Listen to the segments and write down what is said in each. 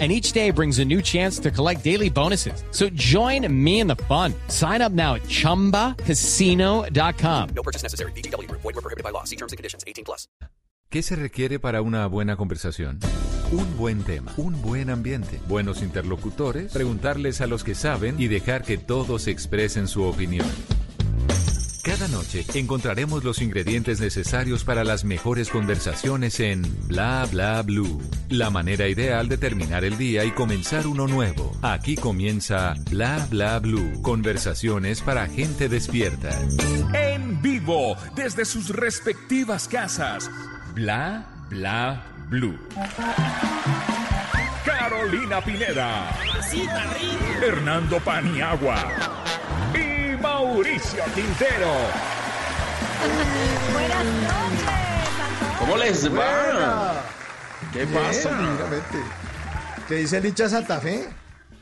and each day brings a new chance to collect daily bonuses. So join me in the fun. Sign up now at ChumbaCasino.com. No purchase necessary. BGW. Void were prohibited by law. See terms and conditions. 18 plus. ¿Qué se requiere para una buena conversación? Un buen tema, un buen ambiente, buenos interlocutores, preguntarles a los que saben y dejar que todos expresen su opinión. Cada noche encontraremos los ingredientes necesarios para las mejores conversaciones en Bla Bla Blue. La manera ideal de terminar el día y comenzar uno nuevo. Aquí comienza Bla Bla Blue. Conversaciones para gente despierta. En vivo, desde sus respectivas casas. Bla Bla Blue. Carolina Pineda. Hernando Paniagua. Mauricio Quintero. Buenas noches. ¿Cómo les va? ¿Qué pasa? ¿Qué dice el hincha de Santa Fe?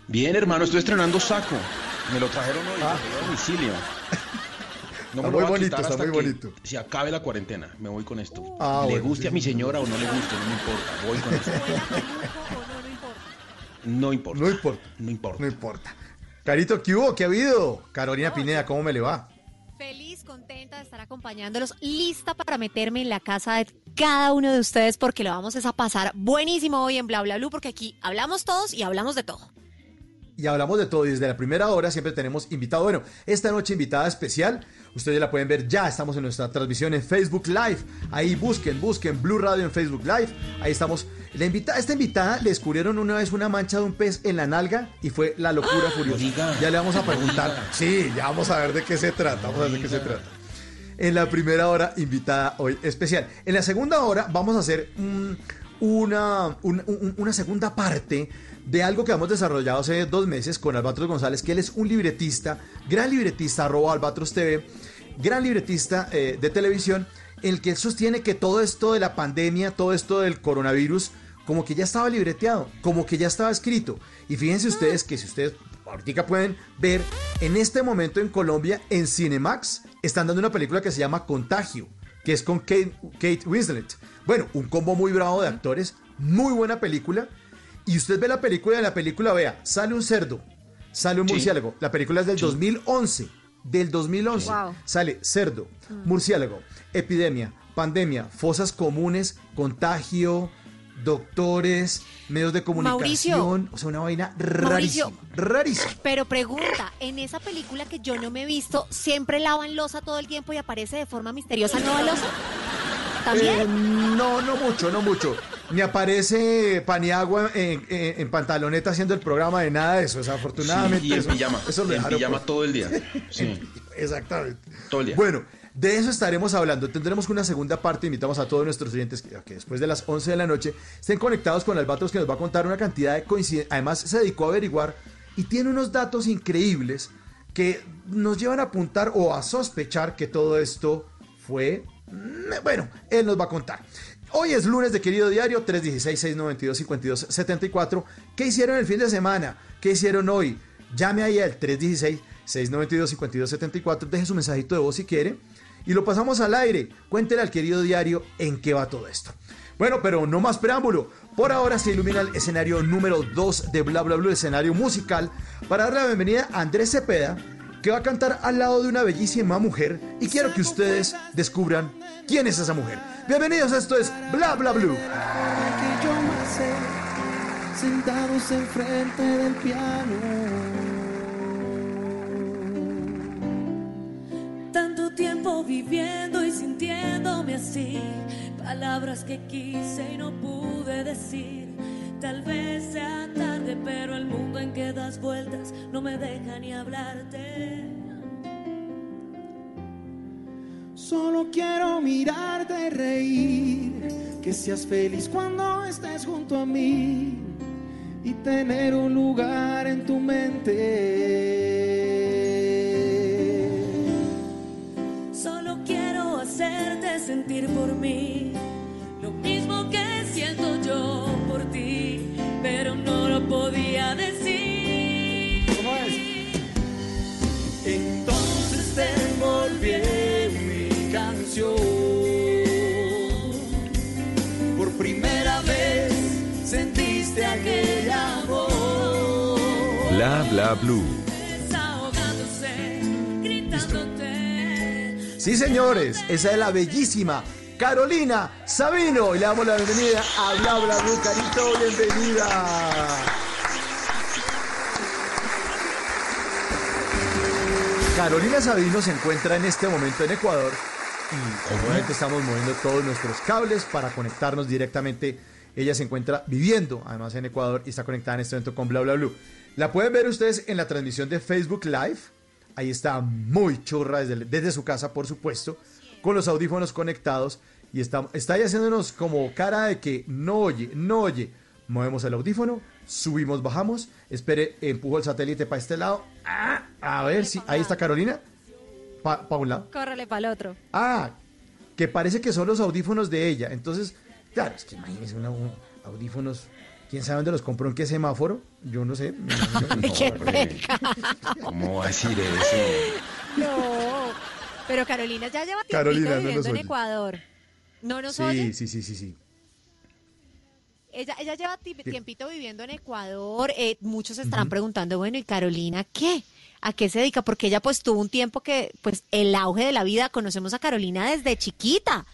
Bien, hermano, estoy estrenando saco. Me lo trajeron hoy Ah. a domicilio. No Está me muy bonito, está hasta muy que bonito. Se acabe la cuarentena. Me voy con esto. Ah, le bueno, guste sí, a mi sí, señora o no le guste, no me importa. Voy con esto. No importa. No importa. No importa. No importa. Carito, ¿qué hubo? ¿Qué ha habido? Carolina Pineda, ¿cómo me le va? Feliz, contenta de estar acompañándolos, lista para meterme en la casa de cada uno de ustedes porque lo vamos a pasar buenísimo hoy en Bla Bla Blue porque aquí hablamos todos y hablamos de todo. Y hablamos de todo y desde la primera hora siempre tenemos invitado. Bueno, esta noche invitada especial. Ustedes la pueden ver ya. Estamos en nuestra transmisión en Facebook Live. Ahí busquen, busquen Blue Radio en Facebook Live. Ahí estamos. La invitada, esta invitada le descubrieron una vez una mancha de un pez en la nalga y fue la locura furiosa. diga. Ya le vamos a preguntar. diga. Sí, ya vamos a ver de qué se trata. Vamos a ver de qué se trata. En la primera hora, invitada hoy especial. En la segunda hora, vamos a hacer un- una, un- un- una segunda parte de algo que hemos desarrollado hace dos meses con Albatros González, que él es un libretista, gran libretista, arroba Albatros TV, gran libretista eh, de televisión, el que sostiene que todo esto de la pandemia, todo esto del coronavirus, como que ya estaba libreteado, como que ya estaba escrito. Y fíjense ustedes que si ustedes ahorita pueden ver, en este momento en Colombia, en Cinemax, están dando una película que se llama Contagio, que es con Kate, Kate Winslet. Bueno, un combo muy bravo de actores, muy buena película. Y usted ve la película y en la película, vea, sale un cerdo, sale un Sí. murciélago. La película es del 2011. Del 2011. Wow. Sale cerdo, murciélago, epidemia, pandemia, fosas comunes, contagio, doctores, medios de comunicación. Mauricio. o sea, una vaina Mauricio. rarísima. Rarísima. Pero pregunta, en esa película que yo no me he visto, ¿siempre lavan losa todo el tiempo y aparece de forma misteriosa nueva losa? ¿También? Eh, no, no mucho, no mucho. Ni aparece Paniagua en, en- en pantaloneta haciendo el programa de nada de eso, desafortunadamente. Sí, y en eso- pijama. Eso lo en dejaron pijama por- todo el día. Sí. Exactamente. Todo el día. Bueno, de eso estaremos hablando. Tendremos una segunda parte. Invitamos a todos nuestros oyentes que, que después de las 11 de la noche estén conectados con Albatros que nos va a contar una cantidad de coincidencias. Además, se dedicó a averiguar y tiene unos datos increíbles que nos llevan a apuntar o a sospechar que todo esto fue... Bueno, él nos va a contar. Hoy es lunes de querido diario, 316-692-5274. ¿Qué hicieron el fin de semana? ¿Qué hicieron hoy? Llame ahí al 316-692-5274. Deje su mensajito de voz si quiere. Y lo pasamos al aire. Cuéntele al querido diario en qué va todo esto. Bueno, pero no más preámbulo. Por ahora se ilumina el escenario número 2 de Bla Bla Bla, escenario musical, para darle la bienvenida a Andrés Cepeda, que va a cantar al lado de una bellísima mujer. Y quiero que ustedes descubran quién es esa mujer. Bienvenidos, esto es Bla Bla Blue. que yo sentados enfrente del piano. Tanto tiempo viviendo y sintiéndome así, palabras que quise y no pude decir. Tal vez sea tarde, pero el mundo en que das vueltas no me deja ni hablarte. Solo quiero mirarte reír, que seas feliz cuando estés junto a mí y tener un lugar en tu mente. Solo quiero hacerte sentir por mí lo mismo que siento yo por ti, pero no lo podía decir. ¿Cómo es? Entonces te envolví canción. Por primera vez sentiste aquel amor. Bla bla blue. Desahogándose, gritándote. Sí, señores, esa es la bellísima Carolina Sabino. Y le damos la bienvenida a Bla Bla Blue. Carito, bienvenida. Carolina Sabino se encuentra en este momento en Ecuador y obviamente estamos moviendo todos nuestros cables para conectarnos directamente. Ella se encuentra viviendo además en Ecuador y está conectada en este momento con Bla Bla Blue. La pueden ver ustedes en la transmisión de Facebook Live. Ahí está muy churra desde, desde su casa, por supuesto, con los audífonos conectados y está, está ahí haciéndonos como cara de que no oye, no oye. Movemos el audífono, subimos, bajamos. Espere, empujo el satélite para este lado. Ah, a ver si. Ahí está Carolina. Lado. Córrele para el otro. Ah, que parece que son los audífonos de ella. Entonces, claro, es que imagínense una- un- audífonos. ¿Quién sabe dónde los compró? ¿En qué semáforo? Yo no sé. Qué. ¿Cómo va a decir eso? No. Pero Carolina ya lleva tiempo no viviendo en. Ecuador. ¿No nos oye? Sí, sí, sí, sí, sí. Ella, ella lleva ti- tiempito viviendo en Ecuador. eh, muchos se estarán preguntando, bueno, ¿y Carolina qué? ¿A qué se dedica? Porque ella pues tuvo un tiempo que, pues, el auge de la vida, conocemos a Carolina desde chiquita.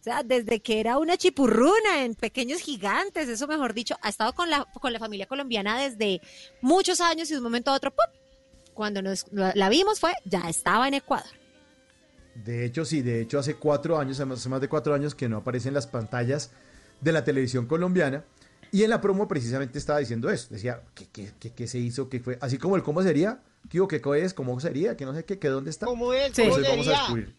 O sea, desde que era una chipurruna en Pequeños Gigantes, eso mejor dicho, ha estado con la, con la familia colombiana desde muchos años y de un momento a otro, ¡pum! cuando nos, la vimos fue, ya estaba en Ecuador. De hecho, sí, de hecho hace cuatro años, hace más de cuatro años que no aparece en las pantallas de la televisión colombiana. Y en la promo precisamente estaba diciendo eso. Decía, ¿qué, qué, se hizo? ¿Qué fue? Así como el cómo sería, ¿qué, hubo, qué co- es? ¿Cómo sería? Que no sé qué, que dónde está. Como él, Sí. ¿cómo Entonces vamos a descubrir.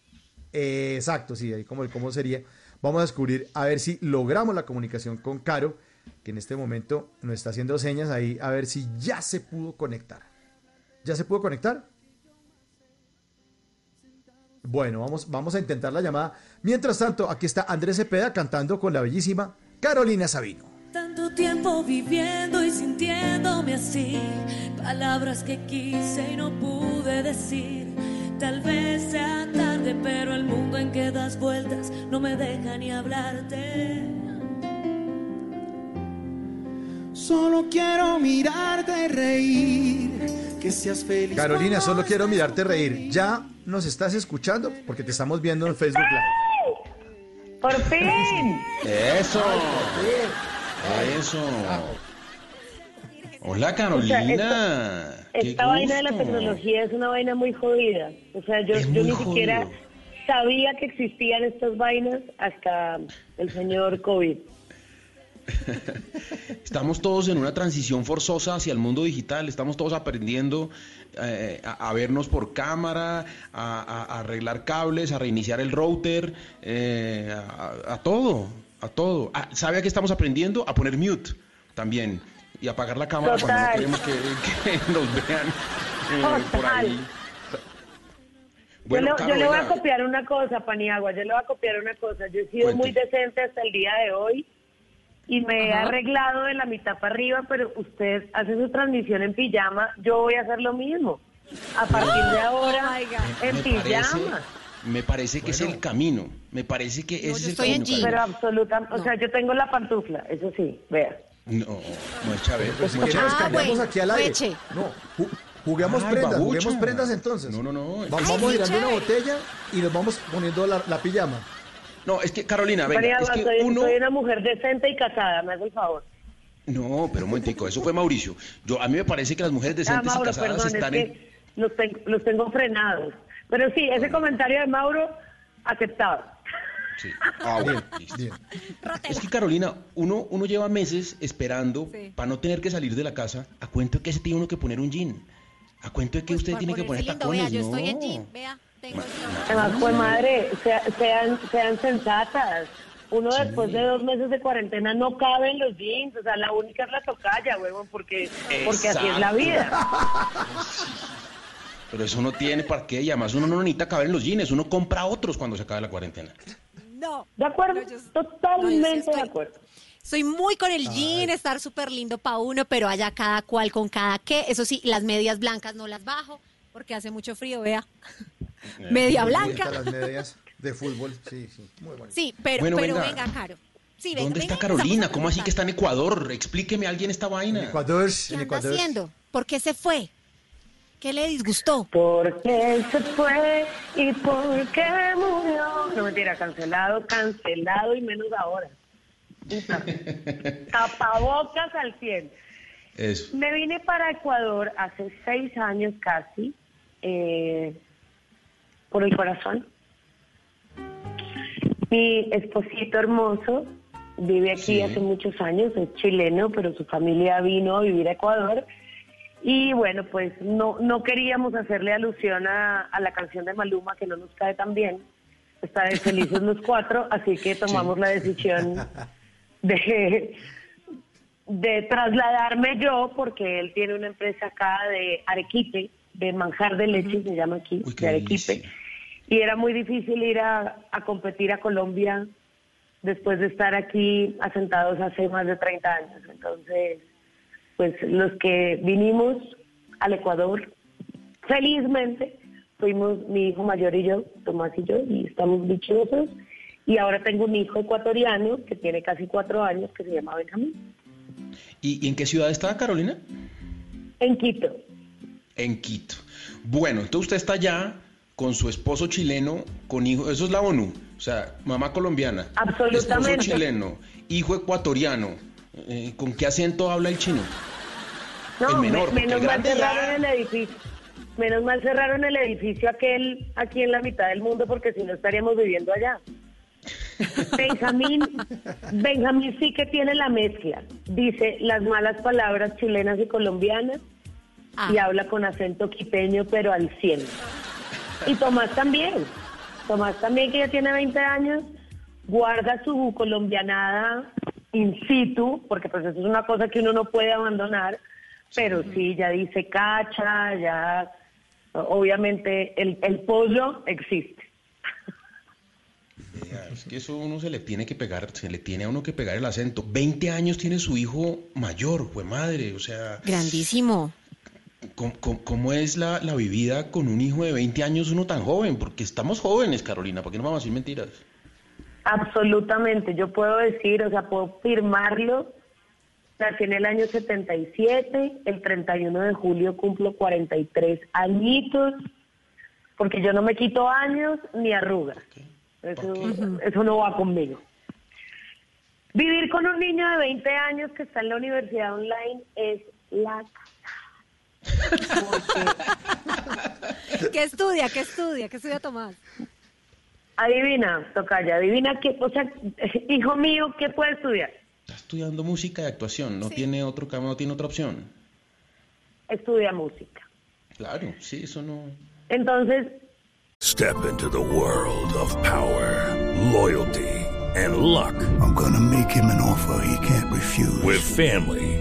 Eh, exacto, sí, ahí como el cómo sería. Vamos a descubrir a ver si logramos la comunicación con Caro, que en este momento nos está haciendo señas ahí, a ver si ya se pudo conectar. ¿Ya se pudo conectar? Bueno, vamos, vamos a intentar la llamada. Mientras tanto, aquí está Andrés Cepeda cantando con la bellísima Carolina Sabino. Tanto tiempo viviendo y sintiéndome así, palabras que quise y no pude decir. Tal vez sea tarde, pero el mundo en que das vueltas no me deja ni hablarte. Solo quiero mirarte reír, que seas feliz. Carolina, solo quiero mirarte reír. ¿Ya nos estás escuchando? Porque te estamos viendo en Facebook Live. ¡Por fin! Eso. Eso. Hola Carolina. Esta vaina de la tecnología es una vaina muy jodida. O sea, yo, yo ni jodido. siquiera sabía que existían estas vainas hasta el señor COVID. Estamos todos en una transición forzosa hacia el mundo digital, estamos todos aprendiendo eh, a, a vernos por cámara, a, a- a arreglar cables, a reiniciar el router, eh, a todo, a todo. Ah, ¿Sabe a qué estamos aprendiendo? A poner mute también y apagar la cámara cuando no queremos que, que nos vean eh, por Total. ahí. yo, le, Caro, yo le voy a copiar una cosa, Paniagua, yo le voy a copiar una cosa. Yo he sido Cuente. muy decente hasta el día de hoy y me he arreglado de la mitad para arriba, pero usted hace su transmisión en pijama, yo voy a hacer lo mismo. A partir de ahora, en me parece, pijama. Me parece que es el camino. Me parece que ese yo es el camino. Pero absolutamente, o sea, yo tengo la pantufla, eso sí, vea. No, no es Chávez. Pues no es que Chávez. nos Ah, cambiamos bueno, aquí al aire. Eche. No, ju- juguemos Ay, prendas, babucha. juguemos prendas entonces. No, no, no. Va- Ay, vamos qué tirando una botella y nos vamos poniendo la, la pijama. No, es que Carolina, venga, Paniagua, es que soy, uno... soy una mujer decente y casada, me hace el favor. No, pero un momentico, eso fue Mauricio. Yo, a mí me parece que las mujeres Ah, decentes y casadas perdón, es están que en... los, ten- los tengo frenados. Pero sí, ese comentario de Mauro, aceptado. Sí. Ah. Bien. Es que Carolina, uno, uno lleva meses esperando Sí. para no tener que salir de la casa. ¿A cuento de que se tiene uno que poner un jean? ¿A cuento de que Pues usted tiene que poner lindo, tacones? Vea, yo no. estoy en jean, vea, tengo. Además, pues madre, sea- sean, sean sensatas. Uno después de dos meses de cuarentena no cabe en los jeans, o sea, la única es la tocalla, huevón, porque, porque así es la vida. Pero eso no tiene para qué, y además uno no necesita caber en los jeans, uno compra otros cuando se acabe la cuarentena. No. ¿De acuerdo? No, yo- Totalmente no, yo sí estoy- de acuerdo. Soy muy con el jean, estar súper lindo para uno, pero allá cada cual con cada qué. Eso sí, las medias blancas no las bajo porque hace mucho frío, vea. Media blanca. Las medias de fútbol, sí, sí, muy bonito. Sí, pero, Bueno, pero venga. venga, Caro. Sí, venga, ¿Dónde venga, está Carolina? ¿Cómo así que está en. Ecuador? Explíqueme a alguien esta En vaina. Ecuador, ¿Qué en anda Ecuador. haciendo? ¿Por qué se fue? ¿Qué le disgustó? Porque se fue y por qué murió. No mentira, cancelado, cancelado y menos ahora. Tapabocas al 100. Eso. Me vine para Ecuador hace seis años casi, eh, por el corazón. Mi esposito hermoso vive aquí Sí. hace muchos años, es chileno, pero su familia vino a vivir a Ecuador. Y bueno, pues no, no queríamos hacerle alusión a, a la canción de Maluma, que no nos cae tan bien. Está de felices los cuatro, así que tomamos la decisión de, de trasladarme yo, porque él tiene una empresa acá de Arequipe, de manjar de leche, se llama aquí, Uy, de Arequipe. delicia. Y era muy difícil ir a, a competir a Colombia después de estar aquí asentados hace más de 30 años. Entonces, pues los que vinimos al Ecuador, felizmente, fuimos mi hijo mayor y yo, Tomás y yo, y estamos dichosos. Y ahora tengo un hijo ecuatoriano que tiene casi cuatro años, que se llama Benjamín, ¿Y, y en qué ciudad está Carolina? en Quito. En Quito. Bueno, entonces usted está allá con su esposo chileno, con hijo, eso es la ONU, o sea, mamá colombiana, Absolutamente. esposo chileno, hijo ecuatoriano. Eh, ¿Con qué acento habla el chino? No, El menor, me- porque menos el mal grande ya- cerraron el edificio. Menos mal cerraron el edificio aquel aquí en la mitad del mundo porque si no estaríamos viviendo allá. Benjamín, Benjamín sí que tiene la mezcla. Dice las malas palabras chilenas y colombianas Ah. y habla con acento quiteño pero al 100. Y Tomás también. Tomás también que ya tiene 20 años, guarda su colombianada in situ, porque pues eso es una cosa que uno no puede abandonar, pero sí, ya dice cacha, ya obviamente el, el pollo existe. Es que eso uno se le tiene que pegar, se le tiene a uno que pegar el acento. 20 años tiene su hijo mayor, fue madre, o sea, Grandísimo. ¿cómo, cómo- cómo es la, la vivida con un hijo de 20 años uno tan joven? Porque estamos jóvenes, Carolina, ¿por qué no vamos a decir mentiras? Absolutamente, yo puedo decir, o sea, puedo firmarlo. Nací en el año 77, el 31 de julio cumplo 43 añitos, porque yo no me quito años ni arrugas. Eso, eso no va conmigo. Vivir con un niño de 20 años que está en la universidad online es la... Porque ¿Qué estudia? ¿Qué estudia? ¿Qué estudia Tomás? Adivina, Tocaya, adivina qué, o sea, hijo mío, ¿qué puede estudiar? Está estudiando música y actuación, no tiene otro no tiene otra opción. Estudia música. Claro, sí, eso no. Entonces, Step into the world of power, loyalty, and luck. I'm gonna make him an offer he can't refuse. With family,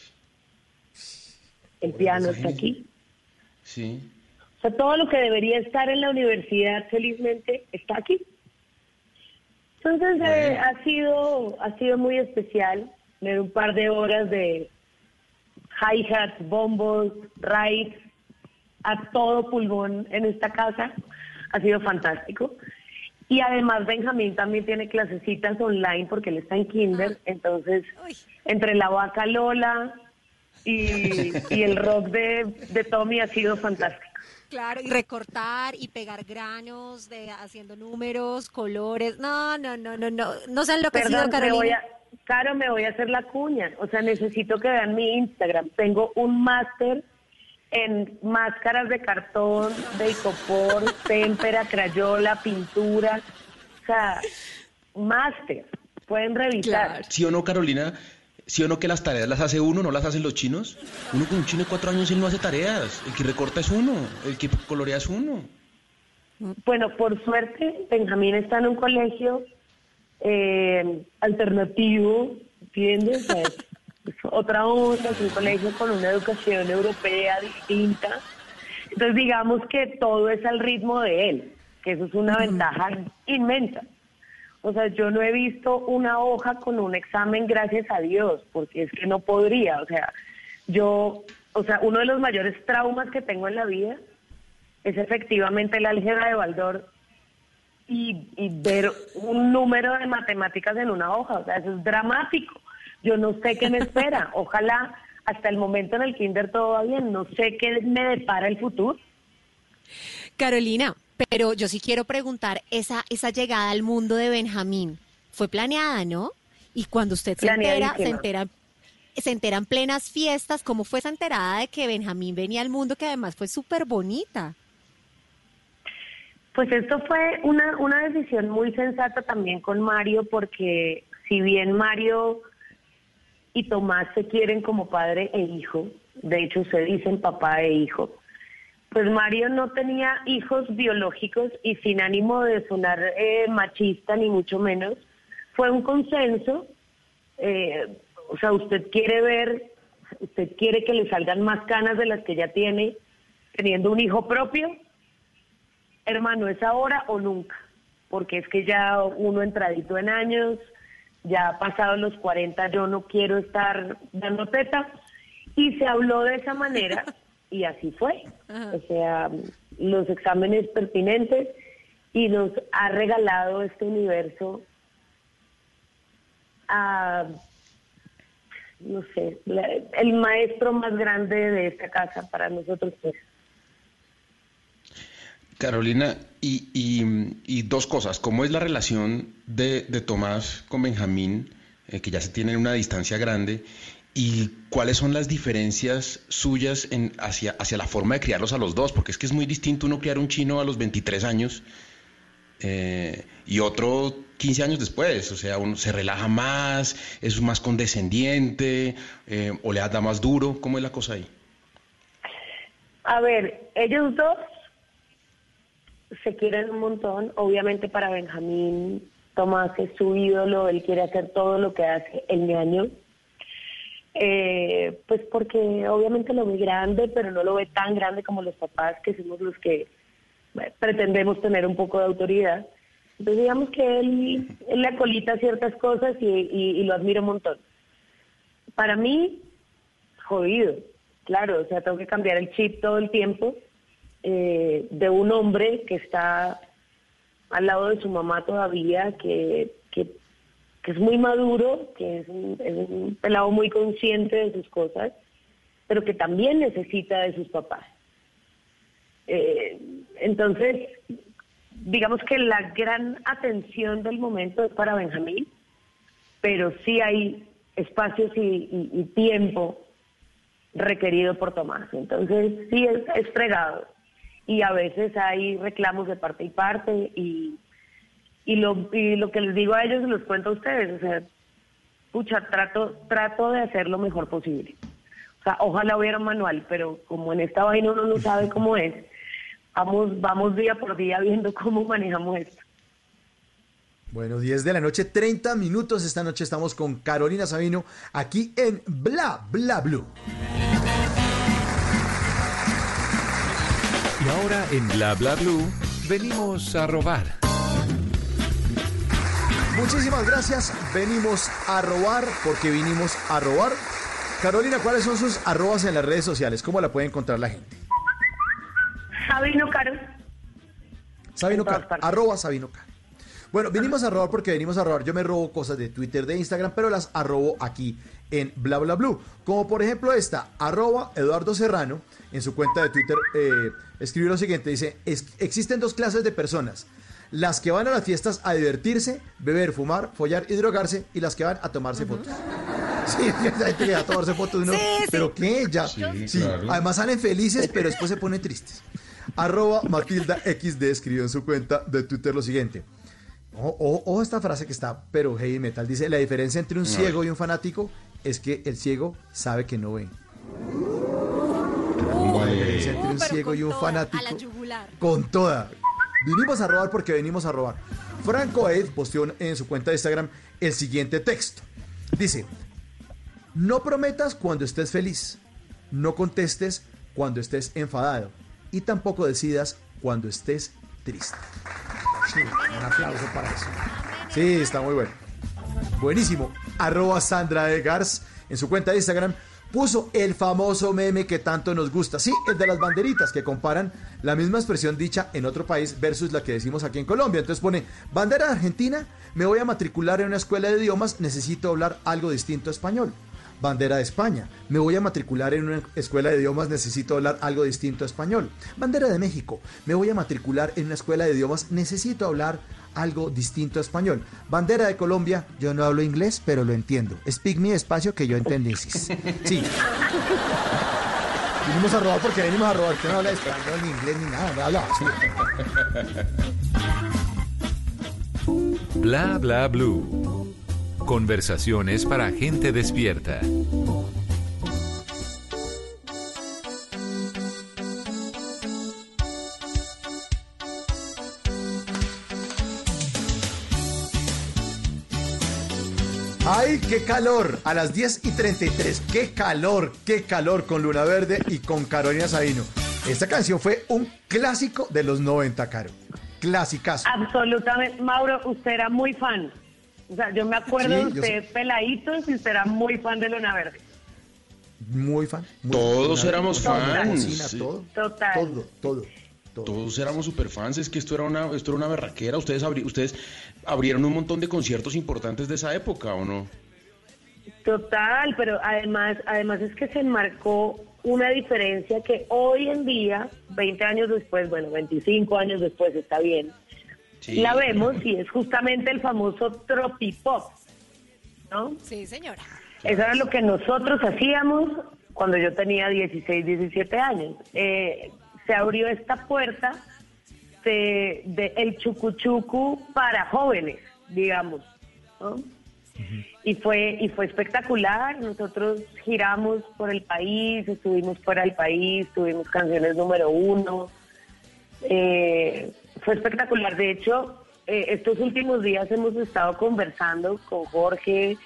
el piano está aquí. sí. O sea, todo lo que debería estar en la universidad felizmente está aquí. Entonces eh, ha sido ha sido muy especial tener un par de horas de hi-hats, bombos, rides, a todo pulmón en esta casa. Ha sido fantástico. Y además Benjamín también tiene clasecitas online porque él está en kinder. Entonces, Uy. entre la vaca Lola y, y el rock de, de Tommy ha sido fantástico. Claro, y recortar y pegar granos, de haciendo números, colores. No, no, no, no, no. No se han enloquecido, Perdón, me Carolina. voy a, Caro, me voy a hacer la cuña. O sea, necesito que vean mi Instagram. Tengo un máster en máscaras de cartón, de icopor, témpera, crayola, pintura, o sea, máster, pueden revisar. ¿Sí o no, Carolina? ¿Sí o no que las tareas las hace uno, no las hacen los chinos? Uno con un chino de cuatro años él no hace tareas. El que recorta es uno, el que colorea es uno. Bueno, por suerte, Benjamín está en un colegio eh, alternativo, ¿entiendes? O sea, es, es otra onda, es un colegio con una educación europea distinta. Entonces, digamos que todo es al ritmo de él, que eso es una ventaja inmensa. O sea, yo no he visto una hoja con un examen, gracias a Dios, porque es que no podría. O sea, yo, o sea, uno de los mayores traumas que tengo en la vida es efectivamente el álgebra de Baldor y, y ver un número de matemáticas en una hoja. O sea, eso es dramático. Yo no sé qué me espera. Ojalá hasta el momento en el kinder todo va bien. No sé qué me depara el futuro. Carolina, pero yo sí quiero preguntar, esa, esa llegada al mundo de Benjamín fue planeada, ¿no? Y cuando usted se entera, se entera, se enteran plenas fiestas, ¿cómo fue esa enterada de que Benjamín venía al mundo, que además fue súper bonita? Pues esto fue una, una decisión muy sensata también con Mario, porque si bien Mario y Tomás se quieren como padre e hijo, de hecho se dicen papá e hijo, pues Mario no tenía hijos biológicos y sin ánimo de sonar eh, machista ni mucho menos, fue un consenso, eh, o sea, usted quiere ver, usted quiere que le salgan más canas de las que ya tiene teniendo un hijo propio, hermano, es ahora o nunca, porque es que ya uno entradito en años, ya pasado los 40, yo no quiero estar dando teta, y se habló de esa manera, y así fue. O sea, los exámenes pertinentes, y nos ha regalado este universo a, no sé, la- el maestro más grande de esta casa para nosotros pues. Carolina, y, y- y dos cosas. ¿Cómo es la relación de, de Tomás con Benjamín, eh, que ya se tienen una distancia grande? ¿Y cuáles son las diferencias suyas en, hacia, hacia la forma de criarlos a los dos? Porque es que es muy distinto uno criar un chino a los 23 años eh, y otro 15 años después. O sea, uno se relaja más, es más condescendiente eh, o le da más duro. ¿Cómo es la cosa ahí? A ver, ellos dos se quieren un montón. Obviamente para Benjamín, Tomás es su ídolo, él quiere hacer todo lo que hace el ñaño. Eh, pues porque obviamente lo ve grande, pero no lo ve tan grande como los papás, que somos los que bueno, pretendemos tener un poco de autoridad. Entonces digamos que él, él le acolita ciertas cosas y lo admiro un montón. Para mí, jodido, claro, o sea, tengo que cambiar el chip todo el tiempo eh, de un hombre que está al lado de su mamá todavía, que, que, es muy maduro, que es un, pelado muy consciente de sus cosas, pero que también necesita de sus papás. Eh, entonces, digamos que la gran atención del momento es para Benjamín, pero sí hay espacios y tiempo requerido por Tomás. Entonces, sí es, es fregado. Y a veces hay reclamos de parte y parte y, y, lo, y lo que les digo a ellos se los cuento a ustedes. O sea, pucha, trato, trato de hacer lo mejor posible. O sea, ojalá hubiera un manual, pero como en esta vaina uno no sabe cómo es, vamos, vamos día por día viendo cómo manejamos esto. Bueno, 10 de la noche, 30 minutos. Esta noche estamos con Carolina Sabino aquí en Bla Bla Blue. Y ahora en Bla Bla Blue venimos a robar. Muchísimas gracias. Venimos a robar porque vinimos a robar. Carolina, ¿cuáles son sus arrobas en las redes sociales? ¿Cómo la puede encontrar la gente? Sabino Caro, Sabino En todas Car, partes. arroba Sabino Car. Bueno, vinimos a robar porque venimos a robar. Yo me robo cosas de Twitter, de Instagram, pero las arrobo aquí en Bla Bla Blue. Como por ejemplo esta, arroba Eduardo Serrano, en su cuenta de Twitter, eh, escribió lo siguiente, dice, "Es- existen dos clases de personas. Las que van a las fiestas a divertirse, beber, fumar, follar y drogarse, y las que van a tomarse fotos. Sí, esa gente que da a tomarse fotos. uno, Sí, sí. ¿Pero qué? Ya. Sí, Sí, claro. además salen felices, pero después se ponen tristes. Arroba Matilda XD escribió en su cuenta de Twitter lo siguiente. Ojo esta frase que está, pero heavy metal. Dice, la diferencia entre un ciego y un fanático es que el ciego sabe que no ve. La diferencia entre Uh, un ciego y un toda, A la fanático. Con toda. Vinimos a robar porque venimos a robar. Franco Aid posteó en su cuenta de Instagram el siguiente texto. Dice, no prometas cuando estés feliz, no contestes cuando estés enfadado y tampoco decidas cuando estés triste. Sí, un aplauso para eso. Sí, está muy bueno. Buenísimo. Arroba Sandra Egars en su cuenta de Instagram puso el famoso meme que tanto nos gusta. Sí, el de las banderitas que comparan la misma expresión dicha en otro país versus la que decimos aquí en Colombia. Entonces pone, bandera de Argentina, me voy a matricular en una escuela de idiomas, necesito hablar algo distinto a español. Bandera de España, me voy a matricular en una escuela de idiomas, necesito hablar algo distinto a español. Bandera de México, me voy a matricular en una escuela de idiomas, necesito hablar algo distinto a español. Bandera de Colombia, yo no hablo inglés, pero lo entiendo. Speak me despacio que yo entendí. Sí. Vinimos a robar porque venimos a robar. Que no habla español, ni inglés, ni nada. No habla así. Bla bla blue. Conversaciones para gente despierta. ¡Ay, qué calor! A las 10 y 33. ¡Qué calor! ¡Qué calor con Luna Verde y con Carolina Sabino! Esta canción fue un clásico de los 90, Caro. Clasicazo. Absolutamente. Mauro, usted era muy fan. O sea, yo me acuerdo Sí, de yo usted peladito y usted era muy fan de Luna Verde. Muy fan. muy Todos fan. éramos fans, cocina, sí. todo. Total. Todo, todo. Todos éramos super fans, es que esto era una, esto era una berraquera. Ustedes, abri- ustedes abrieron un montón de conciertos importantes de esa época, ¿o no? Total, pero además, además es que se enmarcó una diferencia que hoy en día, 20 años después, bueno, 25 años después está bien, Sí. la vemos y es justamente el famoso tropipop, ¿no? Sí, señora. Eso era lo que nosotros hacíamos cuando yo tenía 16, 17 años. Eh, se abrió esta puerta de, de el chucuchucu para jóvenes, digamos, ¿no? Y fue, y fue espectacular. Nosotros giramos por el país, estuvimos fuera del país, tuvimos canciones número uno. Eh, fue espectacular. De hecho, eh, estos últimos días hemos estado conversando con Jorge,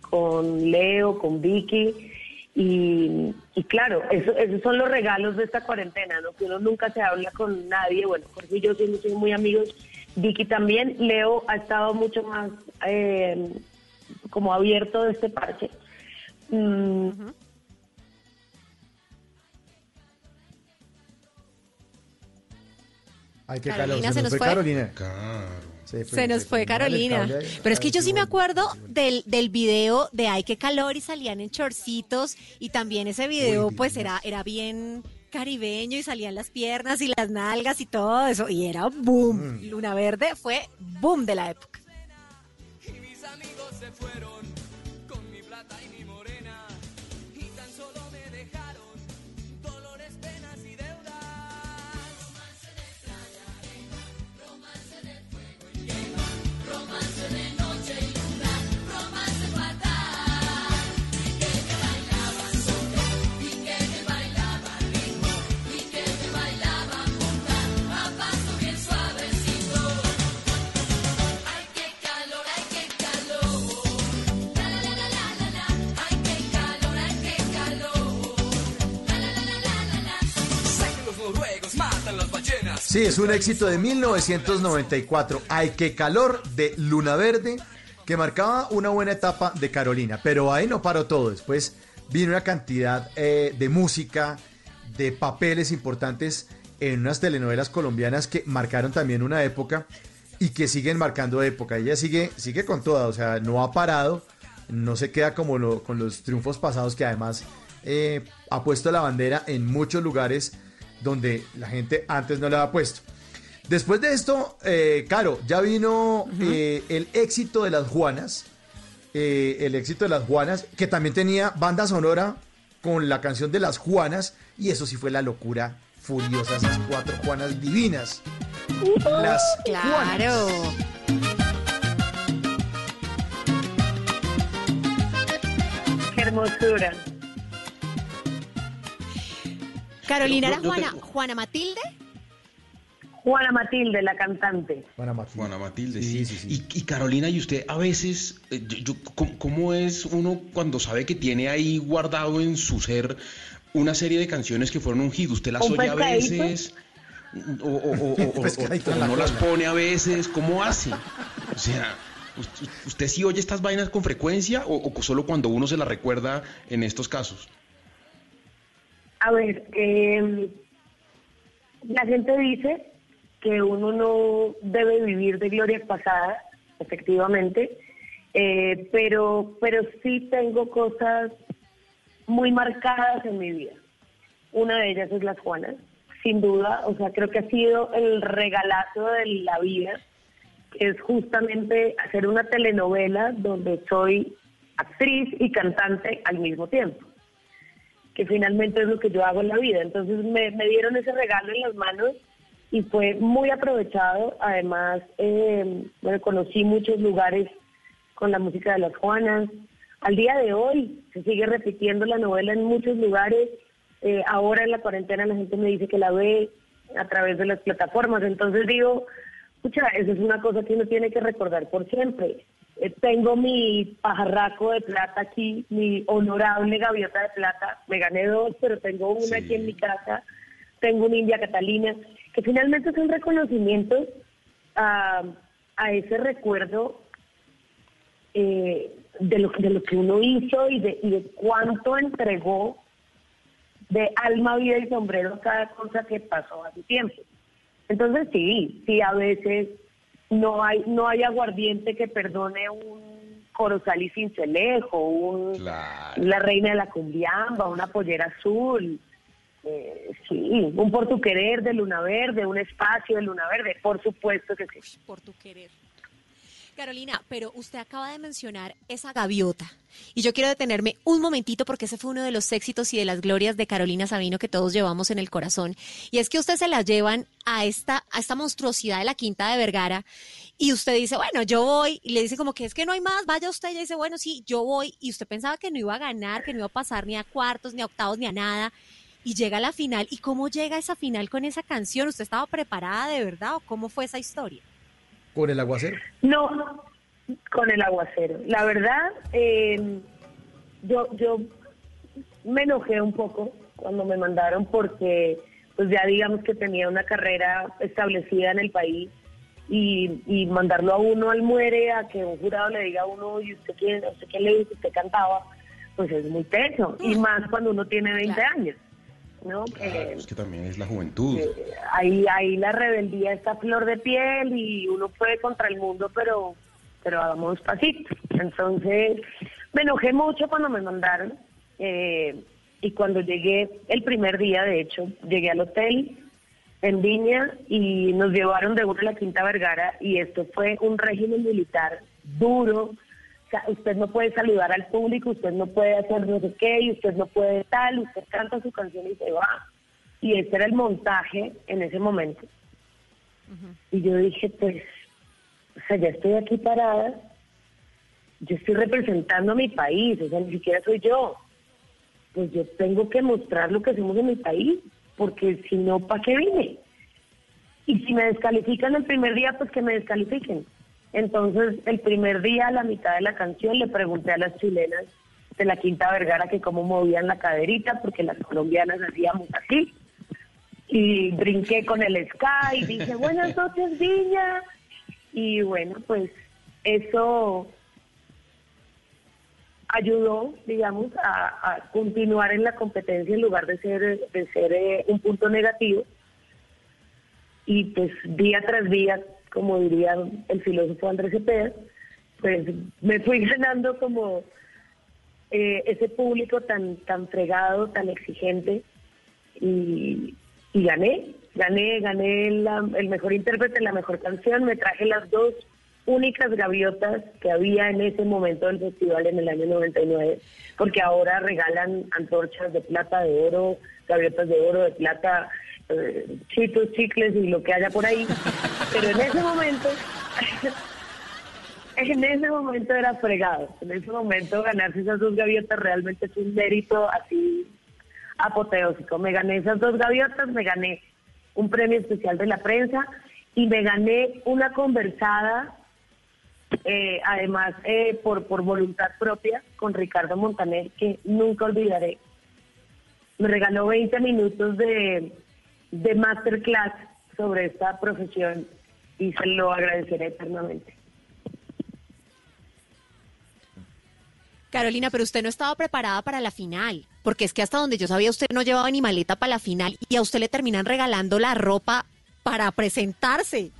con Leo, con Vicky. Y, claro, eso, esos son los regalos de esta cuarentena, ¿no? Que uno nunca se habla con nadie. Bueno, Jorge y yo sí somos muy amigos. Vicky también. Leo ha estado mucho más eh, como abierto de este parche. Mm, Ay, qué Carolina, calor. ¿se nos fue? Carolina. Se nos fue Carolina. Pero es que yo sí me acuerdo del, del video de Ay, qué calor y salían en chorcitos y también ese video pues era, era bien caribeño y salían las piernas y las nalgas y todo eso y era boom. Luna Verde fue boom de la época. Sí, es un éxito de 1994. Ay, qué calor de Luna Verde, que marcaba una buena etapa de Carolina. Pero ahí no paró todo. Después vino una cantidad eh, de música, de papeles importantes en unas telenovelas colombianas que marcaron también una época y que siguen marcando época. Ella sigue, sigue con toda, o sea, no ha parado, no se queda como lo- con los triunfos pasados que además eh, ha puesto la bandera en muchos lugares donde la gente antes no la ha puesto. Después de esto, eh, Caro, ya vino eh, el éxito de las Juanas eh, el éxito de las Juanas, que también tenía banda sonora con la canción de las Juanas, y eso sí fue la locura furiosa, esas cuatro Juanas divinas. Las Claro. Qué hermosura. Carolina era Juana, tengo- Juana Matilde. Juana Matilde, la cantante. Juana Matilde. Juana Matilde, sí. Y, y Carolina, ¿y usted a veces, eh, yo- yo- ¿cómo, cómo es uno cuando sabe que tiene ahí guardado en su ser una serie de canciones que fueron un hit? ¿Usted las ¿Un oye a veces? ¿O, o- o- o- o- Pescadito o- en o la no las pone a veces? ¿Cómo hace? O sea, ¿usted, usted sí oye estas vainas con frecuencia o, o solo cuando uno se las recuerda en estos casos? A ver, eh, la gente dice que uno no debe vivir de glorias pasadas, efectivamente, eh, pero, pero sí tengo cosas muy marcadas en mi vida. Una de ellas es Las Juanas, sin duda, o sea, creo que ha sido el regalazo de la vida, que es justamente hacer una telenovela donde soy actriz y cantante al mismo tiempo que finalmente es lo que yo hago en la vida. Entonces me, me dieron ese regalo en las manos y fue muy aprovechado. Además, eh, bueno, conocí muchos lugares con la música de las Juanas. Al día de hoy se sigue repitiendo la novela en muchos lugares. Eh, ahora en la cuarentena la gente me dice que la ve a través de las plataformas. Entonces digo, escucha, eso es una cosa que uno tiene que recordar por siempre. Eh, tengo mi pajarraco de plata aquí, mi honorable gaviota de plata. Me gané dos, pero tengo una aquí en mi casa. Tengo una India Catalina, que finalmente son reconocimientos a, a ese recuerdo eh, de, lo, de lo que uno hizo y de, y de cuánto entregó de alma, vida y sombrero a cada cosa que pasó hace tiempo. Entonces sí, sí a veces no hay no hay aguardiente que perdone un corozal y cincelejo, un la reina de la cumbiamba, una pollera azul, eh, sí, un por tu querer de luna verde, un espacio de luna verde, por supuesto que sí. Por tu querer. Carolina, pero usted acaba de mencionar esa gaviota. Y yo quiero detenerme un momentito porque ese fue uno de los éxitos y de las glorias de Carolina Sabino que todos llevamos en el corazón. Y es que usted se la llevan a esta, a esta monstruosidad de la Quinta de Vergara y usted dice, bueno, yo voy, y le dice como que es que no hay más, vaya usted, y dice, bueno, sí, yo voy, y usted pensaba que no iba a ganar, que no iba a pasar ni a cuartos, ni a octavos, ni a nada, y llega a la final. ¿Y cómo llega esa final con esa canción? ¿Usted estaba preparada de verdad o cómo fue esa historia? Con el aguacero. No, con el aguacero. La verdad, eh, yo, yo me enojé un poco cuando me mandaron porque pues ya digamos que tenía una carrera establecida en el país y, y mandarlo a uno al muere a que un jurado le diga a uno y usted quién, usted quién le dice, usted cantaba, pues es muy teso y más cuando uno tiene 20 años. Es que también es la juventud. ahí ahí la rebeldía está a flor de piel y uno puede contra el mundo pero pero hagamos pasito entonces me enojé mucho cuando me mandaron eh, y cuando llegué el primer día de hecho llegué al hotel en Viña y nos llevaron de una a la Quinta Vergara y esto fue un régimen militar duro usted no puede saludar al público, usted no puede hacer no sé qué, y usted no puede tal, usted canta su canción y se va. Y ese era el montaje en ese momento. Y yo dije, pues, o sea, ya estoy aquí parada, yo estoy representando a mi país, o sea, ni siquiera soy yo. Pues yo tengo que mostrar lo que hacemos en mi país, porque si no, ¿para qué vine? Y si me descalifican el primer día, pues que me descalifiquen. Entonces, el primer día, a la mitad de la canción, le pregunté a las chilenas de la Quinta Vergara que cómo movían la caderita, porque las colombianas hacíamos así. Y brinqué con el sky, dije, buenas noches, Viña. Y bueno, pues eso ayudó, digamos, a, a continuar en la competencia en lugar de ser, de ser eh, un punto negativo. Y pues día tras día, como diría el filósofo Andrés Cepeda, pues me fui ganando como eh, ese público tan tan fregado, tan exigente y, gané, gané, gané el mejor intérprete, la mejor canción, me traje las dos únicas gaviotas que había en ese momento del festival en el año 99, porque ahora regalan antorchas de plata, de oro, gaviotas de oro, de plata, eh, chitos, chicles y lo que haya por ahí. Pero en ese momento, en ese momento era fregado. En ese momento ganarse esas dos gaviotas realmente es un mérito así apoteósico. Me gané esas dos gaviotas, me gané un premio especial de la prensa y me gané una conversada, eh, además eh, por, por voluntad propia, con Ricardo Montaner, que nunca olvidaré. Me regaló 20 minutos de, de masterclass sobre esta profesión y se lo agradeceré eternamente. Carolina, pero usted no estaba preparada para la final, porque es que hasta donde yo sabía usted no llevaba ni maleta para la final y a usted le terminan regalando la ropa para presentarse.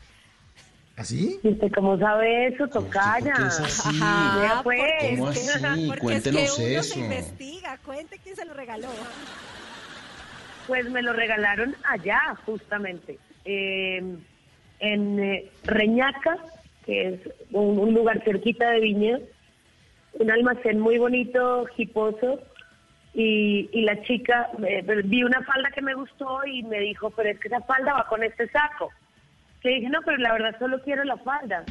¿Así? ¿Y usted cómo sabe eso, Tocaya? qué es así? Vea, pues, ¿Cómo así? Porque Cuéntenos es que uno eso. se investiga, cuente quién se lo regaló. Pues me lo regalaron allá, justamente, eh, en eh, Reñaca, que es un, un lugar cerquita de Viña, un almacén muy bonito, hiposo, y, y la chica, eh, vi una falda que me gustó y me dijo, pero es que esa falda va con este saco. Le dije, no, pero la verdad solo quiero la falda.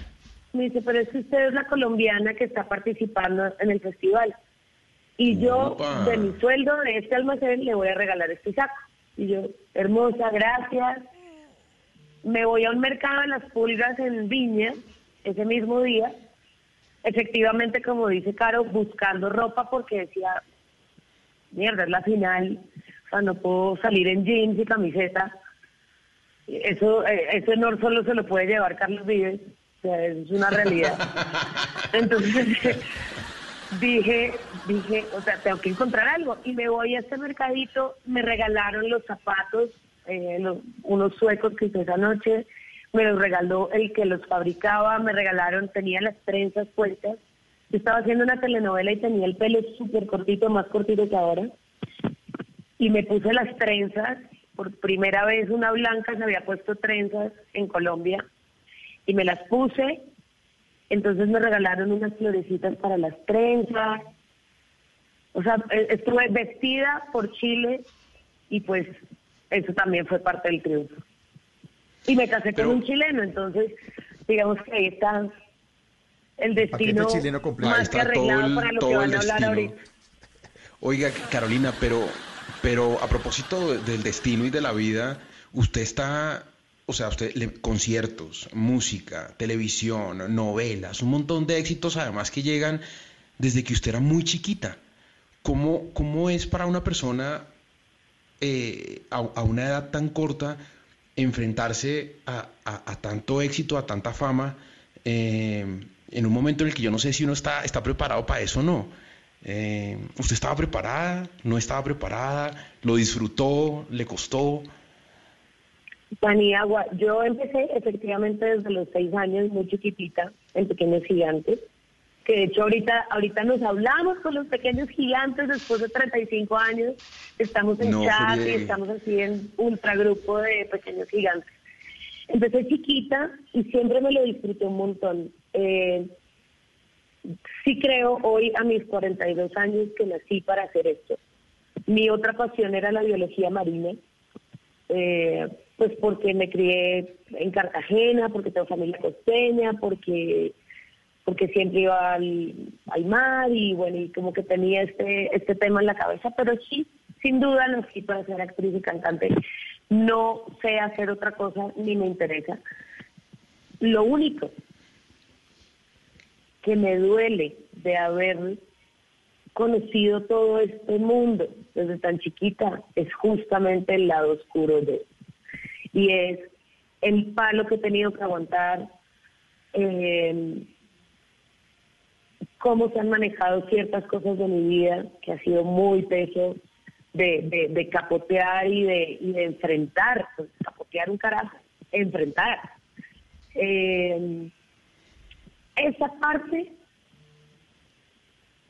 Me dice, pero es que usted es la colombiana que está participando en el festival. Y yo, Opa. de mi sueldo de este almacén, le voy a regalar este saco. Y yo, hermosa, gracias. Me voy a un mercado de las pulgas en Viña ese mismo día. Efectivamente, como dice Caro, buscando ropa porque decía, mierda, es la final. O sea, no puedo salir en jeans y camiseta. Eso, eh, ese honor solo se lo puede llevar Carlos Vives. O sea, es una realidad. Entonces dije, dije, o sea, tengo que encontrar algo. Y me voy a este mercadito, me regalaron los zapatos, eh, los- unos suecos que hice esa noche, me los regaló el que los fabricaba, me regalaron, tenía las trenzas puestas. Yo estaba haciendo una telenovela y tenía el pelo súper cortito, más cortito que ahora. Y me puse las trenzas, por primera vez una blanca se había puesto trenzas en Colombia, y me las puse entonces me regalaron unas florecitas para las trenzas. O sea, e- estuve vestida por Chile y pues eso también fue parte del triunfo. Y me casé Pero- con un chileno, entonces digamos que ahí está el destino chileno completo. Ahí más que arreglado el- para lo que todo el van a hablar destino. ahorita. Oiga, Carolina, pero, pero a propósito de- del destino y de la vida, usted está, o sea, usted le- conciertos, música, televisión, novelas, un montón de éxitos además que llegan desde que usted era muy chiquita. ¿Cómo, cómo es para una persona eh, a, a una edad tan corta enfrentarse a, tanto éxito, a tanta fama, eh, en un momento en el que yo no sé si uno está, está preparado para eso o no? Eh, ¿Usted estaba preparada? ¿No estaba preparada? ¿Lo disfrutó? ¿Le costó? Paniagua, yo empecé efectivamente desde los seis años, muy chiquitita, en Pequeños Gigantes, que de hecho ahorita, ahorita nos hablamos con los Pequeños Gigantes después de 35 años, estamos en No chat y estamos así en ultragrupo de Pequeños Gigantes. Empecé chiquita y siempre me lo disfruté un montón. Eh, sí creo hoy a mis 42 años que nací para hacer esto. Mi otra pasión era la biología marina eh, pues porque me crié en Cartagena, porque tengo familia costeña, porque porque siempre iba al, mar y bueno, y como que tenía este este tema en la cabeza, pero sí, sin duda nací para ser actriz y cantante. No sé hacer otra cosa ni me interesa. Lo único que me duele de haber conocido todo este mundo desde tan chiquita es justamente el lado oscuro de y es el palo que he tenido que aguantar eh, cómo se han manejado ciertas cosas de mi vida que ha sido muy peso de, de, capotear y de, y de enfrentar pues, capotear un carajo enfrentar Eh, esa parte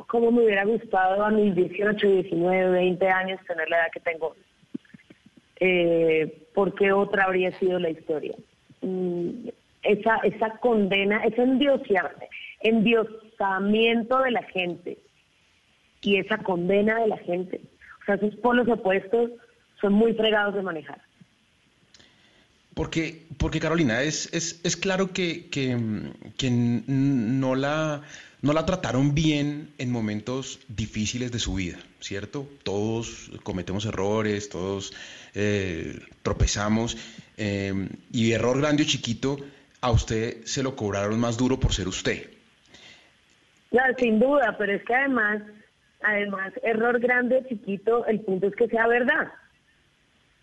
cómo me hubiera gustado a mis 18, 19, 20 años tener la edad que tengo. Eh, porque otra habría sido la historia. Mm, esa, esa condena, ese endiosia- de la gente y esa condena de la gente. O sea, esos polos opuestos son muy fregados de manejar. Porque, porque Carolina, es, es, es claro que, que, no, la, no la trataron bien en momentos difíciles de su vida, ¿cierto? Todos cometemos errores, todos eh, tropezamos, eh, y error grande o chiquito, a usted se lo cobraron más duro por ser usted. Claro, sin duda, pero es que además, además, error grande o chiquito, el punto es que sea verdad.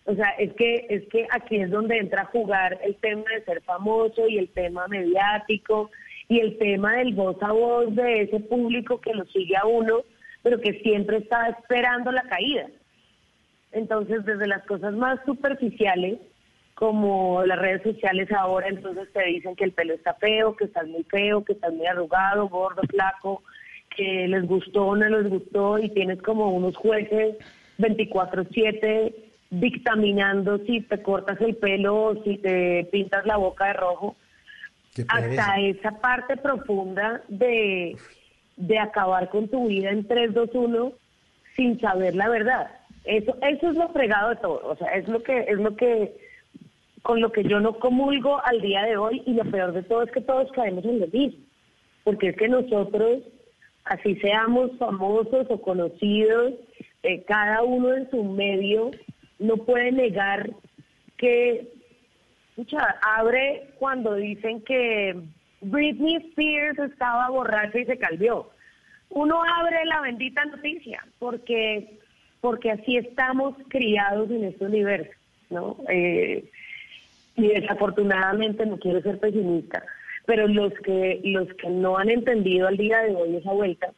O sea, es que, es que aquí es donde entra a jugar el tema de ser famoso y el tema mediático y el tema del voz a voz de ese público que lo sigue a uno, pero que siempre está esperando la caída. Entonces, desde las cosas más superficiales, como las redes sociales ahora, entonces te dicen que el pelo está feo, que estás muy feo, que estás muy arrugado, gordo, flaco, que les gustó o no les gustó, y tienes como unos jueces 24/7 dictaminando si te cortas el pelo o si te pintas la boca de rojo hasta esa parte profunda de, de acabar con tu vida en 3, 2, 1 sin saber la verdad. Eso, eso es lo fregado de todo. O sea, es lo que, es lo que, con lo que yo no comulgo al día de hoy y lo peor de todo es que todos caemos en lo mismo. Porque es que nosotros, así seamos famosos o conocidos, eh, cada uno en su medio no puede negar que Escucha, abre cuando dicen que Britney Spears estaba borracha y se calvió. Uno abre la bendita noticia porque porque así estamos criados en este universo, ¿no? Eh, y desafortunadamente no quiero ser pesimista, pero los que los que no han entendido al día de hoy esa vuelta,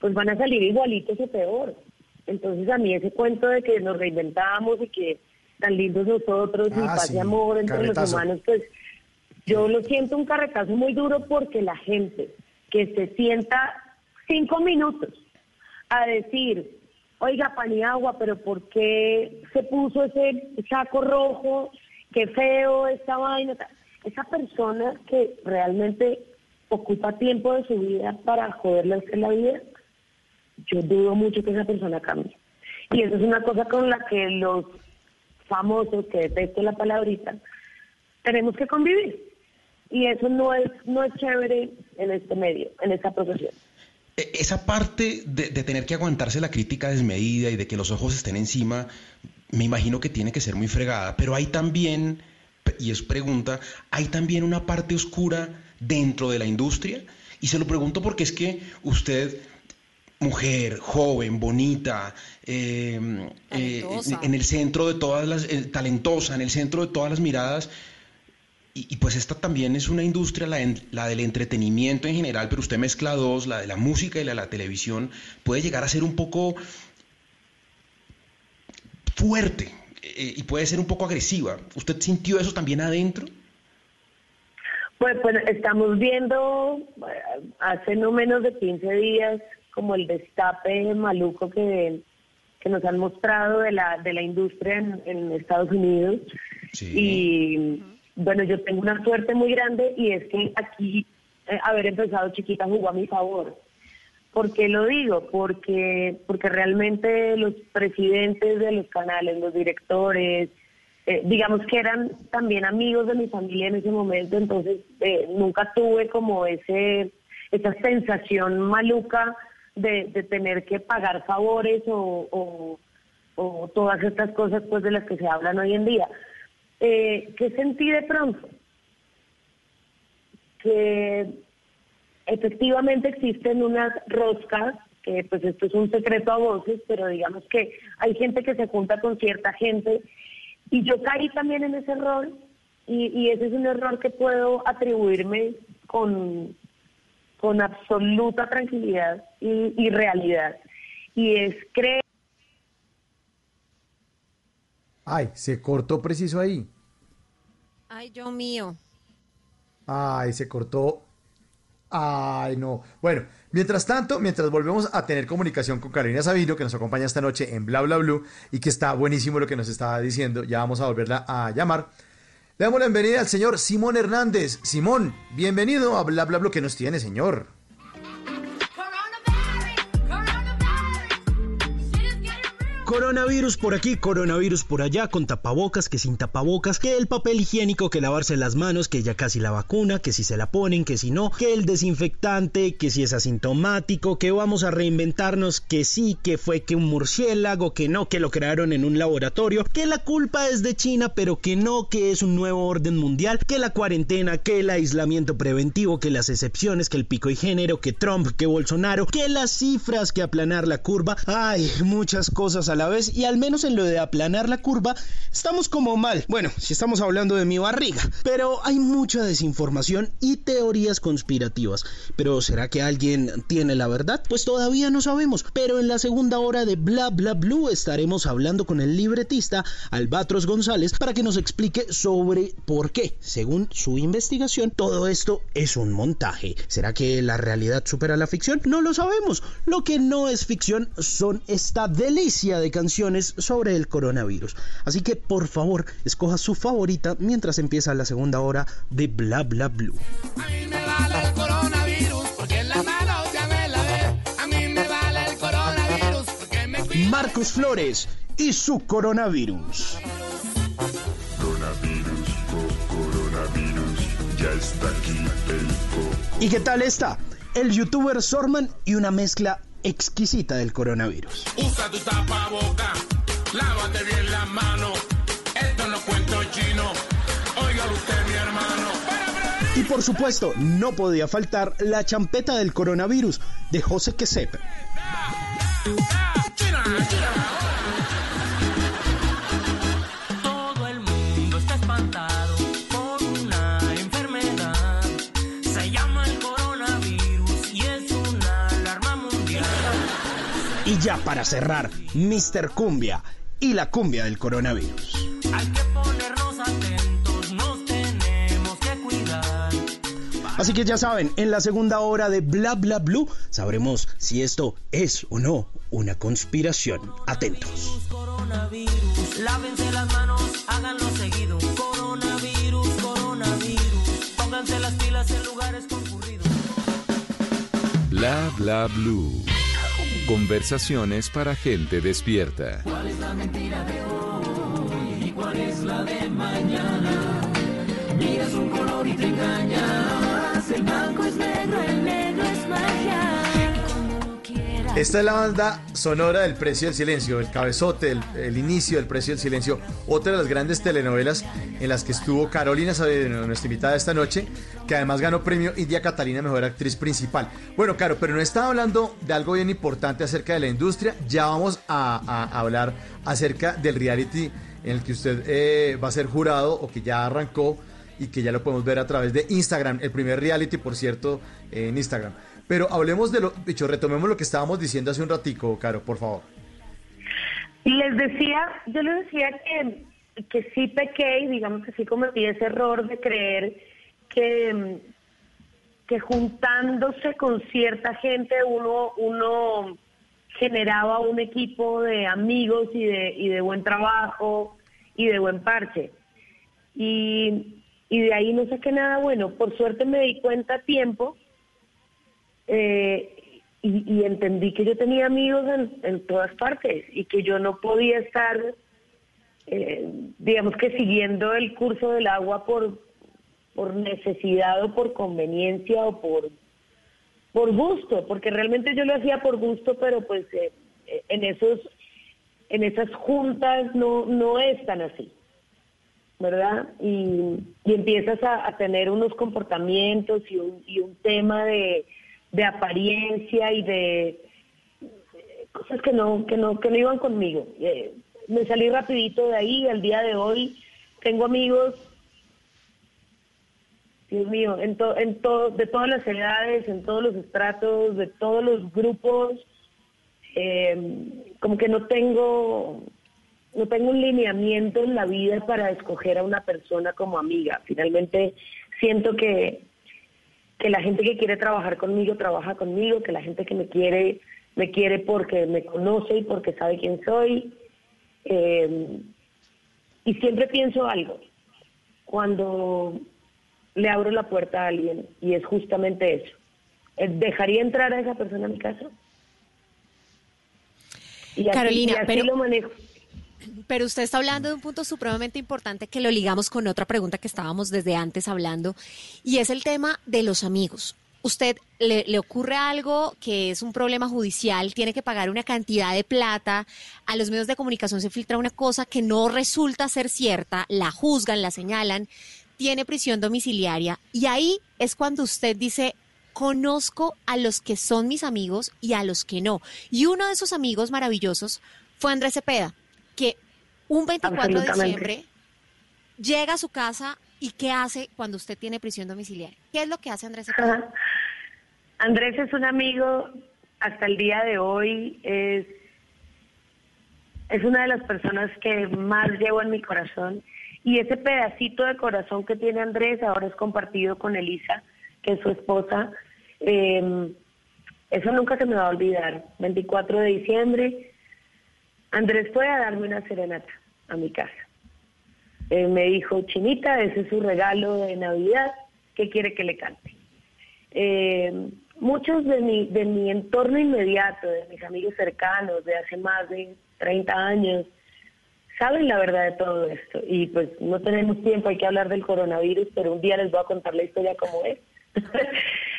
pues van a salir igualitos o peor. Entonces a mí ese cuento de que nos reinventamos y que tan lindos nosotros y Ah, paz sí, y amor entre los humanos, pues yo lo siento un carretazo muy duro porque la gente que se sienta cinco minutos a decir, oiga, Paniagua, pero ¿por qué se puso ese saco rojo? Qué feo esta vaina. ta-". Esa persona que realmente ocupa tiempo de su vida para joderle a la vida, yo dudo mucho que esa persona cambie. Y eso es una cosa con la que los famosos, que detesto la palabrita, tenemos que convivir. Y eso no es, no es chévere en este medio, en esta profesión. E- Esa parte de, de tener que aguantarse la crítica desmedida y de que los ojos estén encima, me imagino que tiene que ser muy fregada, pero hay también, y es pregunta, hay también una parte oscura dentro de la industria, y se lo pregunto porque es que usted, mujer, joven, bonita, eh, eh, en el centro de todas las, eh, talentosa, en el centro de todas las miradas, y, y pues esta también es una industria, la, en- la del entretenimiento en general, pero usted mezcla dos, la de la música y la de la televisión, puede llegar a ser un poco fuerte eh, y puede ser un poco agresiva. ¿Usted sintió eso también adentro? Pues, pues estamos viendo eh, hace no menos de 15 días como el destape maluco que, que nos han mostrado de la, de la industria en, en Estados Unidos. Y bueno, yo tengo una suerte muy grande y es que aquí eh, haber empezado chiquita jugó a mi favor. ¿Por qué lo digo? Porque, porque realmente los presidentes de los canales, los directores, eh, digamos que eran también amigos de mi familia en ese momento, entonces eh, nunca tuve como ese esa sensación maluca de, de tener que pagar favores o, o- o todas estas cosas pues de las que se hablan hoy en día. Eh, ¿Qué sentí de pronto? Que efectivamente existen unas roscas, que pues esto es un secreto a voces, pero digamos que hay gente que se junta con cierta gente y yo caí también en ese error y, y ese es un error que puedo atribuirme con, con absoluta tranquilidad y, y realidad. Y es creer Ay, se cortó preciso ahí. Ay, Dios mío. Ay, se cortó. Ay, no. Bueno, mientras tanto, mientras volvemos a tener comunicación con Carolina Sabino, que nos acompaña esta noche en Bla Bla Blue y que está buenísimo lo que nos estaba diciendo, ya vamos a volverla a llamar. Le damos la bienvenida al señor Simón Hernández. Simón, bienvenido a Bla Bla Bla que nos tiene, señor. Coronavirus por aquí, coronavirus por allá, con tapabocas, que sin tapabocas, que el papel higiénico, que lavarse las manos, que ya casi la vacuna, que si se la ponen, que si no, que el desinfectante, que si es asintomático, que vamos a reinventarnos, que sí, que fue que un murciélago, que no, que lo crearon en un laboratorio, que la culpa es de China, pero que no, que es un nuevo orden mundial, que la cuarentena, que el aislamiento preventivo, que las excepciones, que el pico y género, que Trump, que Bolsonaro, que las cifras, que aplanar la curva, ay, muchas cosas a la vez y al menos en lo de aplanar la curva estamos como mal. Bueno, si estamos hablando de mi barriga, pero hay mucha desinformación y teorías conspirativas. Pero ¿será que alguien tiene la verdad? Pues todavía no sabemos, pero en la segunda hora de Bla Bla Blue estaremos hablando con el libretista Albatros González para que nos explique sobre por qué, según su investigación, todo esto es un montaje. ¿Será que la realidad supera la ficción? No lo sabemos. Lo que no es ficción son esta delicia de canciones sobre el coronavirus. Así que por favor, escoja su favorita mientras empieza la segunda hora de Bla Bla Blue. Marcos Flores y su coronavirus. Coronavirus, co- coronavirus, ya está aquí el co. ¿Y qué tal está? El youtuber Sorman y una mezcla exquisita del coronavirus. Usa tu tapaboca, lávate bien las manos. Esto no cuento chino. Oiga usted, mi hermano. Y por supuesto, no podía faltar la champeta del coronavirus de José Quesep. Ya para cerrar, Mr. Cumbia y la cumbia del coronavirus. Hay que ponernos atentos, nos tenemos que cuidar. Así que ya saben, en la segunda hora de Bla Bla Blue sabremos si esto es o no una conspiración. Atentos. Coronavirus, lávense las manos, háganlo seguido. Coronavirus, coronavirus, pónganse las pilas en lugares concurridos. Bla bla blue. Conversaciones para gente despierta. ¿Cuál es la mentira de hoy y cuál es la de mañana? Miras un color y te engañas. El blanco es negro, Esta es la banda sonora del Precio del Silencio, el cabezote, el, inicio del Precio del Silencio, otra de las grandes telenovelas en las que estuvo Carolina nuestra invitada esta noche, que además ganó premio India Catalina Mejor Actriz Principal. Bueno, Caro, pero no estaba hablando de algo bien importante acerca de la industria, ya vamos a hablar acerca del reality en el que usted eh, va a ser jurado o que ya arrancó y que ya lo podemos ver a través de Instagram, el primer reality, por cierto, en Instagram. Pero hablemos de lo, dicho, retomemos lo que estábamos diciendo hace un ratico, Caro, por favor. Les decía, yo les decía que, que sí pequé y digamos que sí cometí ese error de creer que, que juntándose con cierta gente uno, uno generaba un equipo de amigos y de, y de buen trabajo y de buen parche. Y, y de ahí no saqué nada bueno. Por suerte me di cuenta a tiempo eh, y, entendí que yo tenía amigos en, en todas partes y que yo no podía estar, eh, digamos que siguiendo el curso del agua por, por necesidad o por conveniencia o por, por gusto, porque realmente yo lo hacía por gusto, pero pues eh, eh, en esos en esas juntas no no es tan así. ¿verdad? Y, y empiezas a, a tener unos comportamientos y un, y un tema de, de apariencia y de eh, cosas que no, que no, que no iban conmigo. Eh, me salí rapidito de ahí, al día de hoy tengo amigos, Dios mío, en, to- en to- de todas las edades, en todos los estratos, de todos los grupos, eh, como que no tengo no tengo un lineamiento en la vida para escoger a una persona como amiga. Finalmente siento que, que la gente que quiere trabajar conmigo trabaja conmigo, que la gente que me quiere me quiere porque me conoce y porque sabe quién soy. Eh, y siempre pienso algo. cuando le abro la puerta a alguien y es justamente eso. Eh, ¿Dejaría entrar a esa persona a mi casa? Y así- Carolina, y así pero- lo manejo. Pero usted está hablando de un punto supremamente importante que lo ligamos con otra pregunta que estábamos desde antes hablando, y es el tema de los amigos. Usted le, le ocurre algo que es un problema judicial, tiene que pagar una cantidad de plata, a los medios de comunicación se filtra una cosa que no resulta ser cierta, la juzgan, la señalan, tiene prisión domiciliaria, y ahí es cuando usted dice, conozco a los que son mis amigos y a los que no. Y uno de esos amigos maravillosos fue Andrés Cepeda, que un 24 de diciembre llega a su casa y ¿qué hace cuando usted tiene prisión domiciliaria? ¿Qué es lo que hace Andrés? Andrés es un amigo hasta el día de hoy, es, es una de las personas que más llevo en mi corazón y ese pedacito de corazón que tiene Andrés ahora es compartido con Elisa, que es su esposa. Eh, eso nunca se me va a olvidar. 24 de diciembre, Andrés fue a darme una serenata a mi casa. Me dijo, Chinita, ese es su regalo de Navidad, ¿qué quiere que le cante? Eh, muchos de mi, de mi entorno inmediato, de mis amigos cercanos de hace más de 30 años, saben la verdad de todo esto. Y pues no tenemos tiempo, hay que hablar del coronavirus, pero un día les voy a contar la historia como es.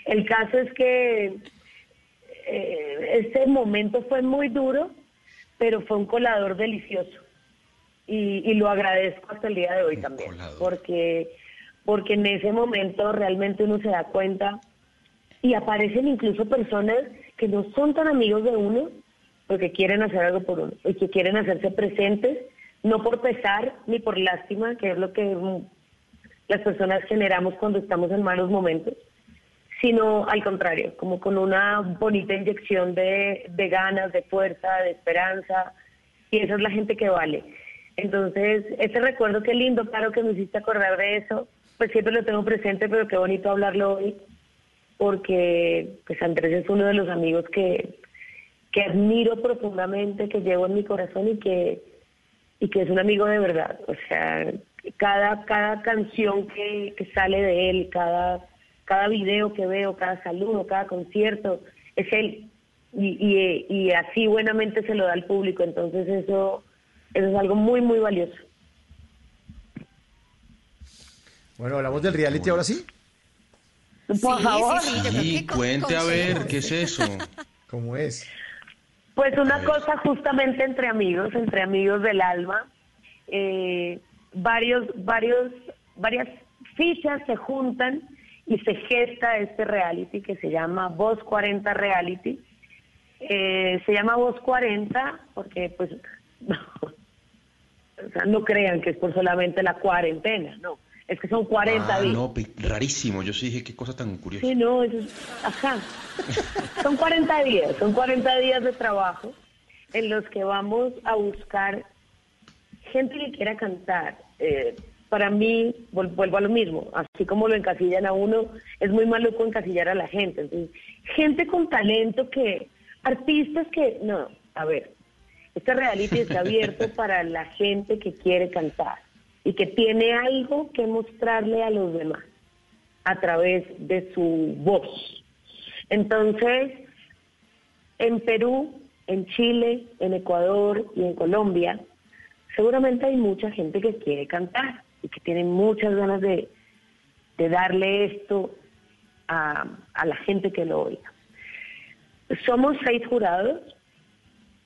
El caso es que ese momento fue muy duro, pero fue un colador delicioso. Y, y lo agradezco hasta el día de hoy también, porque, porque en ese momento realmente uno se da cuenta y aparecen incluso personas que no son tan amigos de uno, porque quieren hacer algo por uno, y que quieren hacerse presentes, no por pesar ni por lástima, que es lo que mm, las personas generamos cuando estamos en malos momentos, sino al contrario, como con una bonita inyección de, de ganas, de fuerza, de esperanza, y esa es la gente que vale. Entonces, ese recuerdo, qué lindo, claro que me hiciste acordar de eso, pues siempre lo tengo presente, pero qué bonito hablarlo hoy, porque pues Andrés es uno de los amigos que, que admiro profundamente, que llevo en mi corazón y que, y que es un amigo de verdad. O sea, cada, cada canción que, que sale de él, cada, cada video que veo, cada saludo, cada concierto, es él. Y, y, y así buenamente se lo da al público. Entonces eso, eso es algo muy, muy valioso. Bueno, hablamos del reality ahora sí. Por favor. Sí, cuente a ver, ¿qué es eso? ¿Cómo es? Pues una cosa justamente entre amigos, entre amigos del alma, eh, varios, varios, varias fichas se juntan y se gesta este reality que se llama Voz 40 Reality. Eh, se llama Voz 40 porque pues o sea, no crean que es por solamente la cuarentena, no, es que son 40 Ah, días. no, rarísimo. Yo sí dije qué cosa tan curiosa. Sí, no, eso es, ajá. Son 40 días, son 40 días de trabajo en los que vamos a buscar gente que quiera cantar. Eh, para mí, vuelvo a lo mismo, así como lo encasillan a uno, es muy maluco encasillar a la gente. Entonces, gente con talento que, artistas que, no, a ver, este reality está abierto para la gente que quiere cantar y que tiene algo que mostrarle a los demás a través de su voz. Entonces, en Perú, en Chile, en Ecuador y en Colombia, seguramente hay mucha gente que quiere cantar y que tiene muchas ganas de, darle esto a, la gente que lo oiga. Somos seis jurados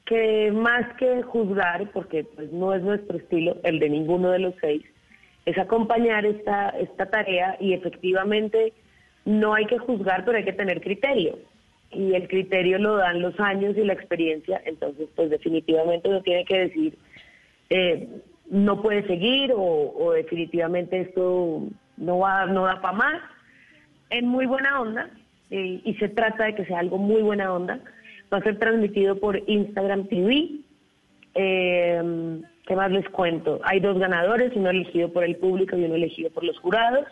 que más que juzgar, porque pues, no es nuestro estilo, el de ninguno de los seis, es acompañar esta, esta tarea y efectivamente no hay que juzgar, pero hay que tener criterio. Y el criterio lo dan los años y la experiencia, entonces pues definitivamente uno tiene que decir, eh, no puede seguir o, o definitivamente esto no, va, no da para más, en muy buena onda, eh, y se trata de que sea algo muy buena onda. Va a ser transmitido por Instagram TV. Eh, ¿Qué más les cuento? Hay dos ganadores, uno elegido por el público y uno elegido por los jurados.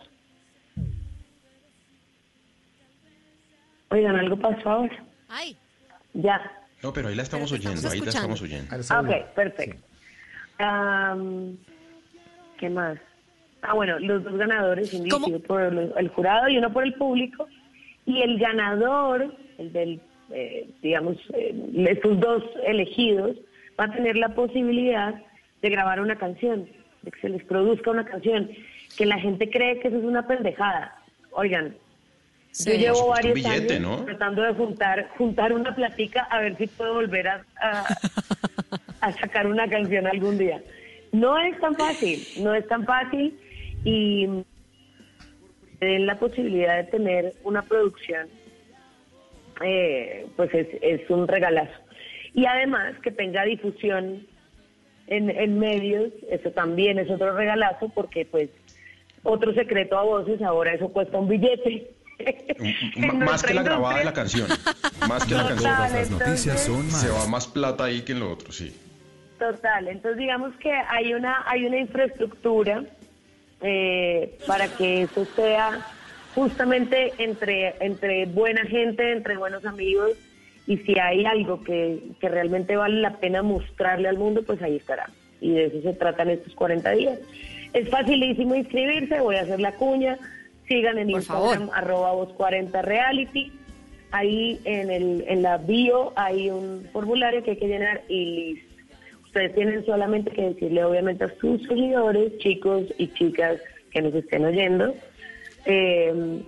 Oigan, algo pasó ahora. Ay. Ya. No, pero ahí la estamos oyendo, ahí la estamos oyendo. Ok, perfecto. Am, ¿Qué más? Ah, bueno, los dos ganadores, un por el, jurado y uno por el público. Y el ganador, el del, eh, digamos, eh, estos dos elegidos, va a tener la posibilidad de grabar una canción, de que se les produzca una canción, que la gente cree que eso es una pendejada. Oigan, Sí. yo llevo varios billete, años ¿no? tratando de juntar, juntar una platica a ver si puedo volver a, a- a sacar una canción algún día. No es tan fácil, no es tan fácil y den la posibilidad de tener una producción, eh, pues es, es un regalazo. Y además que tenga difusión en, en medios, eso también es otro regalazo porque pues otro secreto a voces, ahora eso cuesta un billete. Más que la grabada de la canción. Más que la canción. Las noticias son más. Se va más plata ahí que en lo otro, sí. Total, entonces digamos que hay una hay una infraestructura eh, para que eso sea justamente entre entre buena gente, entre buenos amigos y si hay algo que, que realmente vale la pena mostrarle al mundo, pues ahí estará. Y de eso se tratan estos 40 días. Es facilísimo inscribirse, voy a hacer la cuña, sigan en Por Instagram arroba voz 40 reality. Ahí en, el, en la bio hay un formulario que hay que llenar y listo. Ustedes tienen solamente que decirle, obviamente, a sus seguidores, chicos y chicas que nos estén oyendo, eh,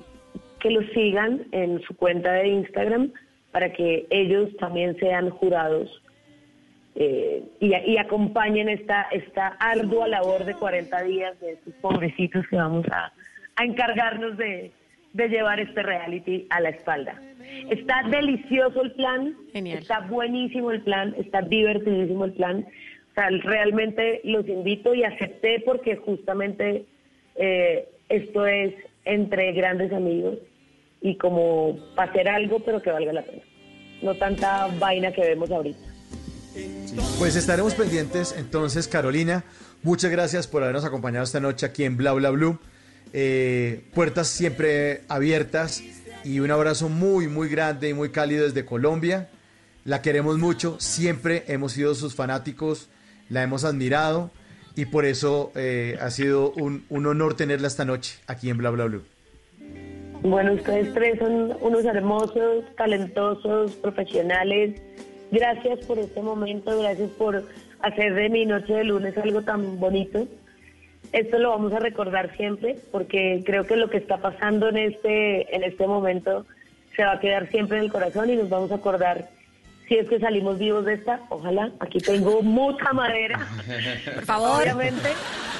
que los sigan en su cuenta de Instagram para que ellos también sean jurados eh, y, acompañen esta, esta ardua labor de 40 días de estos pobrecitos que vamos a, a encargarnos de, de llevar este reality a la espalda. Está delicioso el plan, está buenísimo el plan, está divertidísimo el plan. O sea, realmente los invito y acepté porque justamente eh, esto es entre grandes amigos y como para hacer algo pero que valga la pena. No tanta vaina que vemos ahorita. Pues estaremos pendientes. Entonces, Carolina, muchas gracias por habernos acompañado esta noche aquí en Bla Bla Blue. Eh, puertas siempre abiertas y un abrazo muy, muy grande y muy cálido desde Colombia. La queremos mucho, siempre hemos sido sus fanáticos, la hemos admirado y por eso eh, ha sido un, un honor tenerla esta noche aquí en Bla Bla Blue. Bueno, ustedes tres son unos hermosos, talentosos, profesionales. Gracias por este momento, gracias por hacer de mi noche de lunes algo tan bonito. Esto lo vamos a recordar siempre porque creo que lo que está pasando en este en este momento se va a quedar siempre en el corazón y nos vamos a acordar si es que salimos vivos de esta. Ojalá, aquí tengo mucha madera. Por favor. Obviamente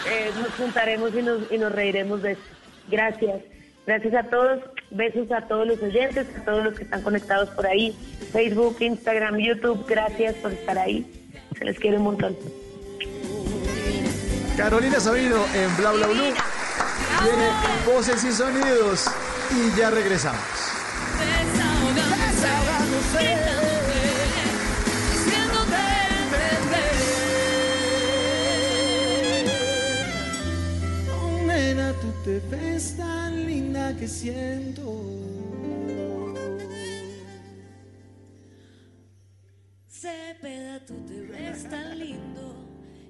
eh, nos juntaremos y nos, y nos reiremos de esto. Gracias. Gracias a todos. Besos a todos los oyentes, a todos los que están conectados por ahí. Facebook, Instagram, YouTube. Gracias por estar ahí. Se les quiere un montón. Carolina Sabino en Bla Bla Blue. Viene voces y sonidos y ya regresamos. Nena, tú te ves tan linda que siento. Cepeda, tú te ves tan lindo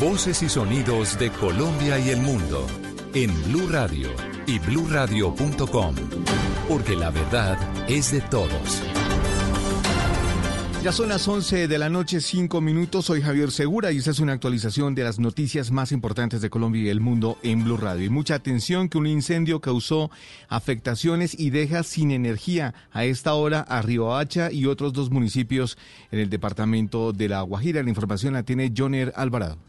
Voces y sonidos de Colombia y el mundo en Blue Radio y bluradio.com, porque la verdad es de todos. Ya son las 11 de la noche, 5 minutos. Soy Javier Segura y esta es una actualización de las noticias más importantes de Colombia y el mundo en Blue Radio. Y mucha atención que un incendio causó afectaciones y deja sin energía a esta hora a Riohacha y otros dos municipios en el departamento de La Guajira. La información la tiene Joner Alvarado.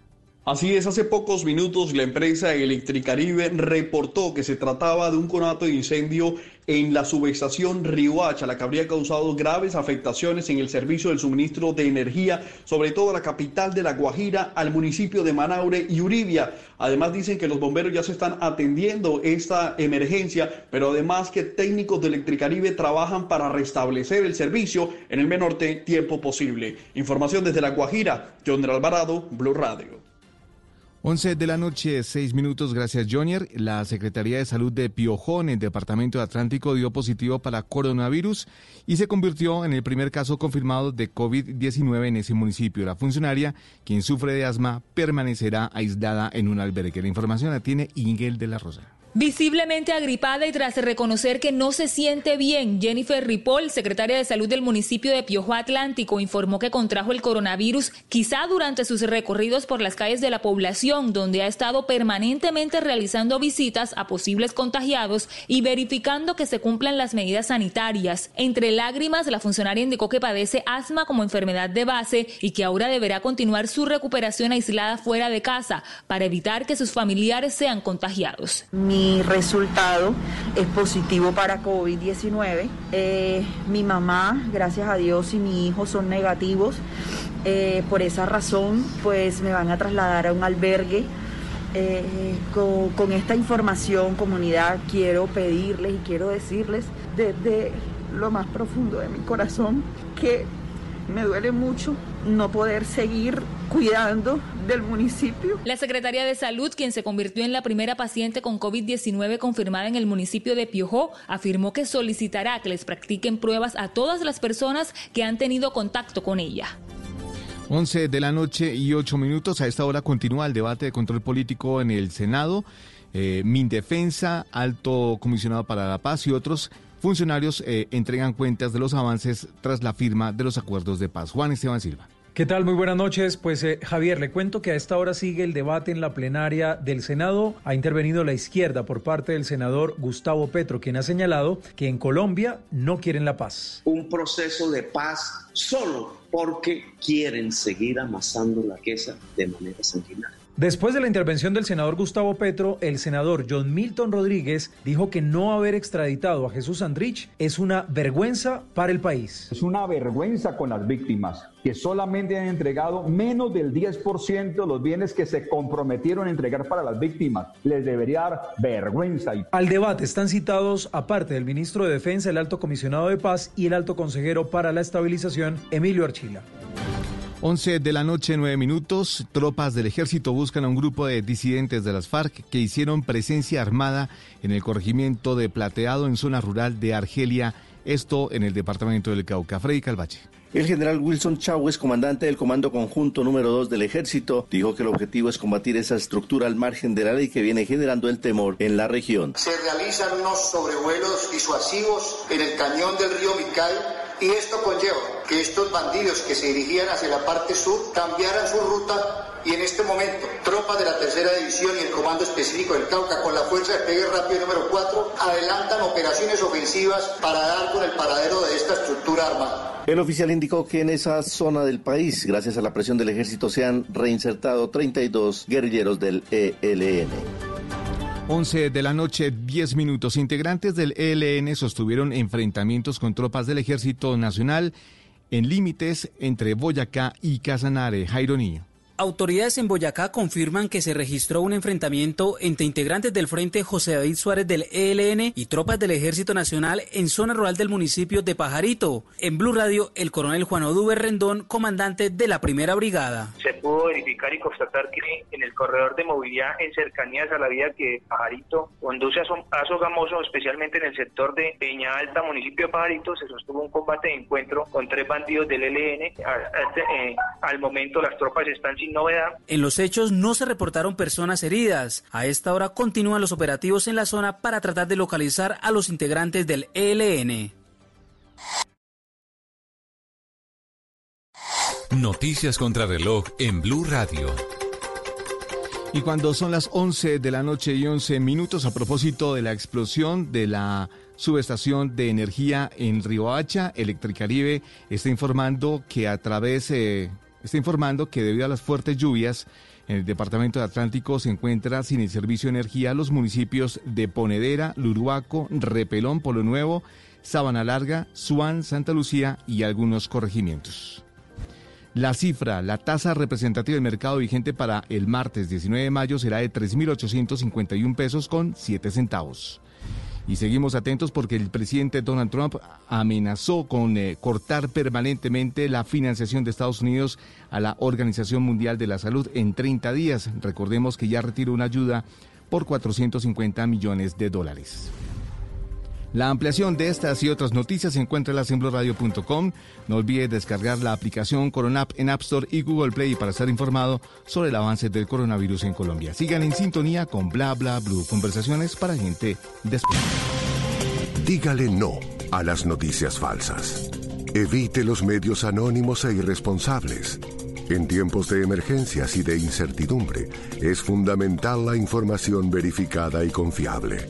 Así es, hace pocos minutos la empresa Electricaribe reportó que se trataba de un conato de incendio en la subestación Riohacha, la que habría causado graves afectaciones en el servicio del suministro de energía, sobre todo a la capital de La Guajira, al municipio de Manaure y Uribia. Además dicen que los bomberos ya se están atendiendo esta emergencia, pero además que técnicos de Electricaribe trabajan para restablecer el servicio en el menor tiempo posible. Información desde La Guajira, John Alvarado, Blue Radio. 11 de la noche, 6 minutos, gracias Jonier. La Secretaría de Salud de Piojó, en el Departamento de Atlántico, dio positivo para coronavirus y se convirtió en el primer caso confirmado de COVID-19 en ese municipio. La funcionaria, quien sufre de asma, permanecerá aislada en un albergue. La información la tiene Ingel de la Rosa. Visiblemente agripada y tras reconocer que no se siente bien, Jennifer Ripoll, secretaria de salud del municipio de Piojo Atlántico, informó que contrajo el coronavirus quizá durante sus recorridos por las calles de la población, donde ha estado permanentemente realizando visitas a posibles contagiados y verificando que se cumplan las medidas sanitarias. Entre lágrimas, la funcionaria indicó que padece asma como enfermedad de base y que ahora deberá continuar su recuperación aislada fuera de casa para evitar que sus familiares sean contagiados. Resultado es positivo para COVID-19. Eh, mi mamá, gracias a Dios, y mi hijo son negativos. Eh, por esa razón, pues me van a trasladar a un albergue. Eh, con, con esta información, comunidad, quiero pedirles y quiero decirles desde lo más profundo de mi corazón que me duele mucho no poder seguir cuidando del municipio. La Secretaría de Salud, quien se convirtió en la primera paciente con COVID-19 confirmada en el municipio de Piojó, afirmó que solicitará que les practiquen pruebas a todas las personas que han tenido contacto con ella. 11 de la noche y 8 minutos. A esta hora continúa el debate de control político en el Senado. Eh, Mindefensa, Alto Comisionado para la Paz y otros funcionarios eh, entregan cuentas de los avances tras la firma de los acuerdos de paz. Juan Esteban Silva. ¿Qué tal? Muy buenas noches. Pues eh, Javier, le cuento que a esta hora sigue el debate en la plenaria del Senado. Ha intervenido la izquierda por parte del senador Gustavo Petro, quien ha señalado que en Colombia no quieren la paz. Un proceso de paz solo porque quieren seguir amasando la quesa de manera sanguinaria. Después de la intervención del senador Gustavo Petro, el senador John Milton Rodríguez dijo que no haber extraditado a Jesús Andrich es una vergüenza para el país. Es una vergüenza con las víctimas, que solamente han entregado menos del 10% de los bienes que se comprometieron a entregar para las víctimas. Les debería dar vergüenza. Al debate están citados, aparte del ministro de Defensa, el alto comisionado de paz y el alto consejero para la estabilización, Emilio Archila. 11 de la noche, 9 minutos. Tropas del ejército buscan a un grupo de disidentes de las FARC que hicieron presencia armada en el corregimiento de Plateado en zona rural de Argelia, esto en el departamento del Cauca. Freddy Calvache. El general Wilson Chávez, comandante del Comando Conjunto número 2 del Ejército, dijo que el objetivo es combatir esa estructura al margen de la ley que viene generando el temor en la región. Se realizan unos sobrevuelos disuasivos en el cañón del río Micay y esto conlleva que estos bandidos que se dirigían hacia la parte sur cambiaran su ruta y en este momento tropas de la tercera división y el comando específico del Cauca con la fuerza de pegue rápido número 4 adelantan operaciones ofensivas para dar con el paradero de esta estructura armada. El oficial indicó que en esa zona del país, gracias a la presión del ejército, se han reinsertado 32 guerrilleros del ELN. 11 de la noche, 10 minutos. Integrantes del ELN sostuvieron enfrentamientos con tropas del Ejército Nacional en límites entre Boyacá y Casanare. Jairo Niño. Autoridades en Boyacá confirman que se registró un enfrentamiento entre integrantes del Frente José David Suárez del ELN y tropas del Ejército Nacional en zona rural del municipio de Pajarito. En Blue Radio, el coronel Juan Oduber Rendón, comandante de la Primera Brigada. Se pudo verificar y constatar que en el corredor de movilidad en cercanías a la vía que Pajarito conduce a, Som- a Sogamoso, especialmente en el sector de Peña Alta, municipio de Pajarito, se sostuvo un combate de encuentro con tres bandidos del ELN. A- a este, eh, al momento las tropas están sin novedad. En los hechos no se reportaron personas heridas. A esta hora continúan los operativos en la zona para tratar de localizar a los integrantes del ELN. Noticias contra reloj en Blue Radio. Y cuando son las 11 de la noche y 11 minutos, a propósito de la explosión de la subestación de energía en Riohacha, Electricaribe está informando que a través, eh, está informando que debido a las fuertes lluvias En el departamento de Atlántico se encuentra sin el servicio de energía los municipios de Ponedera, Luruaco, Repelón, Polo Nuevo, Sabana Larga, Suán, Santa Lucía y algunos corregimientos. La cifra, la tasa representativa del mercado vigente para el martes 19 de mayo será de 3.851 pesos con 7 centavos. Y seguimos atentos porque el presidente Donald Trump amenazó con eh, cortar permanentemente la financiación de Estados Unidos a la Organización Mundial de la Salud en 30 días. Recordemos que ya retiró una ayuda por 450 millones de dólares. La ampliación de estas y otras noticias se encuentra en la No olvide descargar la aplicación Coronap en App Store y Google Play para estar informado sobre el avance del coronavirus en Colombia. Sigan en sintonía con Bla Bla Blue, conversaciones para gente despierta. Dígale no a las noticias falsas. Evite los medios anónimos e irresponsables. En tiempos de emergencias y de incertidumbre, es fundamental la información verificada y confiable.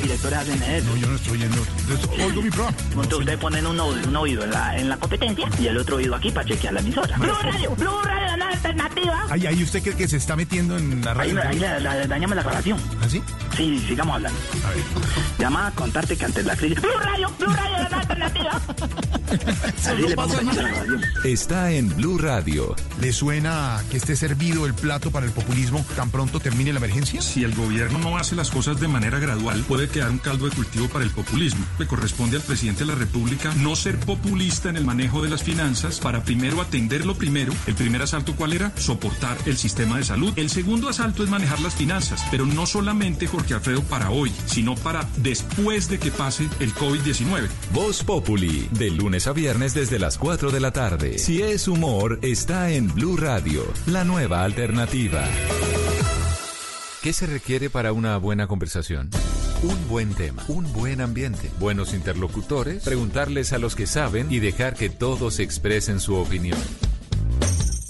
Los directores hacen eso. No, yo no estoy yendo. Oigo mi programa. Entonces ustedes ponen un, oído en la, en la competencia y el otro oído aquí para chequear la emisora. Blue Radio, Blue Radio, alternativa. Ay, ahí usted cree que se está metiendo en la radio. Ahí, ahí la, dañamos la grabación. ¿Ah, sí? Sí, sigamos hablando. A ver. Llama a contarte que antes la crisis. Blue Radio, Blue Radio, la alternativa. Así le la. Está en Blue Radio. ¿Le suena que esté servido el plato para el populismo tan pronto termine la emergencia? Si el gobierno no hace las cosas de manera gradual, puede quedar un caldo de cultivo para el populismo. Le corresponde al presidente de la República no ser populista en el manejo de las finanzas para primero atender lo primero. El primer asalto, ¿cuál era? Soportar el sistema de salud. El segundo asalto es manejar las finanzas, pero no solamente, Jorge Alfredo, para hoy, sino para después de que pase el COVID-19. Voz Populi, de lunes a viernes desde las 4 de la tarde. Si es humor, está en Blue Radio, la nueva alternativa. ¿Qué se requiere para una buena conversación? Un buen tema, un buen ambiente, buenos interlocutores, preguntarles a los que saben y dejar que todos expresen su opinión.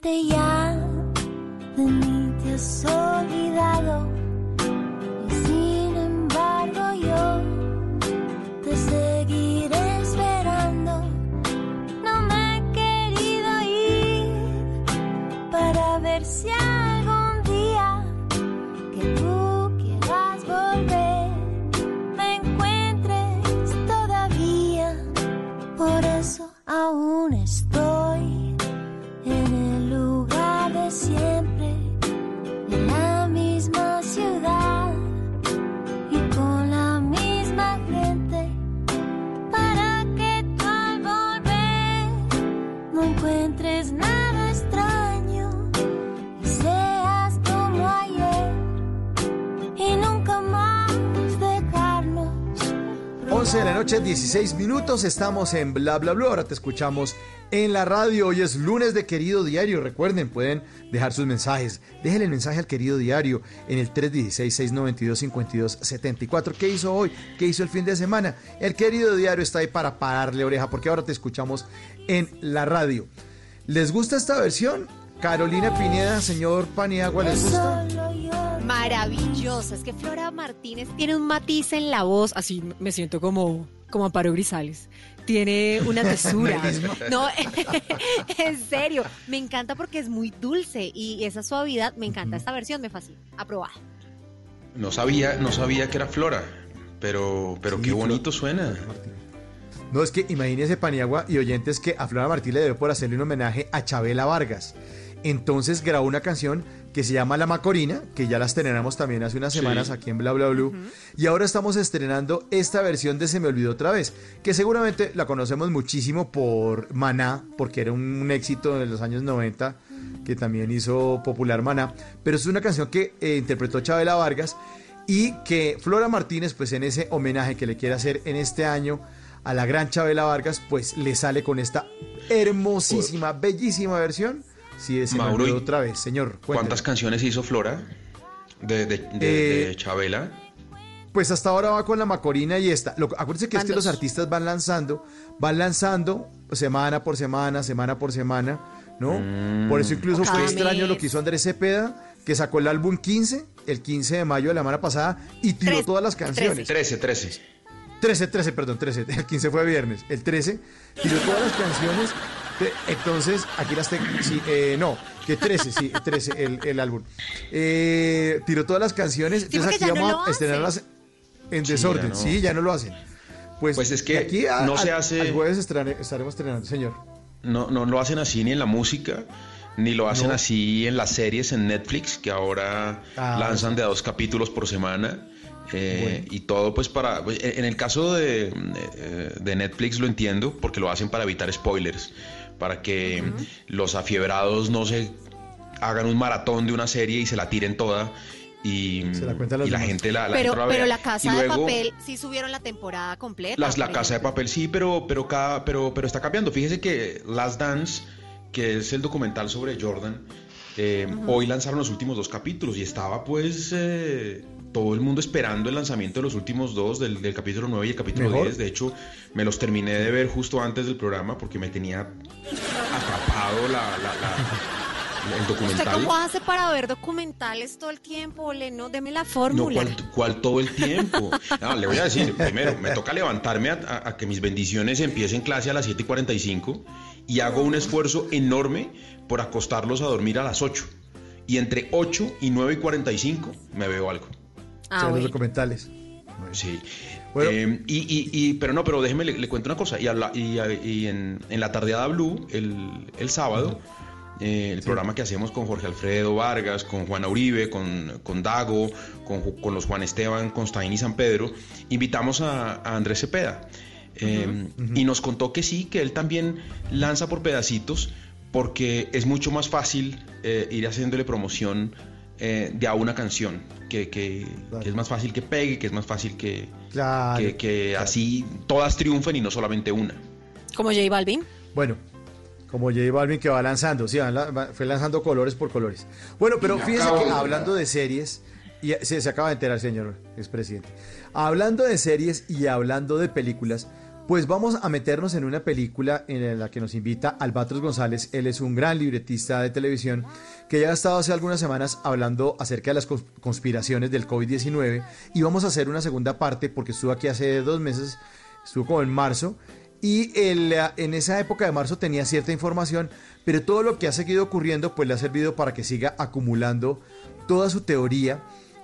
Probablemente ya 16 minutos. Estamos en Bla Bla Bla. Ahora te escuchamos en la radio. Hoy es lunes de Querido Diario. Recuerden, pueden dejar sus mensajes. Déjenle el mensaje al Querido Diario en el 316-692-5274. ¿Qué hizo hoy? ¿Qué hizo el fin de semana? El Querido Diario está ahí para pararle oreja porque ahora te escuchamos en la radio. ¿Les gusta esta versión? Carolina Pineda, señor Paniagua, ¿les gusta? Maravillosa. Es que Flora Martínez tiene un matiz en la voz. Así me siento como, como Amparo Grisales. Tiene una tesura. no, en serio. Me encanta porque es muy dulce y esa suavidad. Me encanta esta versión, me fascina. Aprobada. No sabía, no sabía que era Flora, pero, pero qué bonito suena. No, es que imagínese Paniagua y oyentes que a Flora Martínez le dio por hacerle un homenaje a Chabela Vargas. Entonces grabó una canción que se llama La Macorina, que ya la estrenamos también hace unas semanas aquí en Bla Bla Blue. Y ahora estamos estrenando esta versión de Se me olvidó otra vez, que seguramente la conocemos muchísimo por Maná, porque era un, éxito de los años 90 que también hizo popular Maná, pero es una canción que eh, interpretó Chabela Vargas y que Flora Martínez, pues en ese homenaje que le quiere hacer en este año a la gran Chabela Vargas, pues le sale con esta hermosísima, bellísima versión Sí, se Mauro, otra vez, señor. ¿Cuántas canciones hizo Flora de, de, de, eh, Chabela? Pues hasta ahora va con la Macorina y esta. Lo, acuérdense que es que los artistas van lanzando, van lanzando semana por semana, semana por semana, ¿no? por eso incluso fue extraño lo que hizo Andrés Cepeda, que sacó el álbum 15, el 15 de mayo de la semana pasada, y tiró todas las canciones. 13, 13. 13, 13, perdón, 13. El 15 fue viernes. El 13 tiró todas las canciones entonces, aquí las tengo. Sí, eh, no, que 13, sí, 13 el, el álbum. Eh, tiró todas las canciones. entonces aquí vamos a estrenarlas en desorden. Sí, ya no lo hacen. Pues, pues es que aquí no se hace. El jueves estaremos estrenando, señor. No, no lo hacen así ni en la música, ni lo hacen así en las series en Netflix, que ahora ah, lanzan de a dos capítulos por semana. Eh, y todo pues para... Pues, en el caso de, de, Netflix lo entiendo porque lo hacen para evitar spoilers para que los afiebrados no se hagan un maratón de una serie y se la tiren toda y, la, gente la, pero, pero la casa de papel sí subieron la temporada completa. Las, la casa de papel sí, pero, pero, cada, pero, pero está cambiando. Fíjese que Last Dance, que es el documental sobre Jordan, eh, hoy lanzaron los últimos dos capítulos y estaba pues eh, todo el mundo esperando el lanzamiento de los últimos dos, del, capítulo 9 y el capítulo 10. De hecho, me los terminé de ver justo antes del programa porque me tenía atrapado la, el documental. ¿Usted cómo hace para ver documentales todo el tiempo, No, deme la fórmula. No, ¿cuál, todo el tiempo? le voy a decir, primero, me toca levantarme a, que mis bendiciones empiecen clase a las 7 y 45 y hago un esfuerzo enorme por acostarlos a dormir a las 8. Y entre 8 y 9 y 45 me veo algo. Ah, los documentales. Sí. Eh, y, pero no, pero déjeme le, cuento una cosa. Y, y, en, la tardeada Blue, el, sábado, eh, el programa que hacemos con Jorge Alfredo Vargas, con Juan Uribe, con, con Dago, con, los Juan Esteban, Constaín y San Pedro, invitamos a, Andrés Cepeda. Eh, y nos contó que sí, que él también lanza por pedacitos, porque es mucho más fácil ir haciéndole promoción eh, de a una canción, que, es más fácil que pegue, que es más fácil que, que, así todas triunfen y no solamente una. Como J Balvin. Bueno, como J Balvin que va lanzando, sí, fue lanzando colores por colores. Bueno, pero fíjense que hablando de series, y se, se acaba de enterar, señor expresidente, hablando de series y hablando de películas, pues vamos a meternos en una película en la que nos invita Albatros González. Él es un gran libretista de televisión que ya ha estado hace algunas semanas hablando acerca de las conspiraciones del COVID-19 y vamos a hacer una segunda parte porque estuvo aquí hace dos meses, estuvo como en marzo y en esa época de marzo tenía cierta información, pero todo lo que ha seguido ocurriendo pues le ha servido para que siga acumulando toda su teoría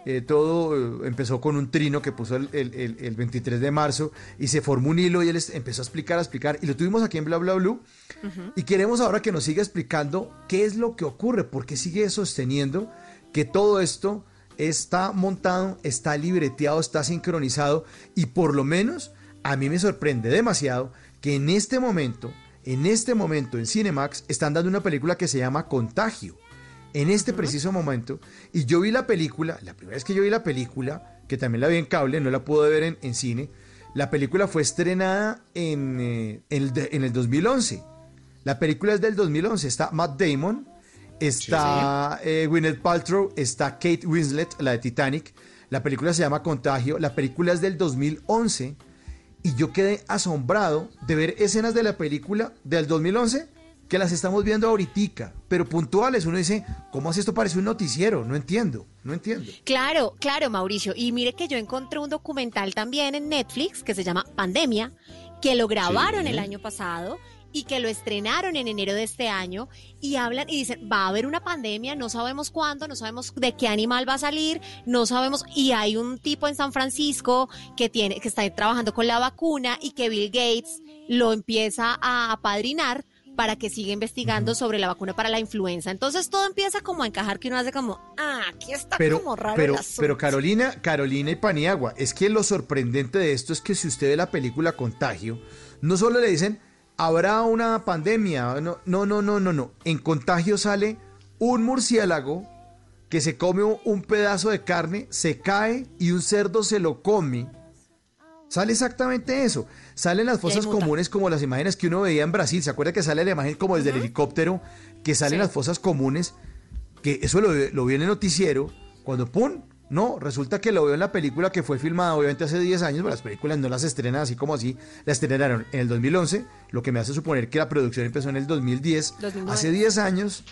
eh, todo eh, empezó con un trino que puso el, 23 de marzo y se formó un hilo y él empezó a explicar, a explicar. Y lo tuvimos aquí en Bla Bla Blue. Y queremos ahora que nos siga explicando qué es lo que ocurre, porque sigue sosteniendo que todo esto está montado, está libreteado, está sincronizado. Y por lo menos a mí me sorprende demasiado que en este momento, en este momento en Cinemax están dando una película que se llama Contagio en este preciso momento. Y yo vi la película, la primera vez que yo vi la película, que también la vi en cable, no la pude ver en, cine, La película fue estrenada en, eh, el, en el 2011. La película es del 2011. Está Matt Damon, está eh, Gwyneth Paltrow, está Kate Winslet, la de Titanic. La película se llama Contagio. La película es del 2011. Y yo quedé asombrado de ver escenas de la película del 2011 que las estamos viendo ahorita, pero puntuales. Uno dice, ¿cómo hace esto? Parece un noticiero. No entiendo, no entiendo. Claro, claro, Mauricio. Y mire que yo encontré un documental también en Netflix que se llama Pandemia, que lo grabaron el año pasado y que lo estrenaron en enero de este año y hablan y dicen, va a haber una pandemia, no sabemos cuándo, no sabemos de qué animal va a salir, no sabemos y hay un tipo en San Francisco que tiene que está trabajando con la vacuna y que Bill Gates lo empieza a apadrinar para que siga investigando sobre la vacuna para la influenza. Entonces todo empieza como a encajar que uno hace como, ah, aquí está como raro pero, el asunto. Pero Carolina, Carolina y Paniagua, es que lo sorprendente de esto es que si usted ve la película Contagio, no solo le dicen, habrá una pandemia, no, no, no, no, no, no. En Contagio sale un murciélago que se come un pedazo de carne, se cae y un cerdo se lo come. Sale exactamente eso. Salen las fosas comunes como las imágenes que uno veía en Brasil. ¿Se acuerda que sale la imagen como desde el helicóptero? Que salen las fosas comunes. Que eso lo, lo vi en el noticiero. Cuando ¡pum! No, resulta que lo veo en la película que fue filmada obviamente hace 10 años, pero las películas no las estrenan así como así, la estrenaron en el 2011, lo que me hace suponer que la producción empezó en el 2010, hace 10 años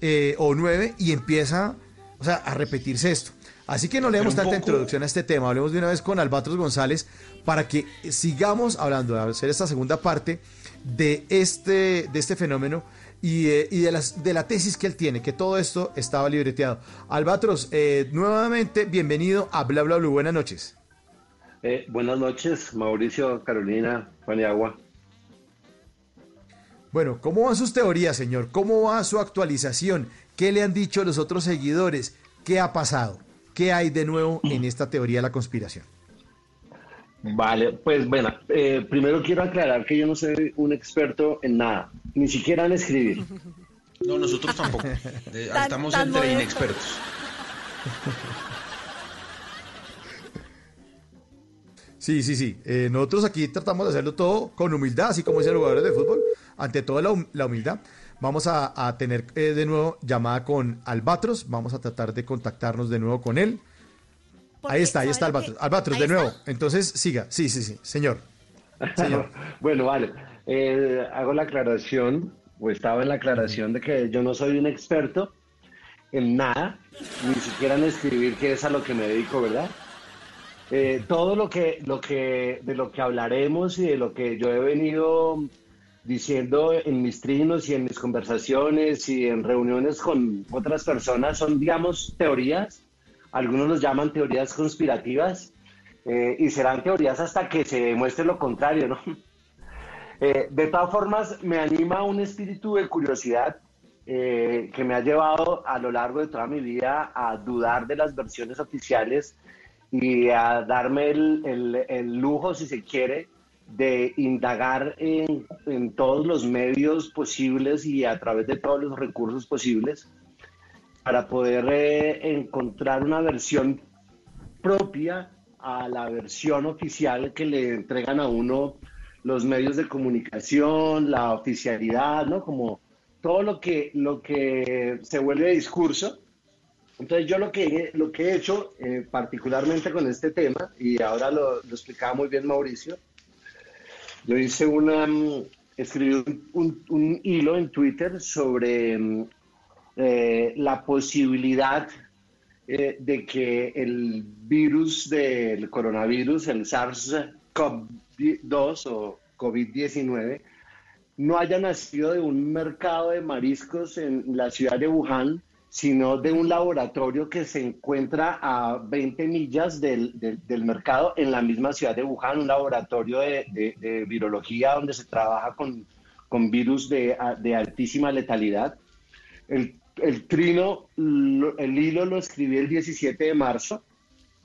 eh, o 9 y empieza, o sea, a repetirse esto. Así que no leemos tanta introducción a este tema, hablemos de una vez con Albatros González para que sigamos hablando, de hacer esta segunda parte de este, de este fenómeno y, eh, y de, las, de la tesis que él tiene, que todo esto estaba libreteado. Albatros, eh, nuevamente bienvenido a Bla Bla Blue. Buenas noches. Eh, buenas noches, Mauricio, Carolina, Juan y Agua. Bueno, ¿cómo van sus teorías, señor? ¿Cómo va su actualización? ¿Qué le han dicho los otros seguidores? ¿Qué ha pasado? ¿Qué hay de nuevo en esta teoría de la conspiración? Vale, pues bueno, eh, primero quiero aclarar que yo no soy un experto en nada, ni siquiera en escribir. No, nosotros tampoco. Estamos entre inexpertos. Sí, sí, sí. Eh, nosotros aquí tratamos de hacerlo todo con humildad, así como dicen los jugadores de fútbol. Ante todo la, hum- la humildad. Vamos a, a tener eh, de nuevo llamada con Albatros. Vamos a tratar de contactarnos de nuevo con él. Ahí está, ahí está Albatros. Albatros, de nuevo. Entonces, siga. Sí, sí, sí. Señor. Señor. bueno, vale. Eh, hago la aclaración, o estaba en la aclaración de que yo no soy un experto en nada, ni siquiera en escribir, que es a lo que me dedico, ¿verdad? Eh, todo lo que, lo que, de lo que hablaremos y de lo que yo he venido diciendo en mis trinos y en mis conversaciones y en reuniones con otras personas son, digamos, teorías. Algunos los llaman teorías conspirativas eh, y serán teorías hasta que se demuestre lo contrario, ¿no? Eh, de todas formas, me anima un espíritu de curiosidad eh, que me ha llevado a lo largo de toda mi vida a dudar de las versiones oficiales y a darme el, el- el lujo, si se quiere, de indagar en, en todos los medios posibles y a través de todos los recursos posibles para poder eh, encontrar una versión propia a la versión oficial que le entregan a uno los medios de comunicación, la oficialidad, ¿no? Como todo lo que, lo que se vuelve discurso. Entonces yo lo que, lo que he hecho, eh, particularmente con este tema, y ahora lo, lo explicaba muy bien Mauricio, yo hice una, mm, escribí un, un- un hilo en Twitter sobre mm, eh, la posibilidad eh, de que el virus del coronavirus, el SARS-CoV-2 o COVID-19, no haya nacido de un mercado de mariscos en la ciudad de Wuhan, sino de un laboratorio que se encuentra a 20 millas del, del- del mercado en la misma ciudad de Wuhan, un laboratorio de, de- de virología donde se trabaja con, con virus de, de altísima letalidad. El, el trino, el hilo lo escribí el 17 de marzo.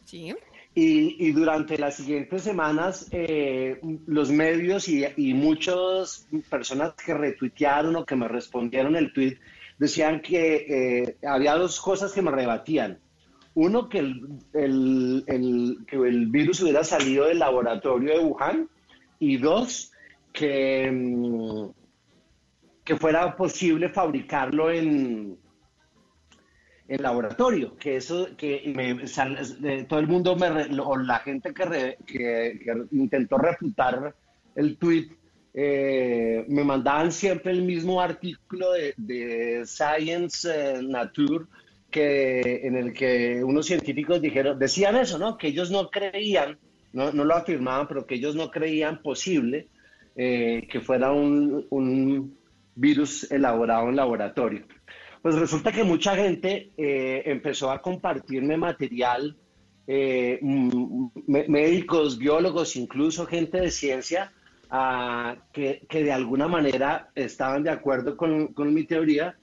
Sí. Y, y durante las siguientes semanas, eh, los medios y, y muchas personas que retuitearon o que me respondieron el tweet decían que eh, había dos cosas que me rebatían. Uno, que el, que el virus hubiera salido del laboratorio de Wuhan. Y dos, que, mm, que fuera posible fabricarlo en, en laboratorio, que eso, que me todo el mundo, me o la gente que, re- que- que intentó refutar el tweet, eh, me mandaban siempre el mismo artículo de, Science eh, Nature, que, en el que unos científicos dijeron, decían eso, ¿no? Que ellos no creían, no, no lo afirmaban, pero que ellos no creían posible eh, que fuera un, un virus elaborado en laboratorio. Pues resulta que mucha gente eh, empezó a compartirme material, médicos, biólogos, incluso gente de ciencia, que, de alguna manera estaban de acuerdo con, mi teoría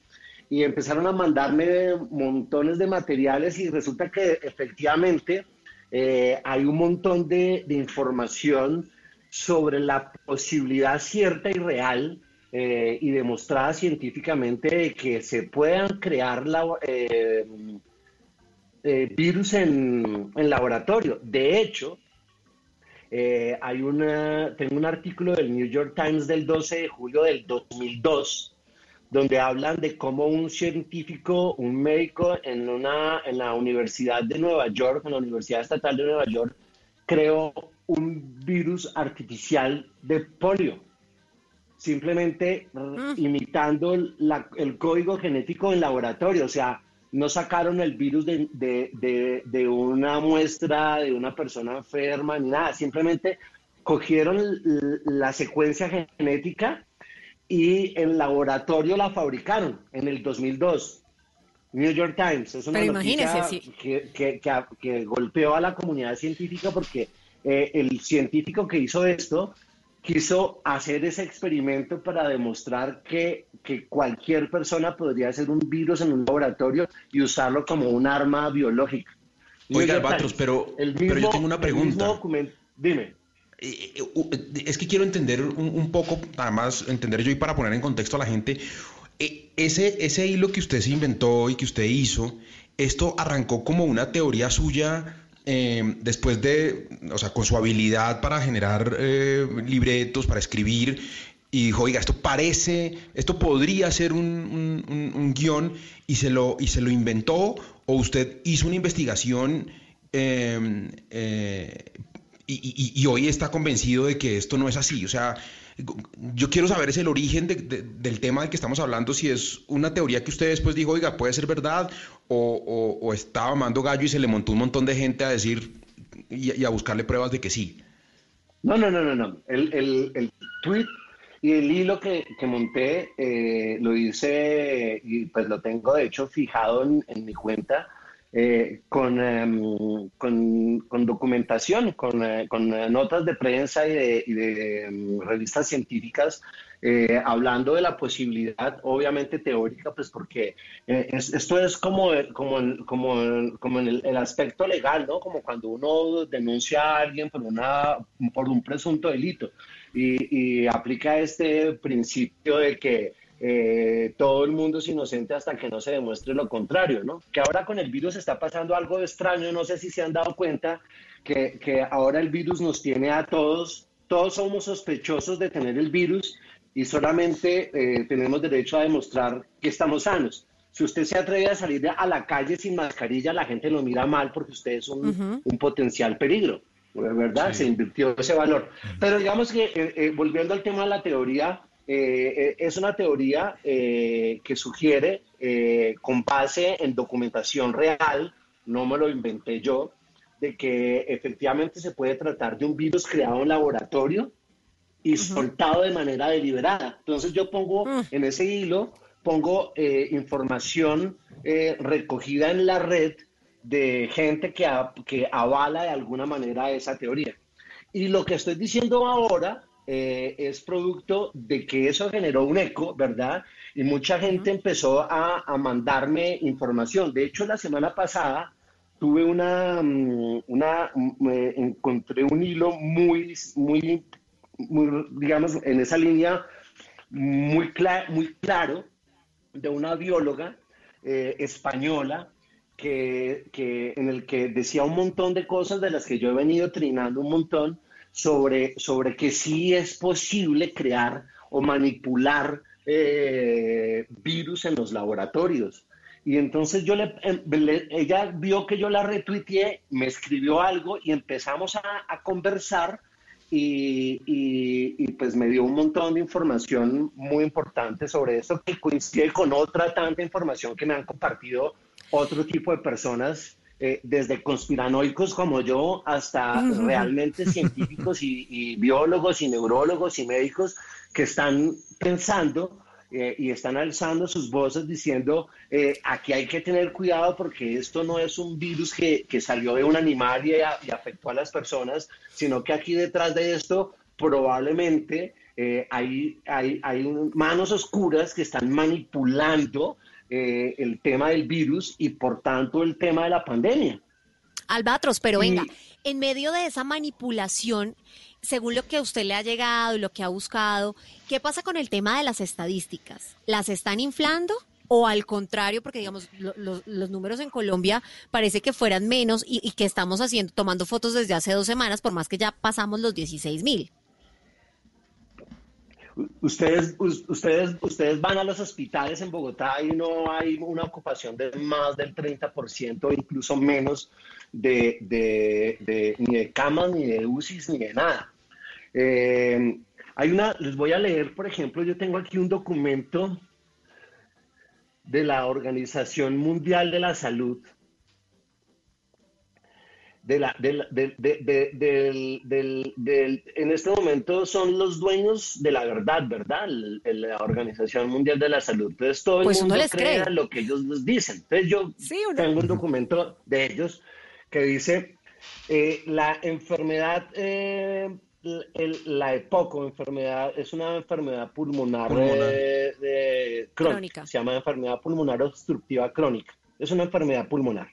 y empezaron a mandarme montones de materiales y resulta que efectivamente eh, hay un montón de, información sobre la posibilidad cierta y real eh, y demostrada científicamente de que se puedan crear eh, virus en, en laboratorio. De hecho, eh, hay una, tengo un artículo del New York Times del 12 de julio del 2002 donde hablan de cómo un científico, un médico en, una, en la Universidad de Nueva York, en la Universidad Estatal de Nueva York, creó un virus artificial de polio, simplemente r- imitando la- el código genético en laboratorio. O sea, no sacaron el virus de, de- de- de una muestra de una persona enferma ni nada, simplemente cogieron la secuencia genética y en laboratorio la fabricaron en el 2002. New York Times, es una Pero noticia imagínese, sí. que, que- que- que golpeó a la comunidad científica porque eh, el científico que hizo esto quiso hacer ese experimento para demostrar que, que cualquier persona podría hacer un virus en un laboratorio y usarlo como un arma biológica. Oiga, Albatros, pero, pero yo tengo una pregunta. mismo documento- dime. Es que quiero entender un, un poco, además, entender yo y para poner en contexto a la gente, eh, ese, ese hilo que usted se inventó y que usted hizo, esto arrancó como una teoría suya eh, después de, o sea, con su habilidad para generar eh, libretos, para escribir, y dijo, oiga, esto parece, esto podría ser un, guion, y se, lo, y se lo inventó, o usted hizo una investigación eh, eh, y- y hoy está convencido de que esto no es así. O sea, yo quiero saber es el origen de- de- del tema del que estamos hablando, si es una teoría que usted después dijo, oiga, puede ser verdad, o, estaba amando gallo y se le montó un montón de gente a decir y, a buscarle pruebas de que sí. No, no, no, no, no. El, el, tweet y el hilo que, monté eh, lo hice y pues lo tengo de hecho fijado en mi cuenta eh, con, em, con, con documentación, con, eh, con, eh, notas de prensa y de, em, revistas científicas eh, hablando de la posibilidad, obviamente teórica, pues porque es- esto es como, como, como, como en el, aspecto legal, ¿no? Como cuando uno denuncia a alguien por, una, por un presunto delito y aplica este principio de que eh, todo el mundo es inocente hasta que no se demuestre lo contrario, ¿no? Que ahora con el virus está pasando algo extraño, no sé si se han dado cuenta que, que ahora el virus nos tiene a todos, todos somos sospechosos de tener el virus y solamente eh, tenemos derecho a demostrar que estamos sanos. Si usted se atreve a salir a la calle sin mascarilla, la gente lo mira mal porque usted es un, Ujú. un potencial peligro, ¿verdad? Se invirtió ese valor. Pero digamos que, eh, eh, volviendo al tema de la teoría, eh, eh, es una teoría eh, que sugiere, eh, con base en documentación real, no me lo inventé yo, de que efectivamente se puede tratar de un virus creado en laboratorio y soltado de manera deliberada. Entonces yo pongo en ese hilo, pongo información recogida en la red de gente que, a- que avala de alguna manera esa teoría. Y lo que estoy diciendo ahora eh, es producto de que eso generó un eco, ¿verdad? Y mucha gente empezó a, a mandarme información. De hecho, la semana pasada tuve una, mm, una mm, eh, encontré un hilo muy, muy, muy, digamos, en esa línea muy, cla- muy claro de una bióloga eh, española que, que, en el que decía un montón de cosas de las que yo he venido trinando un montón sobre, sobre que sí es posible crear o manipular eh, virus en los laboratorios. Y entonces yo em, le, ella vio que yo la retuiteé, me escribió algo y empezamos a, a conversar y, y, pues me dio un montón de información muy importante sobre esto que coincide con otra tanta información que me han compartido otro tipo de personas, eh, desde conspiranoicos como yo hasta realmente científicos y, y biólogos y neurólogos y médicos que están pensando eh, y están alzando sus voces diciendo, eh, aquí hay que tener cuidado porque esto no es un virus que, que salió de un animal y, y, afectó a las personas, sino que aquí detrás de esto probablemente eh, hay, hay, hay manos oscuras que están manipulando el tema del virus y por tanto el tema de la pandemia. Albatros, pero venga, en medio de esa manipulación, según lo que a usted le ha llegado y lo que ha buscado, ¿qué pasa con el tema de las estadísticas? ¿Las están inflando? O al contrario, porque digamos, los números en Colombia parece que fueran menos y, que estamos haciendo, tomando fotos desde hace dos semanas, por más que ya pasamos los 16 mil. Ustedes, ustedes, ustedes van a los hospitales en Bogotá y no hay una ocupación de más del 30% o incluso menos de, de, ni de camas, ni de UCIs, ni de nada. Eh, hay una, les voy a leer, por ejemplo, yo tengo aquí un documento de la Organización Mundial de la Salud. De la, del, en este momento son los dueños de la verdad, ¿verdad? la Organización Mundial de la Salud. Entonces todo el pues mundo cree lo que ellos les dicen. Entonces yo tengo un documento de ellos que dice eh, la enfermedad eh, la EPOC enfermedad, es una enfermedad pulmonar, eh, crónica. Se llama enfermedad pulmonar obstructiva crónica. Es una enfermedad pulmonar.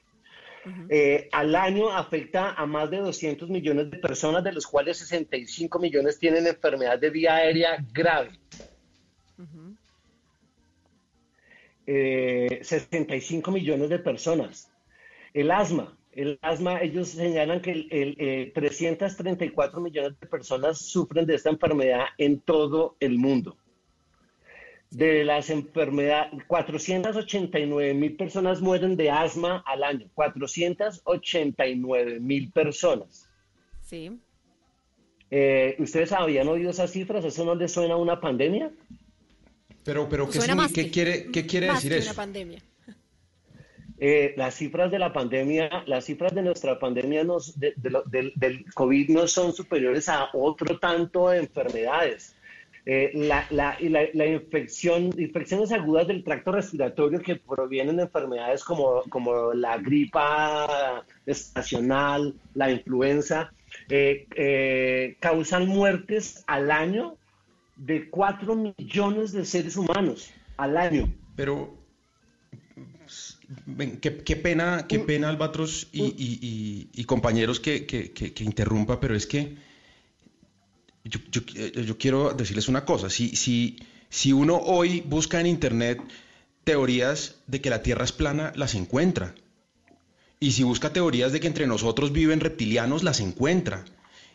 Eh, al año afecta a más de 200 millones de personas, de los cuales 65 millones tienen enfermedad de vía aérea grave. 65 eh, millones de personas. El asma, el asma, ellos señalan que el, 334 eh, millones de personas sufren de esta enfermedad en todo el mundo. De las enfermedades, 489 mil personas mueren de asma al año. 489 mil personas. Sí. Eh, ¿Ustedes habían oído esas cifras? ¿Eso no les suena a una pandemia? Pero, pero ¿qué, ¿qué quiere, qué quiere decir eso? Una pandemia. Eh, las cifras de la pandemia, las cifras de nuestra pandemia nos, del, COVID no son superiores a otro tanto de enfermedades. Eh, la, la, la, infección, infecciones agudas del tracto respiratorio que provienen de enfermedades como, como la gripa estacional, la influenza, eh, causan muertes al año de 4 millones de seres humanos al año. Pero, qué, pena, qué pena, Albatros y, compañeros que, interrumpa, pero es que yo, quiero decirles una cosa. Si uno hoy busca en Internet teorías de que la Tierra es plana, las encuentra. Y si busca teorías de que entre nosotros viven reptilianos, las encuentra.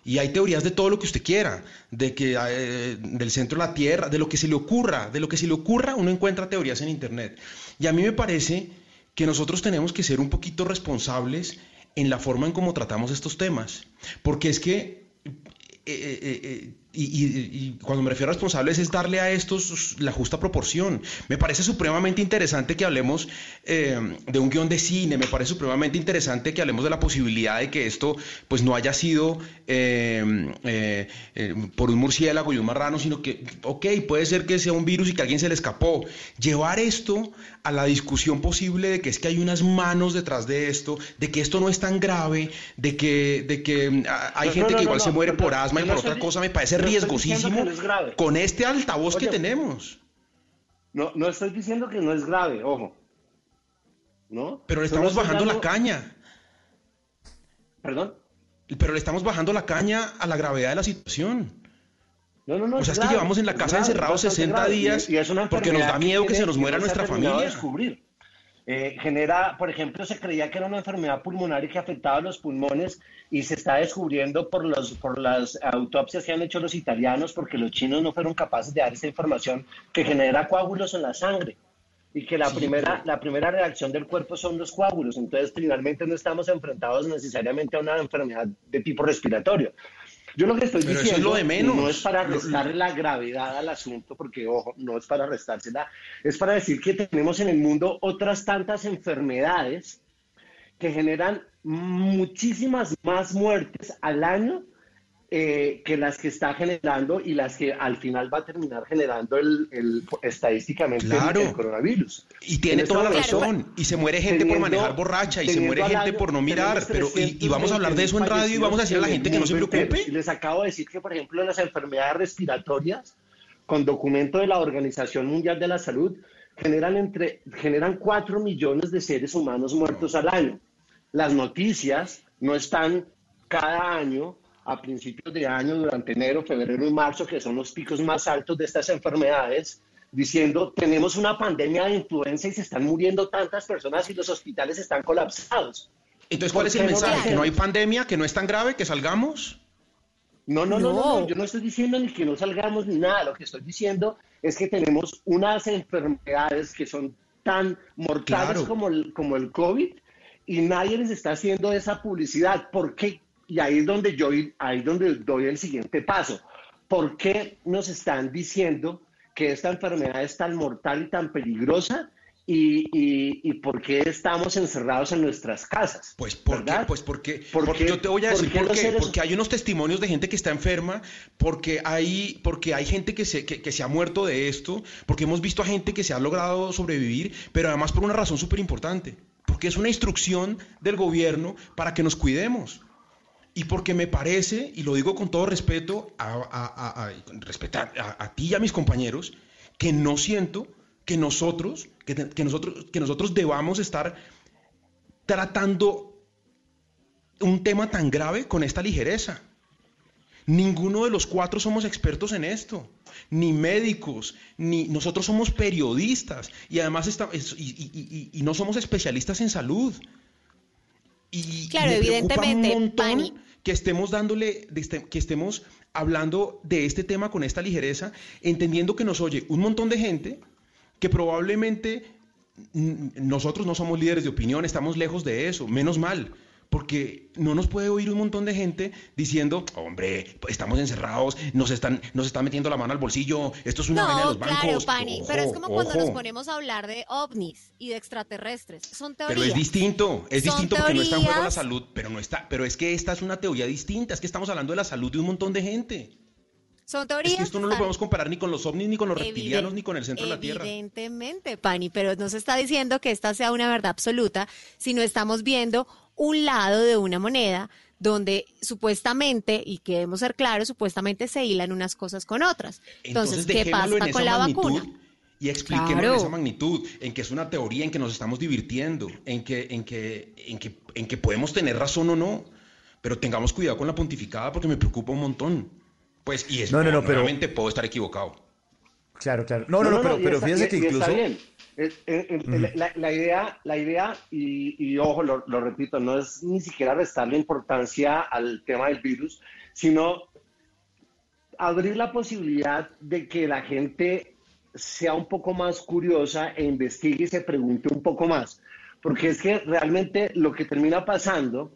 Y hay teorías de todo lo que usted quiera, de que eh, del centro de la Tierra, de lo que se le ocurra, de lo que se le ocurra, uno encuentra teorías en Internet. Y a mí me parece que nosotros tenemos que ser un poquito responsables en la forma en cómo tratamos estos temas. Porque es que eh, eh, eh, y, cuando me refiero a responsables es darle a estos la justa proporción. Me parece supremamente interesante que hablemos de un guion de cine, me parece supremamente interesante que hablemos de la posibilidad de que esto pues no haya sido por un murciélago y un marrano, sino que, ok, puede ser que sea un virus y que alguien se le escapó. Llevar esto a la discusión posible de que es que hay unas manos detrás de esto, de que esto no es tan grave, de que, de que mm, hay gente que igual se muere por asma y por otra cosa, me parece riesgosísimo con este altavoz que tenemos. No, no estoy diciendo que no es grave, ojo. ¿No? Pero le estamos bajando la caña. ¿Perdón? Pero le estamos bajando la caña a la gravedad de la situación. No, no, no. O sea, es, que llevamos en la casa encerrados 60 días porque nos da miedo que se nos muera nuestra familia. Descubrir. Eh, genera, por ejemplo, se creía que era una enfermedad pulmonar y que afectaba a los pulmones y se está descubriendo por, los, por las autopsias que han hecho los italianos porque los chinos no fueron capaces de dar esa información que genera coágulos en la sangre y que la, primera, la primera reacción del cuerpo son los coágulos. Entonces, finalmente no estamos enfrentados necesariamente a una enfermedad de tipo respiratorio. Yo lo que estoy diciendo no es para restar la gravedad al asunto, porque ojo, no es para restársela, es para decir que tenemos en el mundo otras tantas enfermedades que generan muchísimas más muertes al año eh, que las que está generando y las que al final va a terminar generando el, estadísticamente el, coronavirus. Y tiene toda la razón. Y se muere gente por manejar borracha y se muere gente por no mirar. Pero y, vamos a hablar de eso en radio y vamos a decir a la gente que no se preocupe. Les acabo de decir que, por ejemplo, las enfermedades respiratorias, con documento de la Organización Mundial de la Salud, generan entre generan 4 millones de seres humanos muertos al año. Las noticias no están cada año a principios de año, durante enero, febrero y marzo, que son los picos más altos de estas enfermedades, diciendo, tenemos una pandemia de influenza y se están muriendo tantas personas y los hospitales están colapsados. Entonces, ¿cuál es el mensaje? ¿Que no hay pandemia? ¿Que no es tan grave? ¿Que salgamos? No, no, no, no, yo no estoy diciendo ni que no salgamos ni nada, lo que estoy diciendo es que tenemos unas enfermedades que son tan mortales como, el, como el COVID y nadie les está haciendo esa publicidad. ¿Por qué y ahí es donde yo ahí es donde doy el siguiente paso. ¿Por qué nos están diciendo que esta enfermedad es tan mortal y tan peligrosa? Y, y, por qué estamos encerrados en nuestras casas. Pues porque, pues porque, porque yo te voy a decir por qué. Porque hay unos testimonios de gente que está enferma, porque hay, porque hay gente que se, que, que se ha muerto de esto, porque hemos visto a gente que se ha logrado sobrevivir, pero además por una razón súper importante, porque es una instrucción del gobierno para que nos cuidemos y porque me parece, y lo digo con todo respeto a, respetar a, ti y a mis compañeros, que no siento que nosotros, que, nosotros, que nosotros debamos estar tratando un tema tan grave con esta ligereza. Ninguno de los cuatro somos expertos en esto, ni médicos, ni nosotros somos periodistas y además y, no somos especialistas en salud. Y claro, evidentemente, que estemos dándole, este, que estemos hablando de este tema con esta ligereza, entendiendo que nos oye un montón de gente que probablemente nosotros no somos líderes de opinión, estamos lejos de eso, menos mal porque no nos puede oír un montón de gente diciendo, hombre, estamos encerrados, nos están, nos están metiendo la mano al bolsillo, esto es una no, de los bancos. Claro, Pani, pero es como cuando nos ponemos a hablar de ovnis y de extraterrestres. Son teorías. Pero es distinto, es distinto porque no está en juego la salud, pero no está, pero es que esta es una teoría distinta, es que estamos hablando de la salud de un montón de gente. Son teorías. Es que esto no lo podemos comparar ni con los ovnis, ni con los reptilianos, ni con el centro de la Tierra. Evidentemente, Pani, pero no se está diciendo que esta sea una verdad absoluta, sino estamos viendo un lado de una moneda donde supuestamente, y queremos ser claros, supuestamente se hilan unas cosas con otras. Entonces, ¿qué pasa con la vacuna? Y expliquemos esa magnitud, en que es una teoría en que nos estamos divirtiendo, en que, en que, en que, en que podemos tener razón o no, pero tengamos cuidado con la pontificada porque me preocupa un montón. Pues, y es, no, no, no, realmente puedo estar equivocado. Claro, claro. No, no, no, pero, pero fíjense que incluso... La, idea, la idea y, ojo, lo, repito, no es ni siquiera restarle importancia al tema del virus, sino abrir la posibilidad de que la gente sea un poco más curiosa e investigue y se pregunte un poco más. Porque es que realmente lo que termina pasando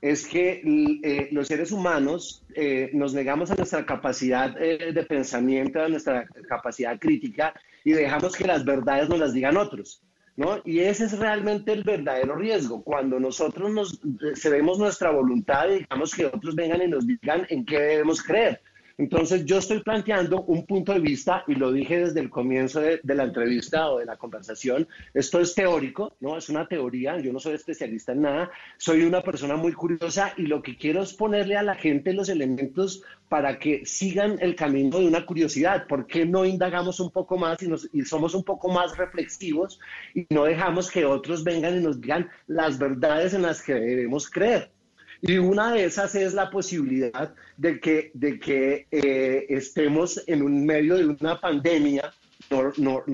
es que eh, los seres humanos eh, nos negamos a nuestra capacidad eh, de pensamiento, a nuestra capacidad crítica y dejamos que las verdades nos las digan otros. ¿no? Y ese es realmente el verdadero riesgo, cuando nosotros nos cedemos nuestra voluntad y dejamos que otros vengan y nos digan en qué debemos creer. Entonces yo estoy planteando un punto de vista, y lo dije desde el comienzo de, la entrevista o de la conversación, esto es teórico, ¿no? Es una teoría, yo no soy especialista en nada, soy una persona muy curiosa y lo que quiero es ponerle a la gente los elementos para que sigan el camino de una curiosidad. ¿Por qué no indagamos un poco más y, somos un poco más reflexivos y no dejamos que otros vengan y nos digan las verdades en las que debemos creer? Y una de esas es la posibilidad de que, de que eh, estemos en un medio de una pandemia no,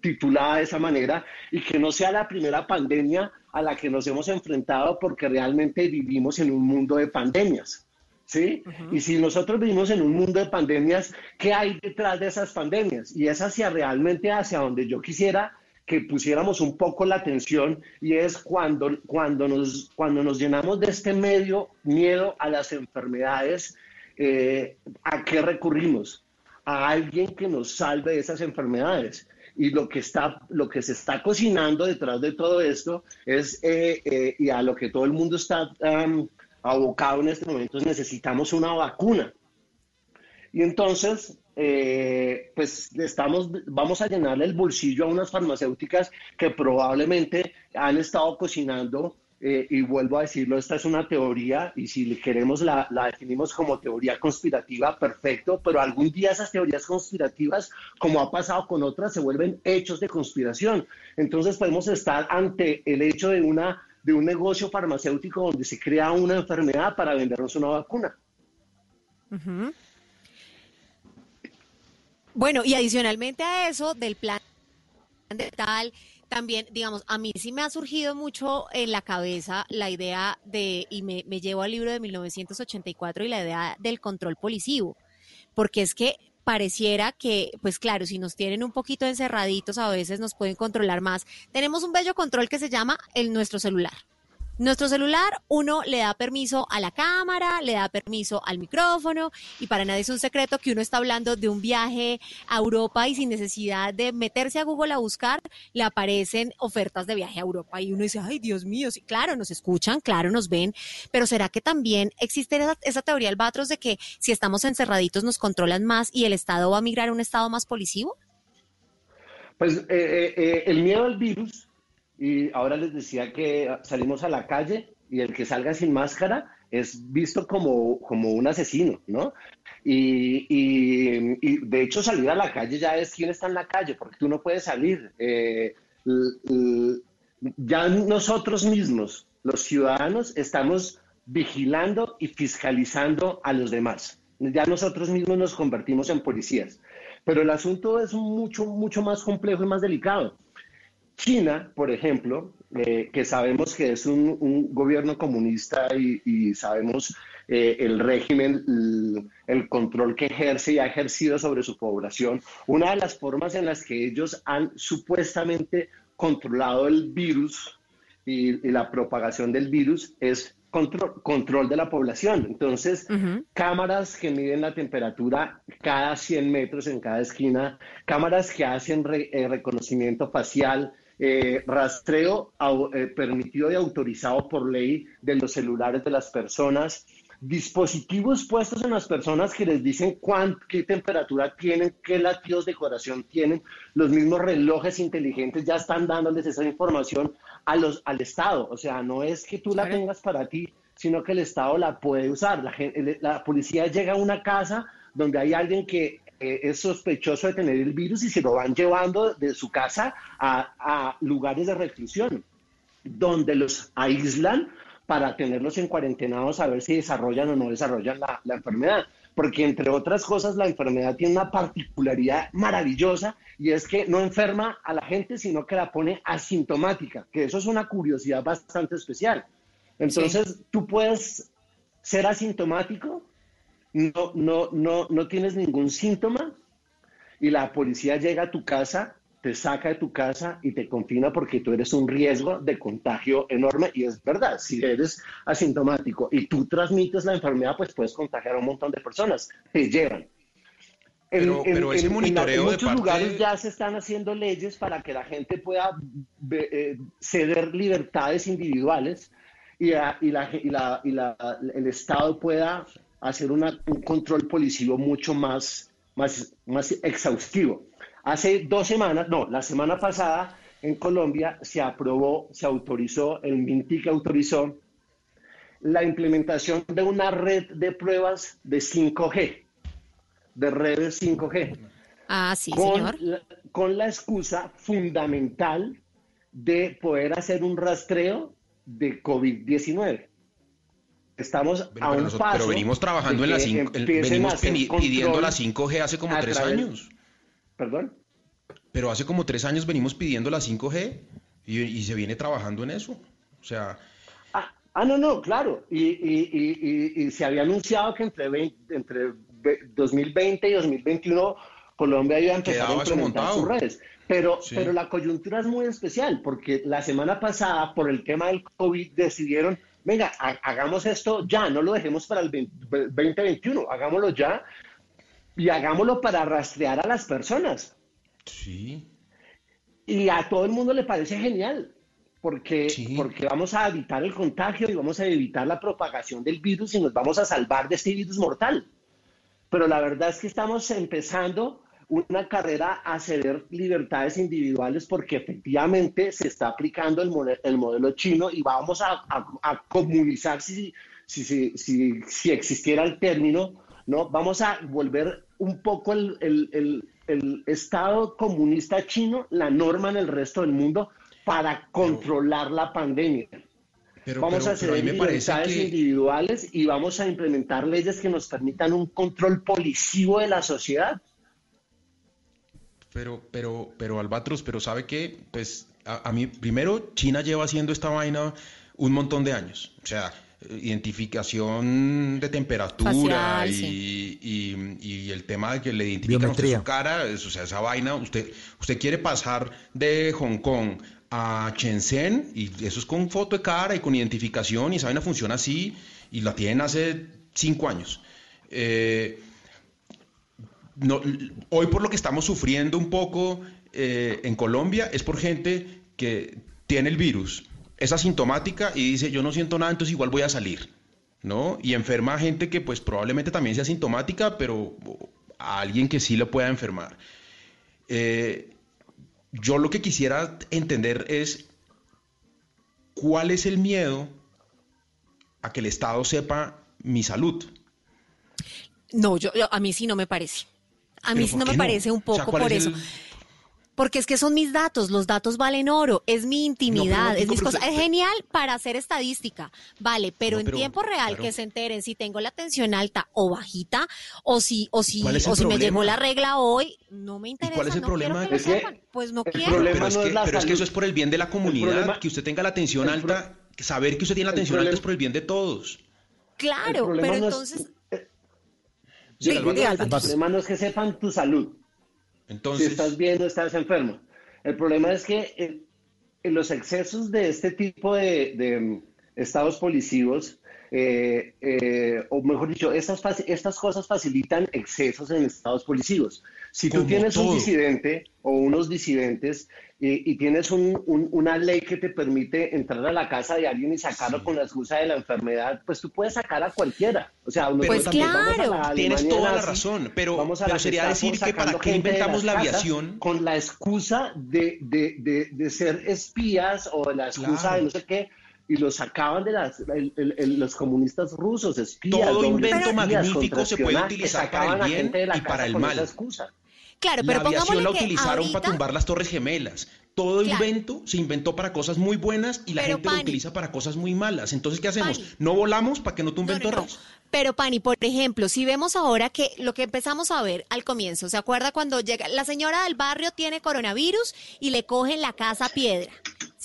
titulada de esa manera y que no sea la primera pandemia a la que nos hemos enfrentado porque realmente vivimos en un mundo de pandemias. ¿Sí? Y si nosotros vivimos en un mundo de pandemias, ¿qué hay detrás de esas pandemias? Y es hacia realmente hacia donde yo quisiera que pusiéramos un poco la atención y es cuando, cuando, nos, cuando nos llenamos de este medio miedo a las enfermedades, eh, ¿a qué recurrimos? A alguien que nos salve de esas enfermedades. Y lo que, está, lo que se está cocinando detrás de todo esto es, eh, eh, y a lo que todo el mundo está abocado en este momento, es necesitamos una vacuna. Y entonces, eh, pues estamos, vamos a llenarle el bolsillo a unas farmacéuticas que probablemente han estado cocinando, eh, y vuelvo a decirlo, esta es una teoría, y si queremos la, la, definimos como teoría conspirativa, perfecto, pero algún día esas teorías conspirativas, como ha pasado con otras, se vuelven hechos de conspiración. Entonces podemos estar ante el hecho de, una, de un negocio farmacéutico donde se crea una enfermedad para vendernos una vacuna. Bueno, y adicionalmente a eso, del plan de tal, también, digamos, a mí sí me ha surgido mucho en la cabeza la idea de, y me, me llevo al libro de 1984 y la idea del control policivo, porque es que pareciera que, pues claro, si nos tienen un poquito encerraditos, a veces nos pueden controlar más. Tenemos un bello control que se llama el nuestro celular. Nuestro celular, uno le da permiso a la cámara, le da permiso al micrófono y para nadie es un secreto que uno está hablando de un viaje a Europa y sin necesidad de meterse a Google a buscar, le aparecen ofertas de viaje a Europa y uno dice, ay Dios mío, sí, claro, nos escuchan, claro, nos ven, pero ¿será que también existe esa, teoría del de que si estamos encerraditos nos controlan más y el Estado va a migrar a un Estado más policivo? Pues eh, eh, eh, el miedo al virus y ahora les decía que salimos a la calle y el que salga sin máscara es visto como, como un asesino, ¿no? Y, y, de hecho salir a la calle ya es quién está en la calle, porque tú no puedes salir. Eh, ya nosotros mismos, los ciudadanos, estamos vigilando y fiscalizando a los demás. Ya nosotros mismos nos convertimos en policías. Pero el asunto es mucho, mucho más complejo y más delicado China, por ejemplo, eh, que sabemos que es un, gobierno comunista y, sabemos eh, el régimen, el, control que ejerce y ha ejercido sobre su población, una de las formas en las que ellos han supuestamente controlado el virus y, la propagación del virus es control, control de la población. Entonces, cámaras que miden la temperatura cada 100 metros en cada esquina, cámaras que hacen eh, reconocimiento facial, eh, rastreo eh, permitido y autorizado por ley de los celulares de las personas, dispositivos puestos en las personas que les dicen qué temperatura tienen, qué latidos de corazón tienen, los mismos relojes inteligentes ya están dándoles esa información a los, al Estado. O sea, no es que tú la tengas para ti, sino que el Estado la puede usar. La, la policía llega a una casa donde hay alguien que eh, es sospechoso de tener el virus y se lo van llevando de su casa a, lugares de reclusión, donde los aíslan para tenerlos en cuarentenados a ver si desarrollan o no desarrollan la, la enfermedad. Porque entre otras cosas, la enfermedad tiene una particularidad maravillosa y es que no enferma a la gente, sino que la pone asintomática, que eso es una curiosidad bastante especial. Entonces, tú puedes ser asintomático no, no, no, no tienes ningún síntoma y la policía llega a tu casa, te saca de tu casa y te confina porque tú eres un riesgo de contagio enorme. Y es verdad, si eres asintomático y tú transmites la enfermedad, pues puedes contagiar a un montón de personas. Te llevan. Pero, en, ese monitoreo en, muchos lugares ya se están haciendo leyes para que la gente pueda eh, ceder libertades individuales y, y, la, y, la, y la, el Estado pueda hacer un control policivo mucho más, más, más exhaustivo. Hace dos semanas, no, la semana pasada en Colombia se aprobó, se autorizó, el MINTIC autorizó la implementación de una red de pruebas de 5G, de redes 5G. Ah, sí, con, señor. La, con la excusa fundamental de poder hacer un rastreo de COVID-19. Estamos a un paso. Pero venimos trabajando en la 5 venimos pidiendo la 5G hace como tres años. ¿Perdón? pero hace como tres años venimos pidiendo la 5G y, se viene trabajando en eso. O sea... Ah, ah no, no, claro. Y, se había anunciado que entre, entre 2020 y 2021 Colombia iba a empezar a implementar sus redes. Pero, pero la coyuntura es muy especial porque la semana pasada, por el tema del COVID, decidieron, venga, hagamos esto ya, no lo dejemos para el 2021, hagámoslo ya y hagámoslo para rastrear a las personas. Sí. Y a todo el mundo le parece genial, porque, porque vamos a evitar el contagio y vamos a evitar la propagación del virus y nos vamos a salvar de este virus mortal. Pero la verdad es que estamos empezando una carrera a ceder libertades individuales porque efectivamente se está aplicando el, el modelo chino y vamos a, a, comunizar si, si, si, si, existiera el término, ¿no? Vamos a volver un poco el, el, el, Estado comunista chino la norma en el resto del mundo para controlar la pandemia. vamos a ceder libertades individuales y vamos a implementar leyes que nos permitan un control policivo de la sociedad. Pero, pero, pero Albatros, pero ¿sabe qué? Pues a, mí, primero, China lleva haciendo esta vaina un montón de años. O sea, identificación de temperatura y, el tema de que le identifican su cara, o sea, esa vaina, usted, usted quiere pasar de Hong Kong a Shenzhen y eso es con foto de cara y con identificación y esa vaina funciona así y la tienen hace cinco años. Eh, no, hoy por lo que estamos sufriendo un poco eh, en Colombia es por gente que tiene el virus, es asintomática y dice yo no siento nada, entonces igual voy a salir, ¿no? Y enferma a gente que pues probablemente también sea asintomática, pero a alguien que sí lo pueda enfermar. Eh, yo lo que quisiera entender es cuál es el miedo a que el Estado sepa mi salud. No, yo, a mí sí no me parece. A mí sí no me parece un poco por eso. Porque es que son mis datos, los datos valen oro, es mi intimidad, es mis cosas. Es genial para hacer estadística, vale, pero, en tiempo real que se enteren si tengo la tensión alta o bajita, o si, o si, o si me llegó la regla hoy, no me interesa. ¿Cuál es el problema? Pues no quiero. Pero, es, que, pero es que eso es por el bien de la comunidad, que usted tenga la tensión alta, saber que usted tiene la tensión alta es por el bien de todos. Claro, pero entonces Sí, el problema no es que sepan tu salud. Entonces... Si estás bien o estás enfermo. El problema es que en, los excesos de este tipo de, mm, estados policivos, eh, eh, o mejor dicho, estas, estas cosas facilitan excesos en estados policivos. Si tú tienes un disidente o unos disidentes y, tienes una ley que te permite entrar a la casa de alguien y sacarlo con la excusa de la enfermedad, pues tú puedes sacar a cualquiera. O sea, pues claro, tienes toda la razón, pero, vamos a sería decir que para qué inventamos la aviación con la excusa de, de, de, ser espías o la excusa de no sé qué y los sacaban de las, los comunistas rusos, espías. Todo invento magnífico se puede utilizar para el bien y para el mal. Excusa. Claro, pero la aviación la utilizaron para tumbar las torres gemelas. Todo invento se inventó para cosas muy buenas y la gente lo utiliza para cosas muy malas. Entonces, ¿qué hacemos? ¿No volamos para que no tumben torres? Pero, Pani, por ejemplo, si vemos ahora que lo que empezamos a ver al comienzo, ¿se acuerda cuando llega la señora del barrio tiene coronavirus y le cogen la casa piedra?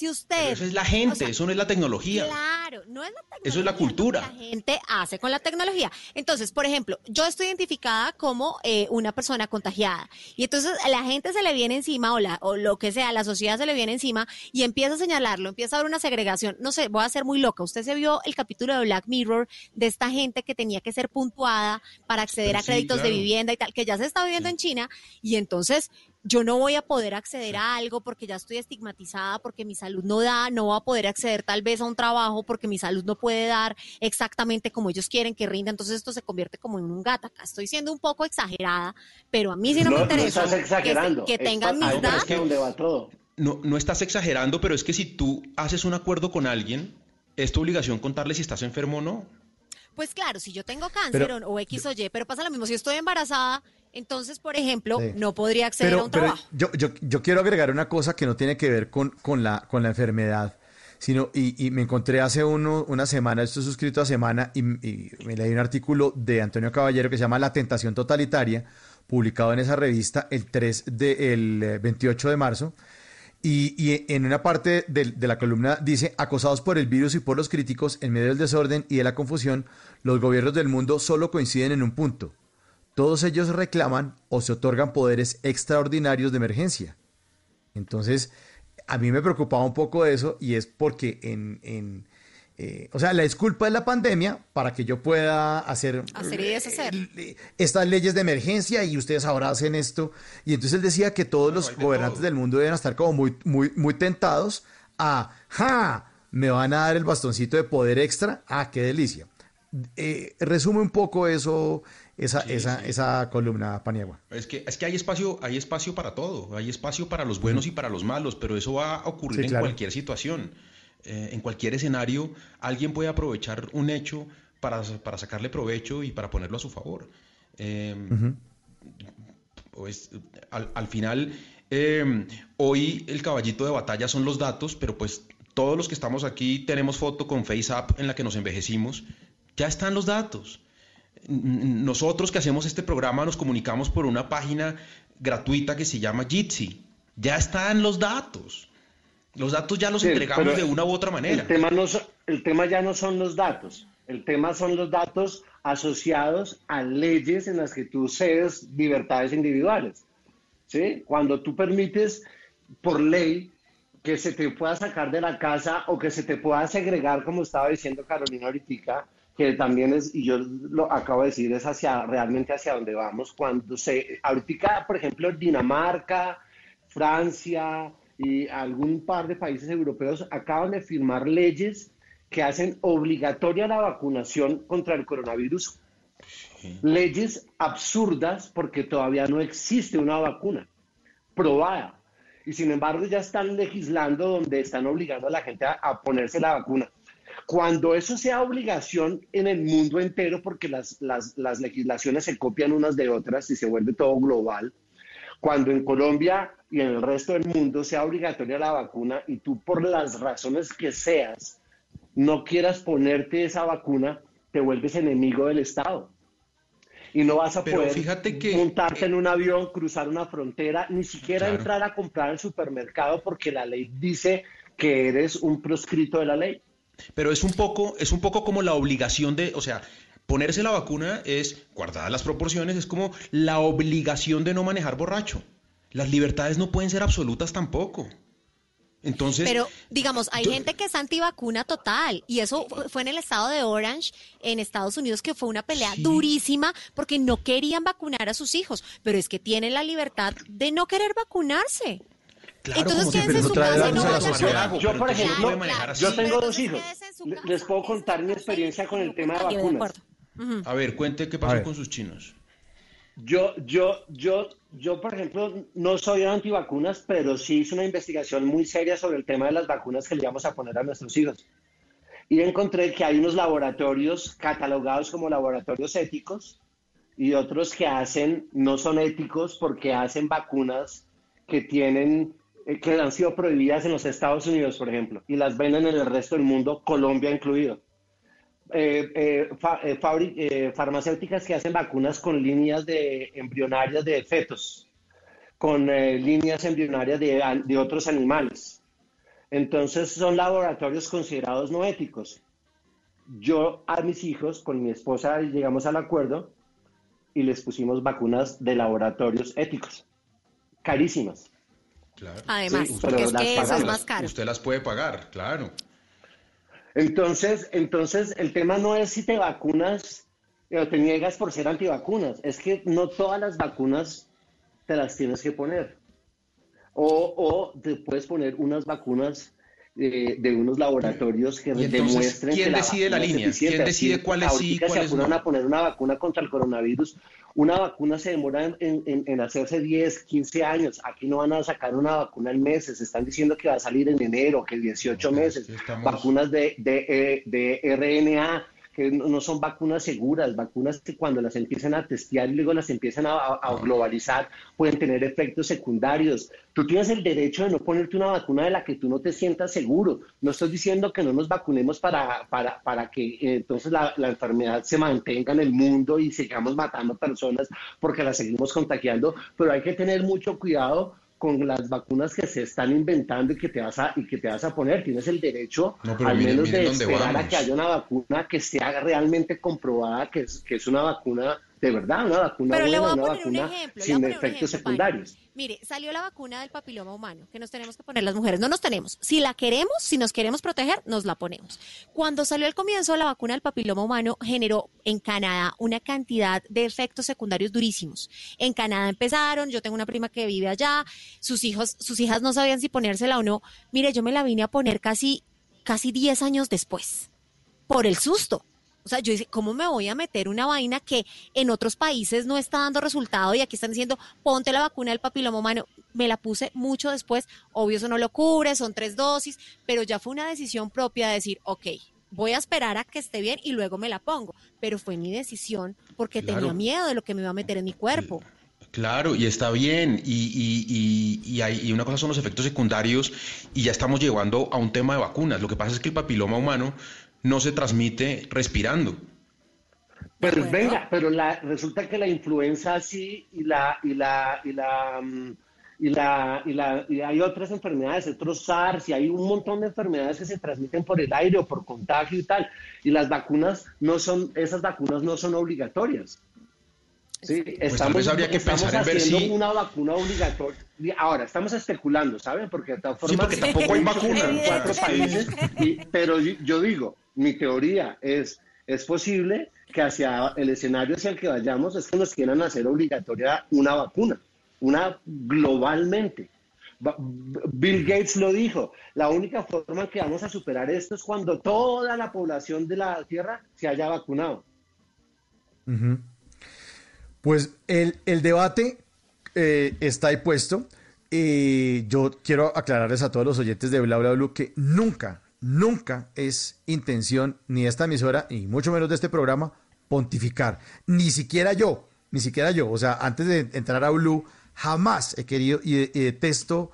Si usted. eso es la gente, eso no es la tecnología. Claro, no es la tecnología. Eso es la cultura. La gente hace con la tecnología. Entonces, por ejemplo, yo estoy identificada como eh, una persona contagiada. Y entonces la gente se le viene encima, o, la, o lo que sea, la sociedad se le viene encima y empieza a señalarlo, empieza a haber una segregación. No sé, voy a ser muy loca. Usted se vio el capítulo de Black Mirror de esta gente que tenía que ser puntuada para acceder a créditos de vivienda y tal, que ya se está viviendo en China. Y entonces yo no voy a poder acceder a algo porque ya estoy estigmatizada, porque mi salud no da, no voy a poder acceder tal vez a un trabajo porque mi salud no puede dar exactamente como ellos quieren que rinda, entonces esto se convierte como en un gata. Acá estoy siendo un poco exagerada, pero a mí sí no, me interesa que, tengan mis datos. No, no estás exagerando, pero es que si tú haces un acuerdo con alguien, es tu obligación contarle si estás enfermo o no. Pues claro, si yo tengo cáncer o X o Y, pero pasa lo mismo, si estoy embarazada entonces, por ejemplo, no podría acceder a un trabajo. Yo, yo, yo, quiero agregar una cosa que no tiene que ver con, con, la, con la enfermedad, sino, y, y me encontré hace uno, una semana, estoy suscrito a Semana, y, y me leí un artículo de Antonio Caballero que se llama La tentación totalitaria, publicado en esa revista el 3 de, el 28 de marzo. Y, y en una parte de, de, la columna dice, acosados por el virus y por los críticos, en medio del desorden y de la confusión, los gobiernos del mundo solo coinciden en un punto. Todos ellos reclaman o se otorgan poderes extraordinarios de emergencia. Entonces, a mí me preocupaba un poco eso y es porque en, en eh, o sea, la disculpa es la pandemia para que yo pueda hacer, hacer y deshacer. estas leyes de emergencia y ustedes ahora hacen esto. Y entonces él decía que todos los gobernantes del mundo deben estar como muy, muy, muy tentados a, ¡ja! Me van a dar el bastoncito de poder extra. ¡Ah, qué delicia! Eh, resume un poco eso, esa, esa, esa columna Paniagua. Es que, es que hay espacio, hay espacio para todo, hay espacio para los buenos y para los malos, pero eso va a ocurrir en cualquier situación. Eh, en cualquier escenario, alguien puede aprovechar un hecho para, para sacarle provecho y para ponerlo a su favor. Em, pues, al, al, final, eh, hoy el caballito de batalla son los datos, pero pues todos los que estamos aquí tenemos foto con FaceApp en la que nos envejecimos. Ya están los datos. Nosotros que hacemos este programa nos comunicamos por una página gratuita que se llama Jitsi. Ya están los datos. Los datos ya los entregamos de una u otra manera. El tema, no, el tema ya no son los datos. El tema son los datos asociados a leyes en las que tú cedes libertades individuales. ¿sí? Cuando tú permites por ley que se te pueda sacar de la casa o que se te pueda segregar, como estaba diciendo Carolina ahorita, que también es, y yo lo acabo de decir, es hacia realmente hacia dónde vamos. Cuando se, ahorita, por ejemplo, Dinamarca, Francia y algún par de países europeos acaban de firmar leyes que hacen obligatoria la vacunación contra el coronavirus. Leyes absurdas porque todavía no existe una vacuna probada. Y sin embargo ya están legislando donde están obligando a la gente a, a ponerse la vacuna. Cuando eso sea obligación en el mundo entero, porque las, las, las, legislaciones se copian unas de otras y se vuelve todo global, cuando en Colombia y en el resto del mundo sea obligatoria la vacuna y tú por las razones que seas no quieras ponerte esa vacuna, te vuelves enemigo del Estado. Y no vas a Pero poder fíjate que, montarte en un avión, cruzar una frontera, ni siquiera Claro. entrar a comprar al supermercado porque la ley dice que eres un proscrito de la ley. Pero es un poco, es un poco como la obligación de, o sea, ponerse la vacuna es, guardadas las proporciones, es como la obligación de no manejar borracho. Las libertades no pueden ser absolutas tampoco. Entonces, Pero, digamos, hay yo- gente que es antivacuna total y eso fu- fue en el estado de Orange, en Estados Unidos, que fue una pelea durísima porque no querían vacunar a sus hijos, pero es que tienen la libertad de no querer vacunarse. Entonces como si- quédense en su casa y no vayan a- Yo, por ejemplo, Claro, claro. yo tengo dos hijos. Le- Les puedo contar mi experiencia con el tema de vacunas. a ver, cuente qué pasó con sus chinos. Yo, yo, yo, yo, por ejemplo, no soy antivacunas, pero sí hice una investigación muy seria sobre el tema de las vacunas que le vamos a poner a nuestros hijos. Y encontré que hay unos laboratorios catalogados como laboratorios éticos y otros que hacen, no son éticos porque hacen vacunas que tienen, que han sido prohibidas en los Estados Unidos, por ejemplo, y las venden en el resto del mundo, Colombia incluido. Eh, eh, fa- eh, eh, farmacéuticas que hacen vacunas con líneas de embrionarias de fetos, con eh, líneas embrionarias de, de otros animales. Entonces son laboratorios considerados no éticos. Yo a mis hijos, con mi esposa, llegamos al acuerdo y les pusimos vacunas de laboratorios éticos, carísimas. Claro. Además, Sí, porque pero es que eso es más caro. Usted las puede pagar, claro. Entonces, entonces el tema no es si te vacunas o te niegas por ser antivacunas, es que no todas las vacunas te las tienes que poner. O, o te puedes poner unas vacunas eh, de unos laboratorios que entonces, demuestren ¿quién que decide la es línea? eficiente. ¿Quién decide Así, cuáles sí ahorita se apuran no? a poner una vacuna contra el coronavirus. Una vacuna se demora en, en- en hacerse 10, 15 años. Aquí no van a sacar una vacuna en meses. Están diciendo que va a salir en enero, que 18 meses. estamos- Vacunas de, de, eh, de RNA que no, no son vacunas seguras, vacunas que cuando las empiezan a testear y luego las empiezan a, a- globalizar pueden tener efectos secundarios. Tú tienes el derecho de no ponerte una vacuna de la que tú no te sientas seguro. No estoy diciendo que no nos vacunemos para, para, para que eh, entonces la, la enfermedad se mantenga en el mundo y sigamos matando personas porque las seguimos contagiando, pero hay que tener mucho cuidado con las vacunas que se están inventando y que te vas a, y que te vas a poner. Tienes el derecho No, al miren- menos miren de esperar a que haya una vacuna que sea realmente comprobada que es, que es una vacuna de verdad, una vacuna Pero le voy buena, a una poner un ejemplo, sin efectos ejemplo, Pani. secundarios. Mire, salió la vacuna del papiloma humano, que nos tenemos que poner las mujeres. No nos tenemos. Si la queremos, si nos queremos proteger, nos la ponemos. Cuando salió al comienzo la vacuna del papiloma humano, generó en Canadá una cantidad de efectos secundarios durísimos. En Canadá empezaron, yo tengo una prima que vive allá, sus hijos, sus hijas no sabían si ponérsela o no. Mire, yo me la vine a poner casi, casi 10 años después, por el susto. O sea, yo dije, ¿cómo me voy a meter una vaina que en otros países no está dando resultado y aquí están diciendo, ponte la vacuna del papiloma humano? Me la puse mucho después, obvio eso no lo cubre, son tres dosis, pero ya fue una decisión propia de decir, ok, voy a esperar a que esté bien y luego me la pongo. Pero fue mi decisión porque Claro. tenía miedo de lo que me iba a meter en mi cuerpo. Claro, y está bien, y, y- y- y hay- y una cosa son los efectos secundarios, y ya estamos llegando a un tema de vacunas. Lo que pasa es que el papiloma humano no se transmite respirando. Pero venga, pero la, resulta que la influenza sí y la y la y la mm, y la y la y hay otras enfermedades, otros SARS y hay un montón de enfermedades que se transmiten por el aire o por contagio y tal. Y las vacunas no son esas vacunas no son obligatorias. Sí, tal estamos, vez habría que estamos pensar en ver si- una vacuna obligatoria. Ahora, estamos especulando, ¿saben? Porque de todas Sí, formas... porque tampoco hay vacuna. en cuatro países, y- pero yo, digo, mi teoría es, es posible que hacia el escenario hacia el que vayamos es que nos quieran hacer obligatoria una vacuna, una globalmente. Ba- Bill Gates lo dijo, la única forma en que vamos a superar esto es cuando toda la población de la Tierra se haya vacunado. Ujú. Pues el, el debate eh, está ahí puesto. Eh, yo quiero aclararles a todos los oyentes de Bla Bla Blue que nunca, nunca es intención ni esta emisora, y mucho menos de este programa, pontificar. Ni siquiera yo, ni siquiera yo. O sea, antes de entrar a Blue, jamás he querido y, y detesto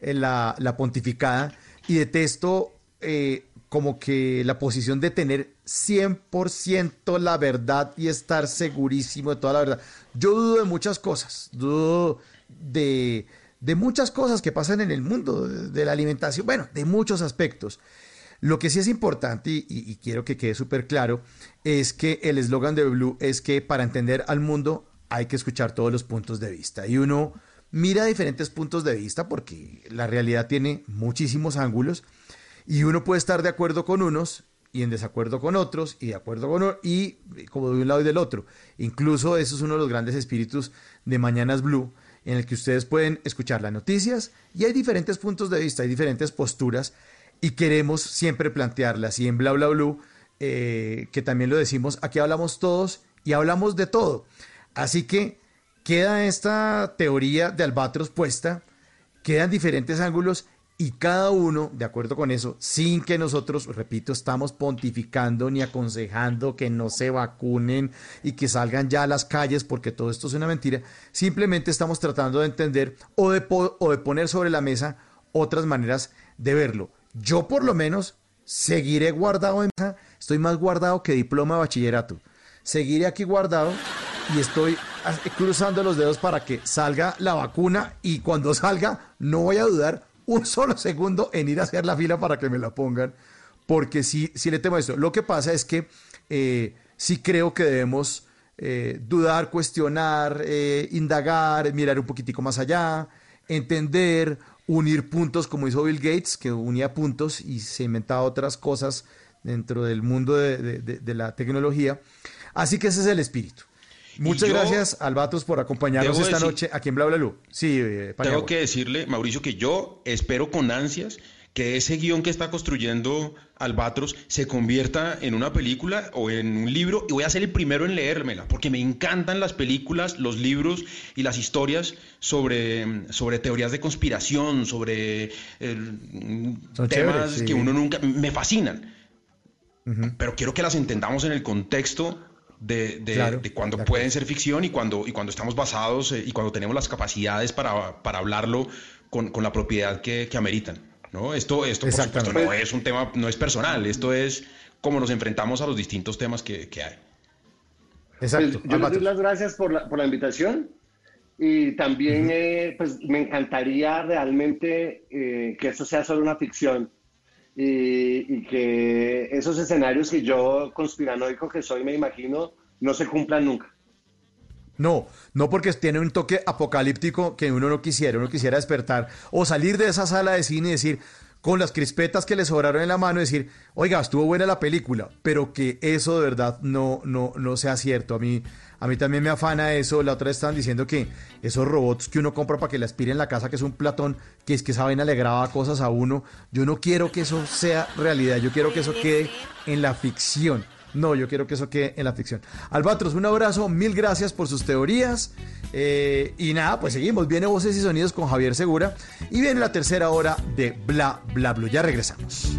eh, la, la pontificada y detesto eh, como que la posición de tener 100% la verdad y estar segurísimo de toda la verdad. Yo dudo de muchas cosas, dudo de, de muchas cosas que pasan en el mundo, de, la alimentación, bueno, de muchos aspectos. Lo que sí es importante y, y- y quiero que quede súper claro es que el eslogan de Blue es que para entender al mundo hay que escuchar todos los puntos de vista y uno mira diferentes puntos de vista porque la realidad tiene muchísimos ángulos y uno puede estar de acuerdo con unos y en desacuerdo con otros y de acuerdo con o- y como de un lado y del otro. Incluso eso es uno de los grandes espíritus de Mañanas Blue en el que ustedes pueden escuchar las noticias y hay diferentes puntos de vista, hay diferentes posturas y queremos siempre plantearlas. Y en Bla Bla Blue, eh, que también lo decimos, aquí hablamos todos y hablamos de todo. Así que queda esta teoría de Albatros puesta, quedan diferentes ángulos y cada uno, de acuerdo con eso, sin que nosotros, repito, estamos pontificando ni aconsejando que no se vacunen y que salgan ya a las calles porque todo esto es una mentira, simplemente estamos tratando de entender o de, po- o de poner sobre la mesa otras maneras de verlo. Yo por lo menos seguiré guardado en mesa, estoy más guardado que diploma de bachillerato. Seguiré aquí guardado y estoy cruzando los dedos para que salga la vacuna y cuando salga no voy a dudar un solo segundo en ir a hacer la fila para que me la pongan, porque sí, sí le temo esto. Lo que pasa es que eh, sí creo que debemos eh, dudar, cuestionar, eh, indagar, mirar un poquitico más allá, entender, unir puntos como hizo Bill Gates, que unía puntos y se inventaba otras cosas dentro del mundo de, de- la tecnología. Así que ese es el espíritu. Muchas yo gracias, Albatos, por acompañarnos esta decir- noche aquí en Bla Bla Blue. Sí, eh. Tengo que decirle, Mauricio, que yo espero con ansias que ese guion que está construyendo Albatros se convierta en una película o en un libro y voy a ser el primero en leérmela, porque me encantan las películas, los libros y las historias sobre, sobre teorías de conspiración, sobre eh, temas chéveres, sí. que uno nunca... me fascinan. pero quiero que las entendamos en el contexto de, de, cuando pueden ser ficción y cuando, y cuando estamos basados eh, y cuando tenemos las capacidades para, para hablarlo con, con, la propiedad que, que ameritan. ¿no? Esto, esto por supuesto, no es un tema, no es personal, esto es cómo nos enfrentamos a los distintos temas que, que hay. Exacto. Pues, yo les doy las gracias por la, por la invitación y también eh, pues, me encantaría realmente eh, que esto sea solo una ficción y, que esos escenarios que yo conspiranoico que soy me imagino no se cumplan nunca. No, no porque tiene un toque apocalíptico que uno no quisiera, uno quisiera despertar o salir de esa sala de cine y decir, con las crispetas que le sobraron en la mano, decir, oiga, estuvo buena la película, pero que eso de verdad no, no, no sea cierto. A mí, a mí también me afana eso. La otra vez estaban diciendo que esos robots que uno compra para que le aspiren la casa, que es un platón, que es que esa vaina le graba cosas a uno. Yo no quiero que eso sea realidad. Yo quiero que eso quede en la ficción. No, yo quiero que eso quede en la ficción. Albatros, un abrazo, mil gracias por sus teorías. Eh, y nada, pues seguimos. Viene Voces y Sonidos con Javier Segura. Y viene la tercera hora de Bla Bla Blue. Ya regresamos.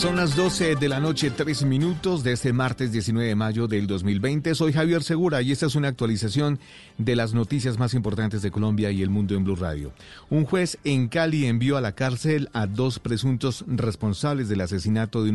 Son las 12 de la noche, 3 minutos de este martes 19 de mayo del 2020. Soy Javier Segura y esta es una actualización de las noticias más importantes de Colombia y el mundo en Blue Radio. Un juez en Cali envió a la cárcel a dos presuntos responsables del asesinato de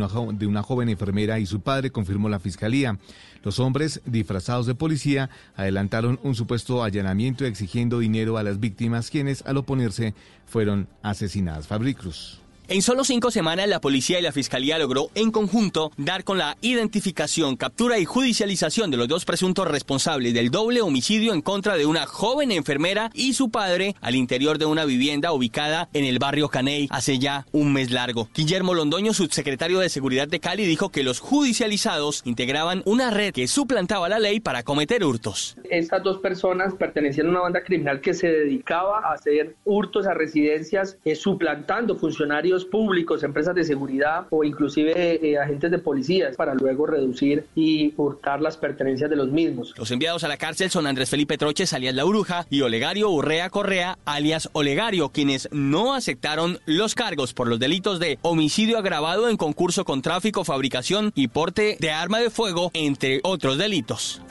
una, joven enfermera y su padre, confirmó la fiscalía. Los hombres, disfrazados de policía, adelantaron un supuesto allanamiento exigiendo dinero a las víctimas, quienes al oponerse fueron asesinadas. Fabricruz. En solo cinco semanas, la policía y la fiscalía logró en conjunto dar con la identificación, captura y judicialización de los dos presuntos responsables del doble homicidio en contra de una joven enfermera y su padre al interior de una vivienda ubicada en el barrio Caney hace ya un mes largo. Guillermo Londoño, subsecretario de Seguridad de Cali, dijo que los judicializados integraban una red que suplantaba la ley para cometer hurtos. Estas dos personas pertenecían a una banda criminal que se dedicaba a hacer hurtos a residencias, eh, suplantando funcionarios públicos, empresas de seguridad o inclusive eh, agentes de policías para luego reducir y hurtar las pertenencias de los mismos. Los enviados a la cárcel son Andrés Felipe Troches, alias La Bruja, y Olegario Urrea Correa, alias Olegario, quienes no aceptaron los cargos por los delitos de homicidio agravado en concurso con tráfico, fabricación y porte de arma de fuego, entre otros delitos.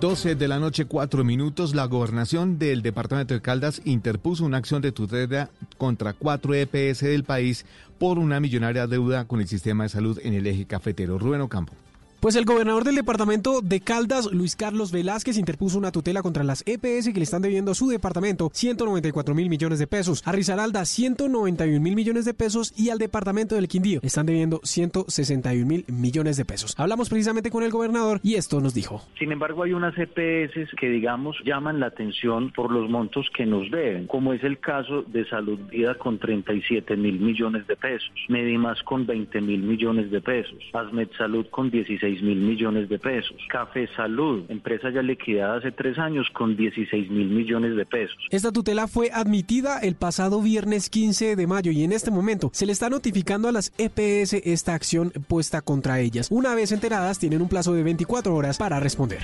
12 de la noche, 4 minutos, la gobernación del departamento de Caldas interpuso una acción de tutela contra cuatro EPS del país por una millonaria deuda con el sistema de salud en el eje cafetero. Rubén Ocampo. Pues el gobernador del departamento de Caldas, Luis Carlos Velázquez, interpuso una tutela contra las EPS que le están debiendo a su departamento 194 mil millones de pesos, a Risaralda 191 mil millones de pesos y al departamento del Quindío están debiendo 161 mil millones de pesos. Hablamos precisamente con el gobernador y esto nos dijo. Sin embargo, hay unas EPS que, digamos, llaman la atención por los montos que nos deben, como es el caso de Salud Vida con 37 mil millones de pesos, Medimas con 20 mil millones de pesos, Asmed Salud con 16 mil millones de pesos. Café Salud, empresa ya liquidada hace tres años con 16 mil millones de pesos. Esta tutela fue admitida el pasado viernes 15 de mayo y en este momento se le está notificando a las EPS esta acción puesta contra ellas. Una vez enteradas, tienen un plazo de 24 horas para responder.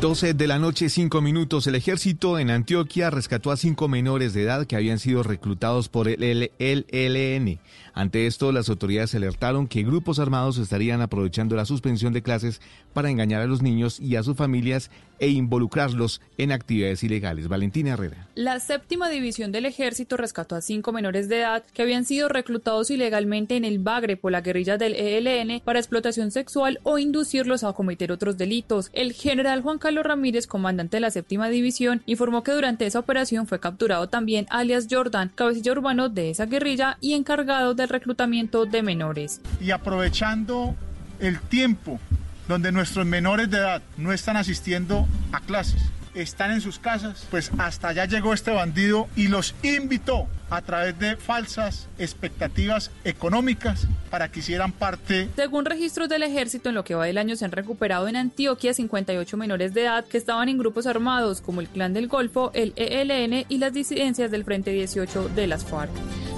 12 de la noche, 5 minutos. El ejército en Antioquia rescató a cinco menores de edad que habían sido reclutados por el ELN. Ante esto, las autoridades alertaron que grupos armados estarían aprovechando la suspensión de clases para engañar a los niños y a sus familias e involucrarlos en actividades ilegales. Valentina Herrera. La séptima división del ejército rescató a cinco menores de edad que habían sido reclutados ilegalmente en el Bagre por la guerrilla del ELN para explotación sexual o inducirlos a cometer otros delitos. El general Juan Carlos Ramírez, comandante de la séptima división, informó que durante esa operación fue capturado también alias Jordan, cabecilla urbano de esa guerrilla y encargado del reclutamiento de menores. Y aprovechando el tiempo donde nuestros menores de edad no están asistiendo a clases, están en sus casas, pues hasta allá llegó este bandido y los invitó a través de falsas expectativas económicas para que hicieran parte. Según registros del ejército, en lo que va del año se han recuperado en Antioquia 58 menores de edad que estaban en grupos armados como el Clan del Golfo, el ELN y las disidencias del Frente 18 de las FARC.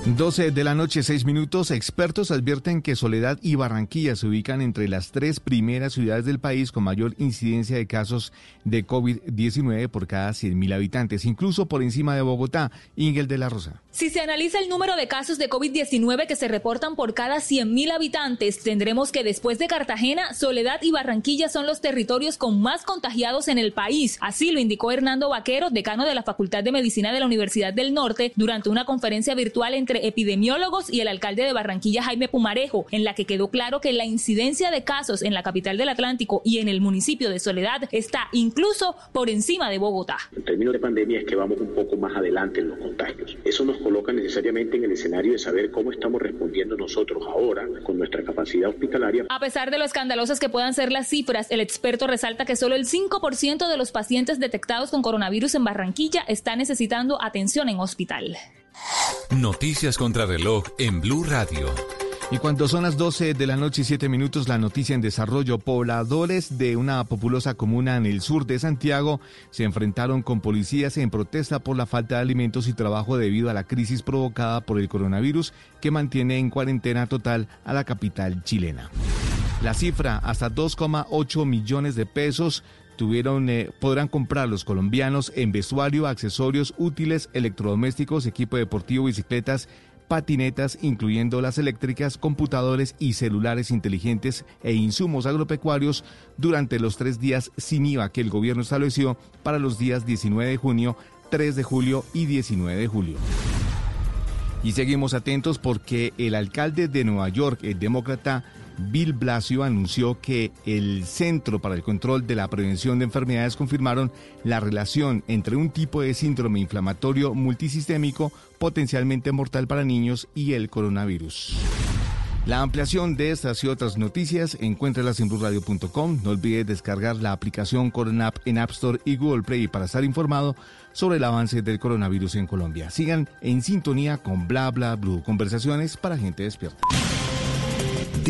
12 de la noche, 6 minutos. Expertos advierten que Soledad y Barranquilla se ubican entre las tres primeras ciudades del país con mayor incidencia de casos de COVID-19 por cada 100.000 habitantes, incluso por encima de Bogotá. Ingel de la Rosa. Si se analiza el número de casos de COVID-19 que se reportan por cada 100.000 habitantes, tendremos que después de Cartagena, Soledad y Barranquilla son los territorios con más contagiados en el país. Así lo indicó Hernando Vaquero, decano de la Facultad de Medicina de la Universidad del Norte, durante una conferencia virtual entre epidemiólogos y el alcalde de Barranquilla, Jaime Pumarejo, en la que quedó claro que la incidencia de casos en la capital del Atlántico y en el municipio de Soledad está incluso por encima de Bogotá. En términos de pandemia es que vamos un poco más adelante en los contagios. Eso nos coloca necesariamente en el escenario de saber cómo estamos respondiendo nosotros ahora con nuestra capacidad hospitalaria. A pesar de lo escandalosas que puedan ser las cifras, el experto resalta que solo el 5% de los pacientes detectados con coronavirus en Barranquilla está necesitando atención en hospital. Noticias contra reloj en Blue Radio. Y cuando son las 12 de la noche y 7 minutos, la noticia en desarrollo, pobladores de una populosa comuna en el sur de Santiago se enfrentaron con policías en protesta por la falta de alimentos y trabajo debido a la crisis provocada por el coronavirus que mantiene en cuarentena total a la capital chilena. La cifra, hasta 2,8 millones de pesos, tuvieron, eh, podrán comprar los colombianos en vestuario, accesorios útiles, electrodomésticos, equipo deportivo, bicicletas, patinetas, incluyendo las eléctricas, computadores y celulares inteligentes e insumos agropecuarios durante los tres días sin IVA que el gobierno estableció para los días 19 de junio, 3 de julio y 19 de julio. Y seguimos atentos porque el alcalde de Nueva York, el demócrata Bill Blasio anunció que el Centro para el Control de la Prevención de Enfermedades confirmaron la relación entre un tipo de síndrome inflamatorio multisistémico potencialmente mortal para niños y el coronavirus. La ampliación de estas y otras noticias encuéntralas en blurradio.com. No olvides descargar la aplicación Coronap en App Store y Google Play para estar informado sobre el avance del coronavirus en Colombia. Sigan en sintonía con Bla Bla Blue, conversaciones para gente despierta.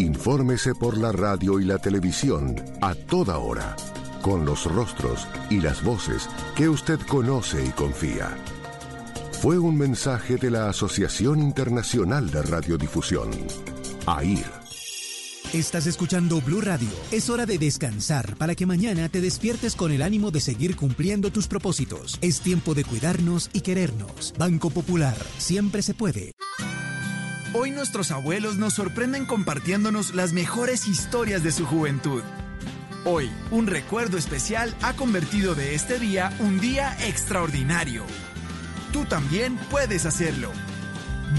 Infórmese por la radio y la televisión a toda hora, con los rostros y las voces que usted conoce y confía. Fue un mensaje de la Asociación Internacional de Radiodifusión, AIR. Estás escuchando Blue Radio. Es hora de descansar para que mañana te despiertes con el ánimo de seguir cumpliendo tus propósitos. Es tiempo de cuidarnos y querernos. Banco Popular, siempre se puede. Hoy nuestros abuelos nos sorprenden compartiéndonos las mejores historias de su juventud. Hoy, un recuerdo especial ha convertido de este día un día extraordinario. Tú también puedes hacerlo.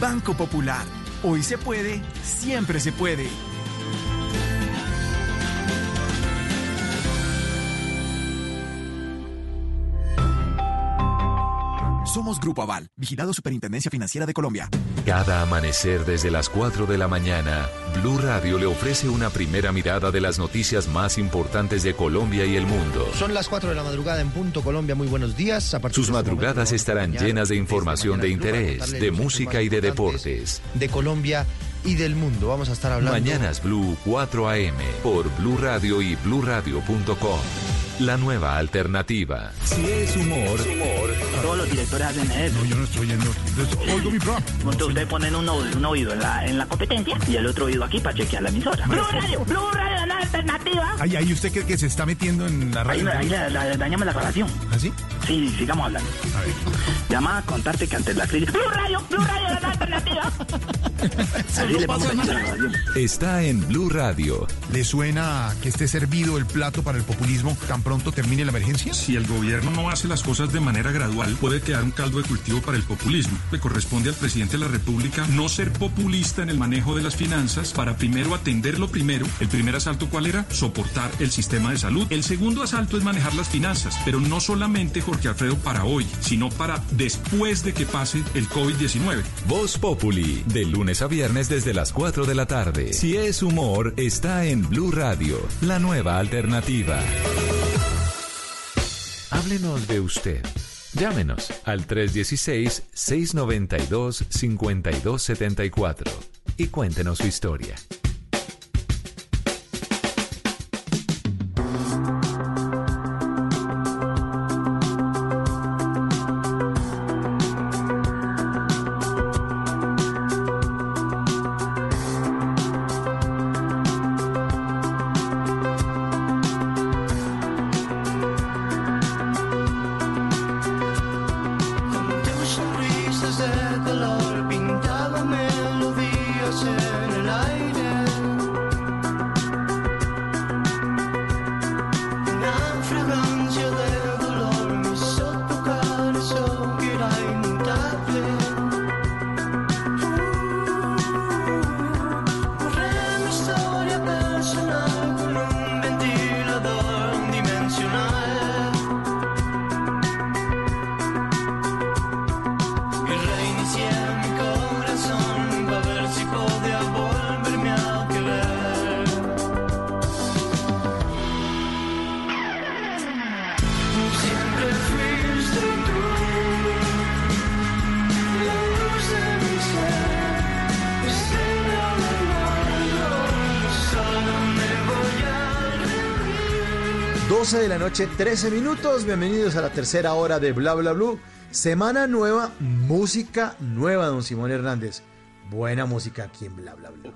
Banco Popular. Hoy se puede, siempre se puede. Somos Grupo Aval, vigilado Superintendencia Financiera de Colombia. Cada amanecer desde las 4 de la mañana, Blue Radio le ofrece una primera mirada de las noticias más importantes de Colombia y el mundo. Son las 4 de la madrugada en punto Colombia. Muy buenos días. A Sus de este madrugadas momento, estarán llenas de información de interés, de música y de deportes. De Colombia y del mundo. Vamos a estar hablando. Mañanas Blue 4 AM por Blue Radio y bluradio.com. La nueva alternativa. Si es humor, Todos los directores hacen eso. No, yo no estoy yendo. Oigo mi programa. Entonces ustedes ponen un oído, un oído en, la, en la competencia y el otro oído aquí para chequear la emisora. Blue Radio, Blue Radio, la alternativa. Ay, ahí usted cree que se está metiendo en la Ahí, radio. ahí la, la- dañamos la grabación. ¿Ah, sí? Sí, sigamos hablando. A ver. Llama a contarte que ante la crisis. Blue Radio, Blue Radio, la alternativa. Así le vamos a está en Blue Radio. ¿Le suena que esté servido el plato para el populismo tan pronto termine la emergencia? Si el gobierno no hace las cosas de manera gradual, puede quedar un caldo de cultivo para el populismo. Le corresponde al presidente de la República no ser populista en el manejo de las finanzas para primero atender lo primero. El primer asalto, ¿cuál era? Soportar el sistema de salud. El segundo asalto es manejar las finanzas, pero no solamente, Jorge Alfredo, para hoy, sino para después de que pase el COVID-19. Voz Populi, de lunes a viernes desde las 4 de la tarde. Si es humor, está en Blue Radio, la nueva alternativa. Háblenos de usted. Llámenos al 316-692-5274 y cuéntenos su historia. Noche, 13 minutos. Bienvenidos a la tercera hora de Bla Bla Blue. Semana nueva, música nueva, don Simón Hernández. Buena música aquí en Bla Bla Blue.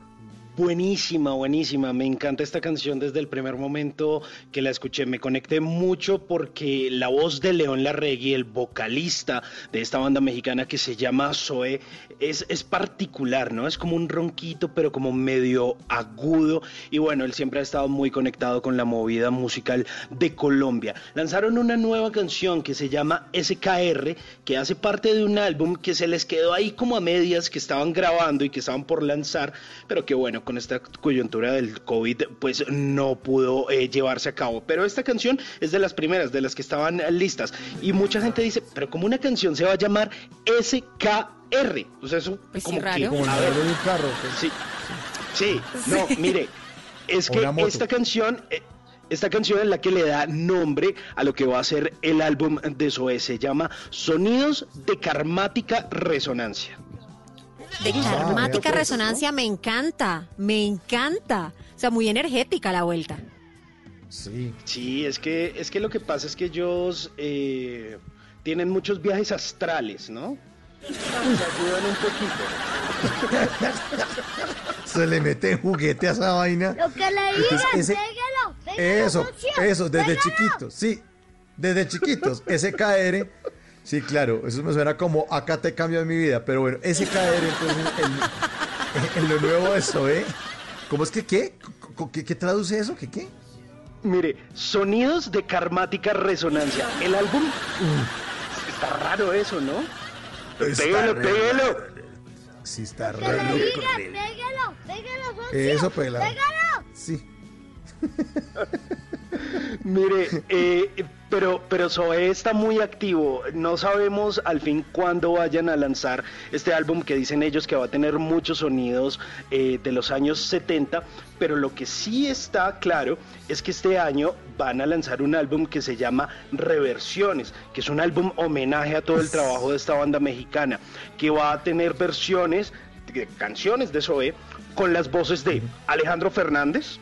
Buenísima, buenísima. Me encanta esta canción desde el primer momento que la escuché. Me conecté mucho porque la voz de León Larregui, el vocalista de esta banda mexicana que se llama Zoe, es, es particular, ¿no? Es como un ronquito, pero como medio agudo. Y bueno, él siempre ha estado muy conectado con la movida musical de Colombia. Lanzaron una nueva canción que se llama SKR, que hace parte de un álbum que se les quedó ahí como a medias, que estaban grabando y que estaban por lanzar, pero que bueno, con esta coyuntura del COVID, pues no pudo eh, llevarse a cabo. Pero esta canción es de las primeras, de las que estaban listas. Y mucha gente dice, pero como una canción se va a llamar SKR. O sea, eso Pues sí, como raro. que... Como el a ver, modelo de un carro. pues. Sí, sí, no, mire, es que esta canción, eh, esta canción es la que le da nombre a lo que va a ser el álbum de Zoe, se llama Sonidos de Karmática Resonancia. De karmática pues, resonancia me encanta, me encanta. O sea, muy energética la vuelta. Sí. Sí, es que, es que lo que pasa es que ellos eh, tienen muchos viajes astrales, ¿no? Un poquito. Se le mete juguete a esa vaina. Lo que le Entonces, digan, ese- pégalo, pégalo, Eso, socio, eso, desde chiquitos, sí. Desde chiquitos. SKR. Sí, claro, eso me suena como acá te cambio mi vida. Pero bueno, SKR, entonces, en, en lo nuevo de eso, ¿eh? ¿Cómo es que qué? ¿Qué, qué- qué traduce eso? ¿Qué qué? Mire, Sonidos de Karmática Resonancia. El álbum. Está raro eso, ¿no? Pégalo, pégalo. Sí, está re pégalo, pégalo, Eso, pelado. pégalo. Sí. Mire, eh, Pero, pero Zoé está muy activo. No sabemos al fin cuándo vayan a lanzar este álbum que dicen ellos que va a tener muchos sonidos eh, de los años 70. Pero lo que sí está claro es que este año van a lanzar un álbum que se llama Reversiones, que es un álbum homenaje a todo el trabajo de esta banda mexicana, que va a tener versiones de canciones de Zoé con las voces de Alejandro Fernández,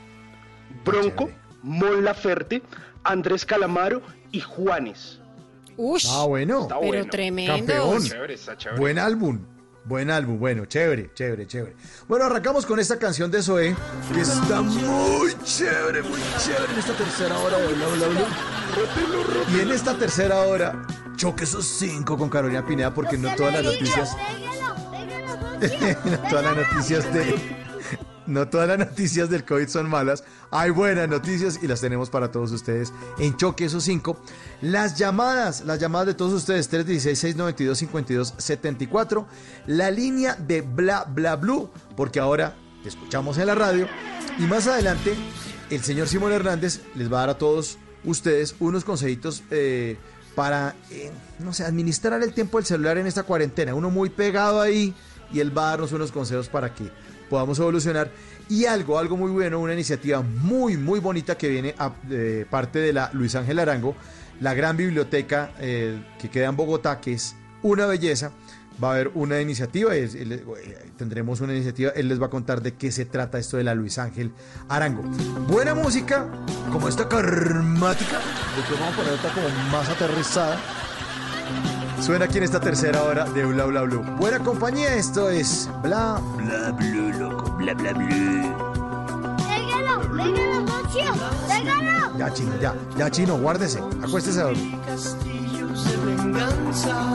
Bronco, Mon Laferte, Andrés Calamaro y Juanes. Ush, Ah, bueno. Está pero bueno. tremendo. Campeón. Chévere, está chévere. Buen álbum. Buen álbum, bueno, chévere, chévere, chévere. Bueno, arrancamos con esta canción de Zoé, que está muy chévere, muy chévere en esta tercera hora Bla Bla Bla. Y en esta tercera hora, choque esos cinco con Carolina Pineda, porque no todas las noticias, no todas las noticias de, no todas las noticias del COVID son malas. Hay buenas noticias y las tenemos para todos ustedes en Choque esos cinco. Las llamadas, las llamadas de todos ustedes, 316-692-5274. La línea de Bla Bla Blue, porque ahora te escuchamos en la radio. Y más adelante, el señor Simón Hernández les va a dar a todos ustedes unos consejitos eh, para, eh, no sé, administrar el tiempo del celular en esta cuarentena. Uno muy pegado ahí y él va a darnos unos consejos para que podamos evolucionar. Y algo, algo muy bueno, una iniciativa muy, muy bonita que viene a, parte de la Luis Ángel Arango, la gran biblioteca eh, que queda en Bogotá, que es una belleza. Va a haber una iniciativa, es- eh, tendremos una iniciativa, él les va a contar de qué se trata esto de la Luis Ángel Arango. Buena música, como esta karmática, de que vamos a poner otra como más aterrizada. Suena aquí en esta tercera hora de Bla Bla Blue. Buena compañía, esto es Bla Bla Blue, loco, Bla Bla Blue. ¡Déjalo! ¡Déjalo, socio! ¡Déjalo! Ya, chino, ya, ya, chino, guárdese, acuéstese a dormir. castillos de venganza.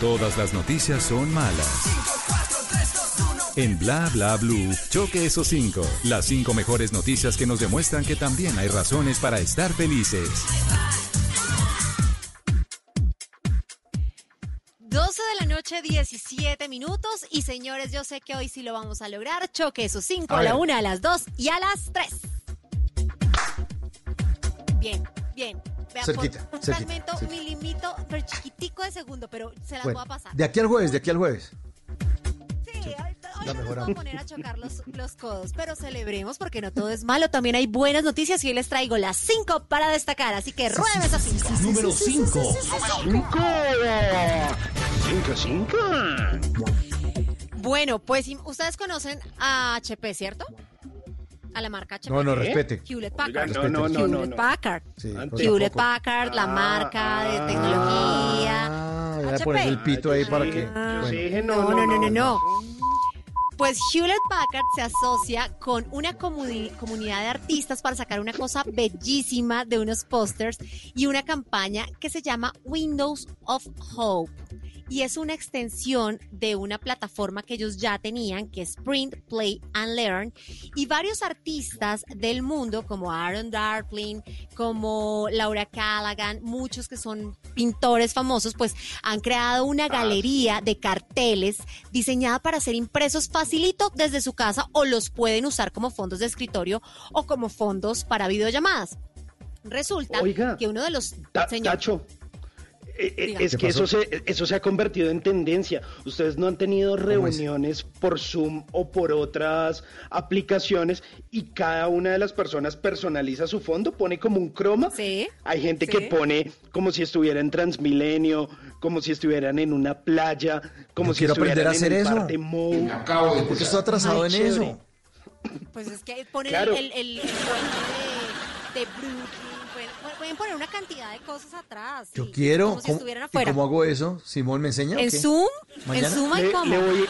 Todas las noticias son malas. En Bla Bla Blue, choque esos cinco. Las cinco mejores noticias que nos demuestran que también hay razones para estar felices. 12 de la noche, 17 minutos. Y señores, yo sé que hoy sí lo vamos a lograr. Choque esos cinco A a la una, a las dos y a las tres. Bien, bien. Vea, por Cerquita, un cerquita, fragmento, cerquita. milimito, pero chiquitico de segundo, pero se las Bueno, voy a pasar. de aquí al jueves, de aquí al jueves. Sí, hoy, nos mejoramos. vamos a poner a chocar los, los codos, pero celebremos porque no todo es malo. También hay buenas noticias y hoy les traigo las cinco para destacar. Así que rueden esas cinco. Número 5. ¡Cinco! ¡Cinco, cinco! Bueno, pues ustedes conocen a HP, ¿cierto? A la marca HP. No, no, respete. Hewlett Oiga, Packard. no, no, no, no, Hewlett no. Packard. Sí, Hewlett. Packard, la Ah, marca de ah, tecnología. Ah, ya HP. pones el pito ahí para Sí, que. No, no, no, no, no. Pues Hewlett Packard se asocia con una comuni- comunidad de artistas para sacar una cosa bellísima de unos pósters y una campaña que se llama Windows of Hope. Y es una extensión de una plataforma que ellos ya tenían, que es Print, Play and Learn. Y varios artistas del mundo, como Aaron Darpling, como Laura Callaghan, muchos que son pintores famosos, pues han creado una galería de carteles diseñada para ser impresos facilito desde su casa o los pueden usar como fondos de escritorio o como fondos para videollamadas. Resulta Oiga, que uno de los Ta- señor- Tacho, Diga. Es ¿Qué que pasó? eso se, eso se ha convertido en tendencia. Ustedes no han tenido reuniones por Zoom o por otras aplicaciones y cada una de las personas personaliza su fondo, pone como un croma. Sí. Hay gente sí. que pone como si estuviera en Transmilenio, como si estuvieran en una playa, como Yo si quiero estuvieran aprender a hacer en eso. Mou. Acabo de Porque estoy atrasado Ay, en chévere. eso. Pues es que ponen Claro. el, el, de, de Brooklyn, pueden, poner una cantidad de cosas atrás. Yo quiero. Como si ¿Cómo, estuvieran ¿Y afuera. cómo hago eso? ¿Simón me enseña? En? Zoom, ¿Mañana? en Zoom hay le voy-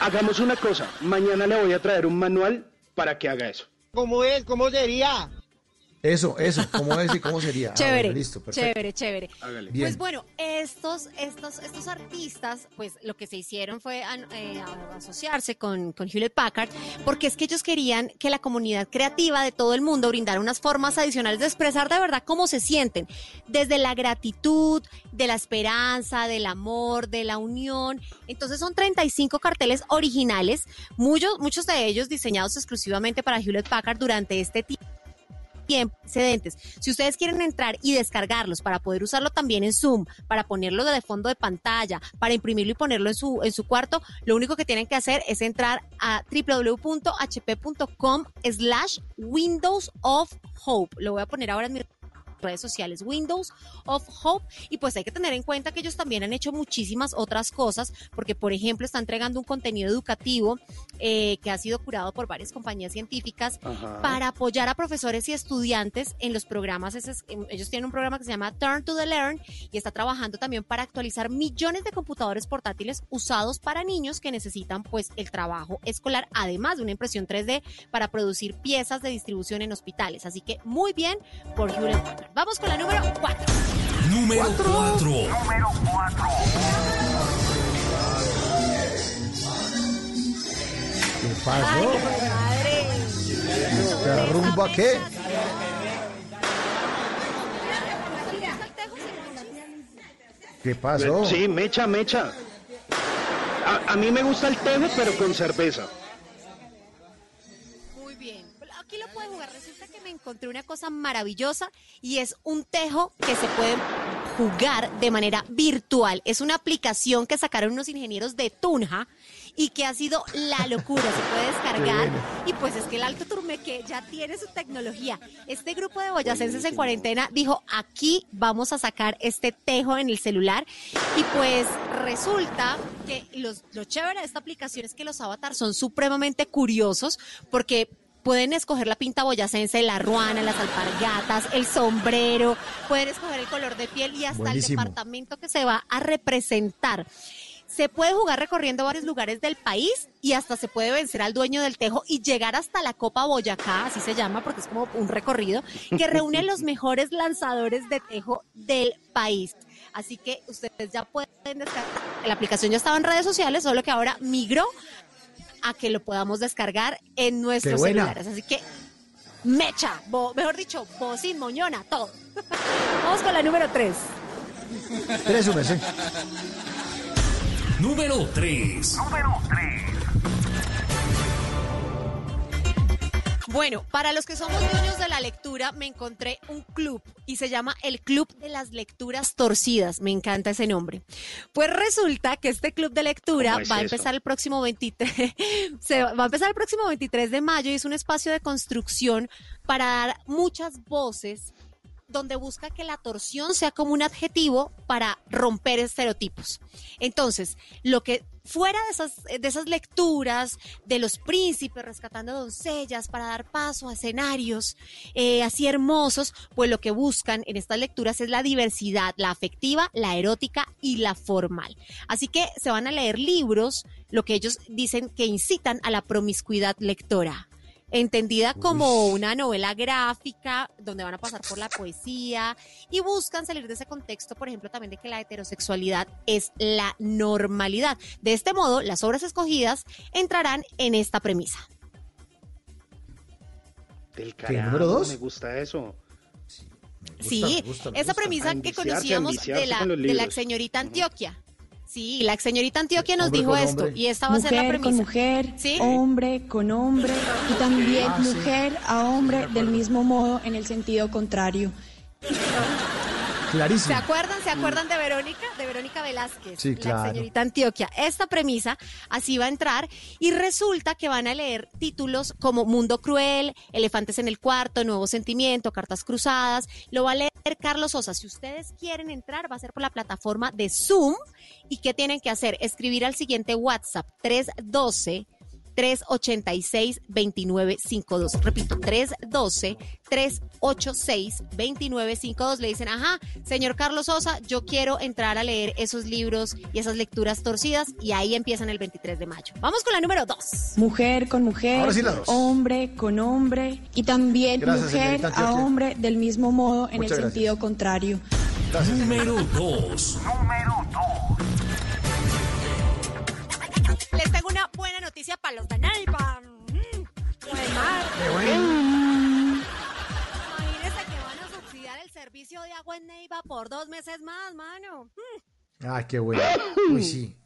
hagamos una cosa, mañana le voy a traer un manual para que haga eso. ¿Cómo es? ¿Cómo sería? Eso, eso, ¿cómo es y cómo sería? Ah, Chévere, bueno, listo, perfecto. chévere, chévere. Pues bueno, estos, estos, estos artistas, pues lo que se hicieron fue eh, a- asociarse con, con Hewlett Packard, porque es que ellos querían que la comunidad creativa de todo el mundo brindara unas formas adicionales de expresar de verdad cómo se sienten, desde la gratitud, de la esperanza, del amor, de la unión. Entonces son 35 carteles originales, muchos, muchos de ellos diseñados exclusivamente para Hewlett Packard durante este tiempo Si ustedes quieren entrar y descargarlos para poder usarlo también en Zoom, para ponerlo de fondo de pantalla, para imprimirlo y ponerlo en su, en su cuarto, lo único que tienen que hacer es entrar a www.hp.com slash Windows of Hope. Lo voy a poner ahora en mi redes sociales Windows of Hope y pues hay que tener en cuenta que ellos también han hecho muchísimas otras cosas porque por ejemplo está entregando un contenido educativo eh, que ha sido curado por varias compañías científicas Ajá. para apoyar a profesores y estudiantes en los programas. Em, ellos tienen un programa que se llama Turn to the Learn y está trabajando también para actualizar millones de computadores portátiles usados para niños que necesitan pues el trabajo escolar, además de una impresión 3D para producir piezas de distribución en hospitales. Así que muy bien por Hewlett Packard. Vamos con la número 4. Número 4. ¿Qué pasó? ¿Esta rumba qué? ¿Qué pasó? Sí, mecha, mecha. A, a mí me gusta el tejo, pero con cerveza. Muy bien. Aquí lo pueden jugar. Encontré una cosa maravillosa y es un tejo que se puede jugar de manera virtual. Es una aplicación que sacaron unos ingenieros de Tunja y que ha sido la locura. Se puede descargar y pues es que el Alto Turmeque ya tiene su tecnología. Este grupo de boyacenses en cuarentena dijo, aquí vamos a sacar este tejo en el celular y pues resulta que los, lo chévere de esta aplicación es que los avatars son supremamente curiosos porque Pueden escoger la pinta boyacense, la ruana, las alpargatas, el sombrero, pueden escoger el color de piel y hasta Buenísimo. el departamento que se va a representar. Se puede jugar recorriendo varios lugares del país y hasta se puede vencer al dueño del tejo y llegar hasta la Copa Boyacá, así se llama porque es como un recorrido, que reúne a los mejores lanzadores de tejo del país. Así que ustedes ya pueden descargar. La aplicación ya estaba en redes sociales, solo que ahora migró a que lo podamos descargar en nuestros celulares. Así que mecha, bo- mejor dicho, bocín, moñona, todo. Vamos con la número 3. Tres, su merced. Número 3. Bueno, para los que somos dueños de la lectura, me encontré un club y se llama el Club de las Lecturas Torcidas. Me encanta ese nombre. Pues resulta que este club de lectura ¿Cómo es va a eso? empezar el próximo 23, se va va a empezar el próximo 23 de mayo y es un espacio de construcción para dar muchas voces donde busca que la torsión sea como un adjetivo para romper estereotipos. Entonces, lo que fuera de esas, de esas lecturas de los príncipes rescatando doncellas para dar paso a escenarios eh, así hermosos, pues lo que buscan en estas lecturas es la diversidad, la afectiva, la erótica y la formal. Así que se van a leer libros, lo que ellos dicen que incitan a la promiscuidad lectora entendida como una novela gráfica donde van a pasar por la poesía y buscan salir de ese contexto, por ejemplo, también de que la heterosexualidad es la normalidad. De este modo, las obras escogidas entrarán en esta premisa. Del ¿Qué, carajo, número dos? Me gusta eso. sí, me gusta, me esa gusta. premisa que conocíamos de la, con los de la libros. señorita Antioquia. Sí, la señorita Antioquia nos Hombre dijo esto hombre. y esta va a ser la Mujer premisa. con mujer, ¿Sí? hombre con hombre y también Ah, sí. mujer a hombre del mismo modo en el sentido contrario. ¿Se Clarísimo. acuerdan? ¿Se acuerdan de Verónica? De Verónica Velázquez, Sí, la claro. señorita Antioquia. Esta premisa así va a entrar y resulta que van a leer títulos como Mundo Cruel, Elefantes en el Cuarto, Nuevo Sentimiento, Cartas Cruzadas. Lo va a leer Carlos Sosa. Si ustedes quieren entrar, va a ser por la plataforma de Zoom. ¿Y qué tienen que hacer? Escribir al siguiente WhatsApp 312 386-2952. Repito, 312-386-2952. Le dicen, ajá, señor Carlos Sosa, yo quiero entrar a leer esos libros y esas lecturas torcidas y ahí empiezan el 23 de mayo. Vamos con la número 2. Mujer con mujer, Ahora sí la dos. hombre con hombre y también Gracias, mujer a hombre del mismo modo en Muchas el gracias. sentido contrario. Número 2. Les noticia para los de Neiva. Mm, Neymar. Imagínense que van a subsidiar el servicio de agua en Neiva por dos meses más, mano. Mm. Ah, qué bueno. Uy, sí.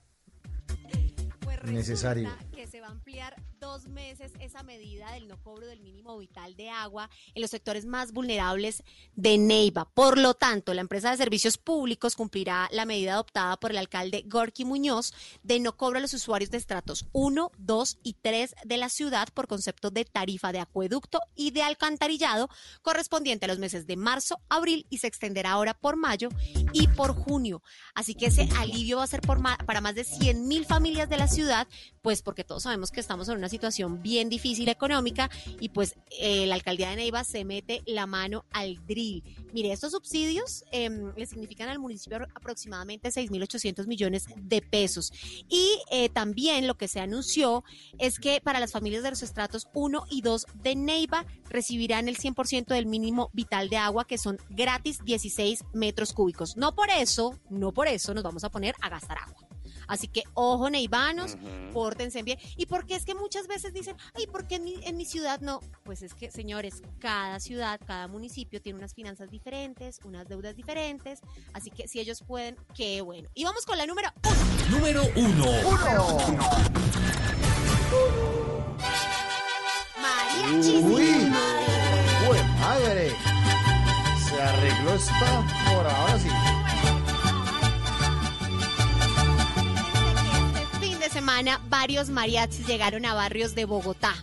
Pues Necesario. que se va a ampliar dos meses esa medida del no cobro del mínimo vital de agua en los sectores más vulnerables de Neiva. Por lo tanto, la empresa de servicios públicos cumplirá la medida adoptada por el alcalde Gorky Muñoz de no cobro a los usuarios de estratos 1, 2 y 3 de la ciudad por concepto de tarifa de acueducto y de alcantarillado correspondiente a los meses de marzo, abril y se extenderá ahora por mayo y por junio. Así que ese alivio va a ser por ma- para más de 100 mil familias de la ciudad, pues porque todos sabemos que estamos en una situación bien difícil económica y pues eh, la alcaldía de Neiva se mete la mano al drill. Mire, estos subsidios em, le significan al municipio aproximadamente 6.800 millones de pesos. Y eh, también lo que se anunció es que para las familias de los estratos 1 y 2 de Neiva recibirán el 100% del mínimo vital de agua, que son gratis 16 metros cúbicos. No por eso, no por eso nos vamos a poner a gastar agua. Así que, ojo, neivanos, pórtense bien. Y porque es que muchas veces dicen, ay, ¿por qué en mi, en mi ciudad no? Pues es que, señores, cada ciudad, cada municipio tiene unas finanzas diferentes, unas deudas diferentes. Así que si ellos pueden, qué bueno. Y vamos con la número uno. Número 1. Mariachis. Uy, uy, madre. Se arregló esta por ahora sí. Varios mariachis llegaron a barrios de Bogotá.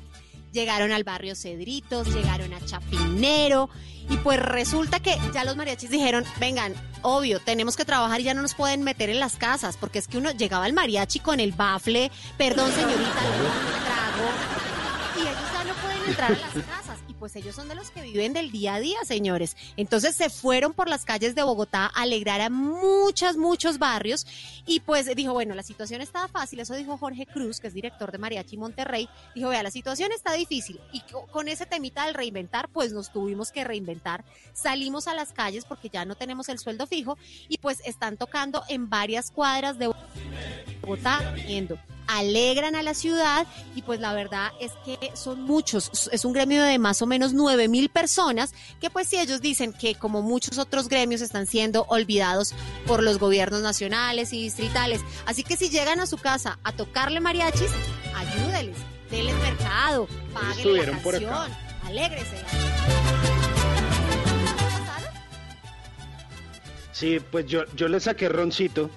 Llegaron al barrio Cedritos, llegaron a Chapinero y pues resulta que ya los mariachis dijeron, vengan, obvio, tenemos que trabajar y ya no nos pueden meter en las casas, porque es que uno llegaba al mariachi con el bafle, perdón señorita, le trago, y ellos ya no pueden entrar a las casas. Pues ellos son de los que viven del día a día, señores. Entonces se fueron por las calles de Bogotá a alegrar a muchos, muchos barrios. Y pues dijo, bueno, la situación estaba fácil. Eso dijo Jorge Cruz, que es director de Mariachi Monterrey. Dijo, vea, la situación está difícil. Y co- con ese temita del reinventar, pues nos tuvimos que reinventar. Salimos a las calles porque ya no tenemos el sueldo fijo. Y pues están tocando en varias cuadras de Bogotá, yendo. Alegran a la ciudad y pues la verdad es que son muchos, es un gremio de más o menos nueve mil personas que pues si ellos dicen que como muchos otros gremios están siendo olvidados por los gobiernos nacionales y distritales, así que si llegan a su casa a tocarle mariachis, ayúdeles, denles mercado, paguen la canción, alégrese. Sí, pues yo, yo le saqué roncito.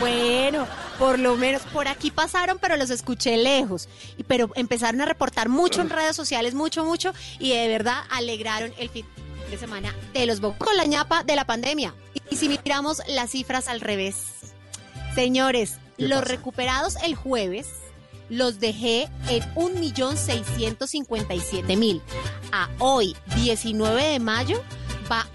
Bueno, por lo menos por aquí pasaron, pero los escuché lejos. Y pero empezaron a reportar mucho en redes sociales, mucho, mucho, y de verdad alegraron el fin de semana de los Bogotá con la ñapa de la pandemia. Y si miramos las cifras al revés, señores, ¿Qué los pasa? recuperados el jueves los dejé en 1.657.000. A hoy, 19 de mayo, va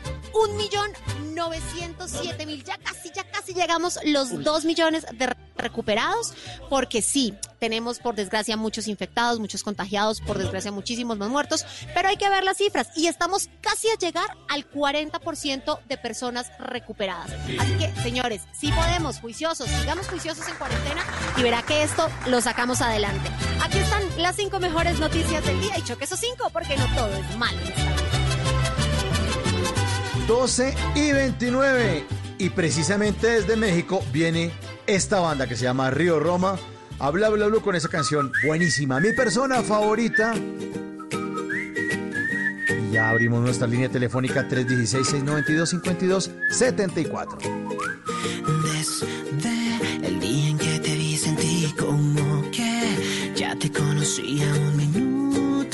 1.907.000. Ya casi, ya casi llegamos los 2 millones de re- recuperados, porque sí, tenemos por desgracia muchos infectados, muchos contagiados, por desgracia muchísimos más muertos, pero hay que ver las cifras y estamos casi a llegar al 40% de personas recuperadas. Así que, señores, si podemos, juiciosos, sigamos juiciosos en cuarentena y verá que esto lo sacamos adelante. Aquí están las cinco mejores noticias del día y choque esos cinco porque no todo es malo en esta vida. 12 y 29. Y precisamente desde México viene esta banda que se llama Río Roma. Habla, habla, habla con esa canción buenísima. Mi persona favorita. Y ya abrimos nuestra línea telefónica 316-692-5274. Desde el día en que te vi sentí como que ya te conocía un minuto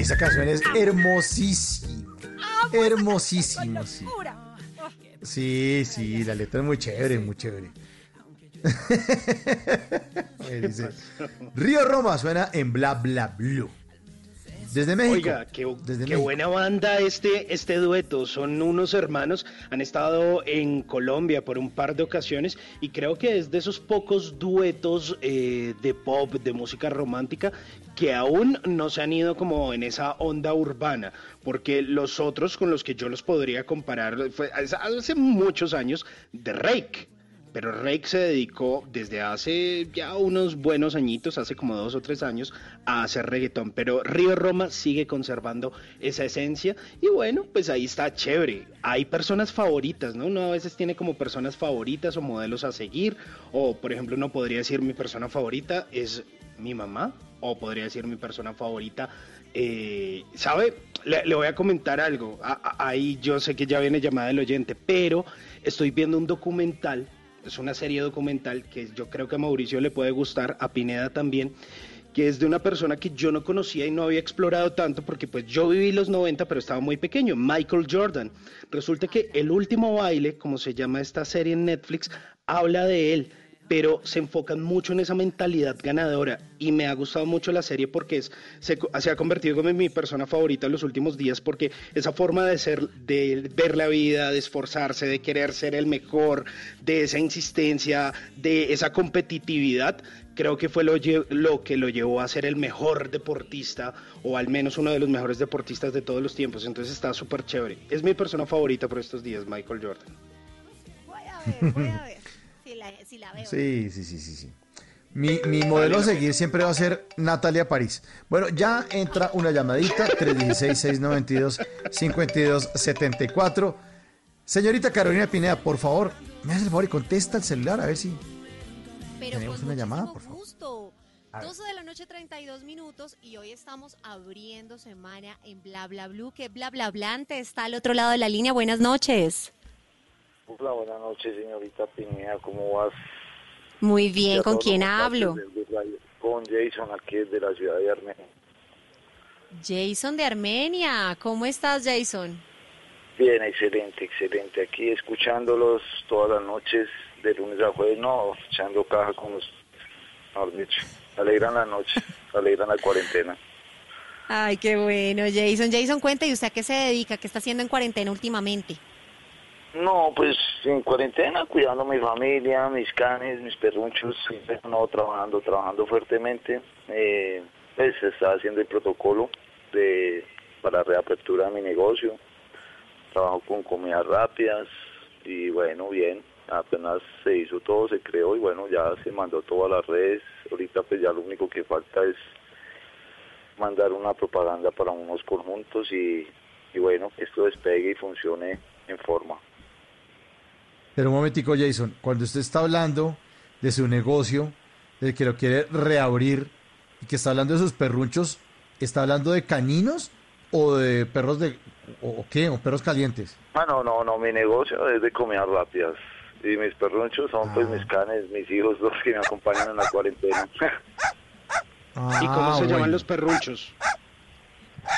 Ay, esa canción es hermosísima. Hermosísima, sí. Sí, sí, la letra es muy chévere, muy chévere. Dice, Río Roma suena en bla bla blue. Desde México. Oiga, qué, desde qué México. buena banda este, este dueto. Son unos hermanos, han estado en Colombia por un par de ocasiones y creo que es de esos pocos duetos eh, de pop, de música romántica, que aún no se han ido como en esa onda urbana, porque los otros con los que yo los podría comparar fue hace- muchos años de Rake. Pero Rake se dedicó desde hace ya unos buenos añitos, hace como dos o tres años, a hacer reggaetón. Pero Río Roma sigue conservando esa esencia. Y bueno, pues ahí está chévere. Hay personas favoritas, ¿no? Uno a veces tiene como personas favoritas o modelos a seguir. O, por ejemplo, uno podría decir mi persona favorita es mi mamá. O podría decir mi persona favorita eh, ¿Sabe? Le, voy a comentar algo. Ahí yo sé que ya viene llamada del oyente, pero estoy viendo un documental, es una serie documental que yo creo que a Mauricio le puede gustar, a Pineda también, que es de una persona que yo no conocía y no había explorado tanto porque pues yo viví los 90 pero estaba muy pequeño, Michael Jordan. Resulta que El último baile, como se llama esta serie en Netflix, habla de él pero se enfocan mucho en esa mentalidad ganadora y me ha gustado mucho la serie porque es, se, ha convertido como en mi persona favorita en los últimos días porque esa forma de ser, de ver la vida, de esforzarse, de querer ser el mejor, de esa insistencia, de esa competitividad, creo que fue lo, lo que lo llevó a ser el mejor deportista o al menos uno de los mejores deportistas de todos los tiempos, entonces está súper chévere. Es mi persona favorita por estos días, Michael Jordan. Voy a ver, voy a ver la, si la veo. Sí, sí, sí, sí, sí. Mi, mi modelo a seguir siempre va a ser Natalia París. Bueno, ya entra una llamadita, 316-692-5274. Señorita Carolina Pineda, por favor, me hace el favor y contesta el celular a ver si Pero tenemos una llamada, por favor. gusto. A ver. 12 de la noche, 32 minutos, y hoy estamos abriendo semana en Bla Bla Blue, que Bla Bla Blante está al otro lado de la línea. Buenas noches. Hola, buenas noches, señorita Pineda, ¿cómo vas? Muy bien, ¿con quién hablo? Con Jason, aquí de la ciudad de Armenia. Jason de Armenia. ¿Cómo estás, Jason? Bien, excelente, excelente. Aquí escuchándolos todas las noches, de lunes a jueves, no, echando caja con los... Mejor dicho, alegran la noche, alegran la cuarentena. Ay, qué bueno, Jason. Jason, cuenta, ¿y usted a qué se dedica? ¿Qué está haciendo en cuarentena últimamente? No, pues en cuarentena, cuidando a mi familia, mis canes, mis perrunchos, no trabajando, trabajando fuertemente. Eh, pues estaba haciendo el protocolo de para reapertura de mi negocio. Trabajo con comidas rápidas y bueno, bien, apenas se hizo todo, se creó y bueno, ya se mandó todo a las redes. Ahorita pues ya lo único que falta es mandar una propaganda para unos conjuntos y, bueno, esto despegue y funcione en forma. Pero un momentico, Jason, cuando usted está hablando de su negocio, de que lo quiere reabrir y que está hablando de sus perrunchos, ¿está hablando de caninos o de perros de... o, o qué? ¿O perros calientes? Ah, no, no, no, mi negocio es de comidas rápidas. Y mis perrunchos son pues Ah. mis canes, mis hijos, los que me acompañan en la cuarentena. ¿Y cómo Ah, se llaman los perrunchos?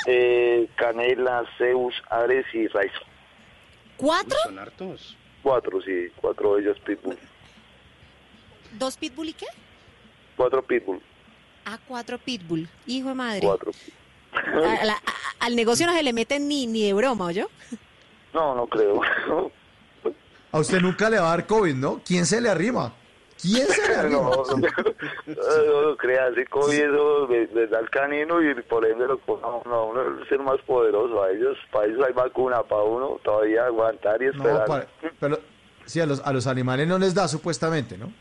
eh, Canela, Zeus, Ares y Raizo. ¿Cuatro? Son hartos. Cuatro, sí, cuatro de ellos pitbull. ¿Dos pitbull y qué? Cuatro pitbull, Ah, cuatro pitbull. Hijo de madre. cuatro. A- a la- a- al negocio no se le meten ni, ni de broma, ¿yo? No, no creo. A usted nunca le va a dar COVID, ¿no? ¿Quién se le arrima? ¿Quién será? no, no, no, no, no creas, eso le, le da el canino y por ende lo pone a uno, el ser más poderoso. A ellos, para ellos hay vacuna, para uno todavía aguantar y No, esperar. para- pero sí, a los, a los animales no les da supuestamente, ¿no?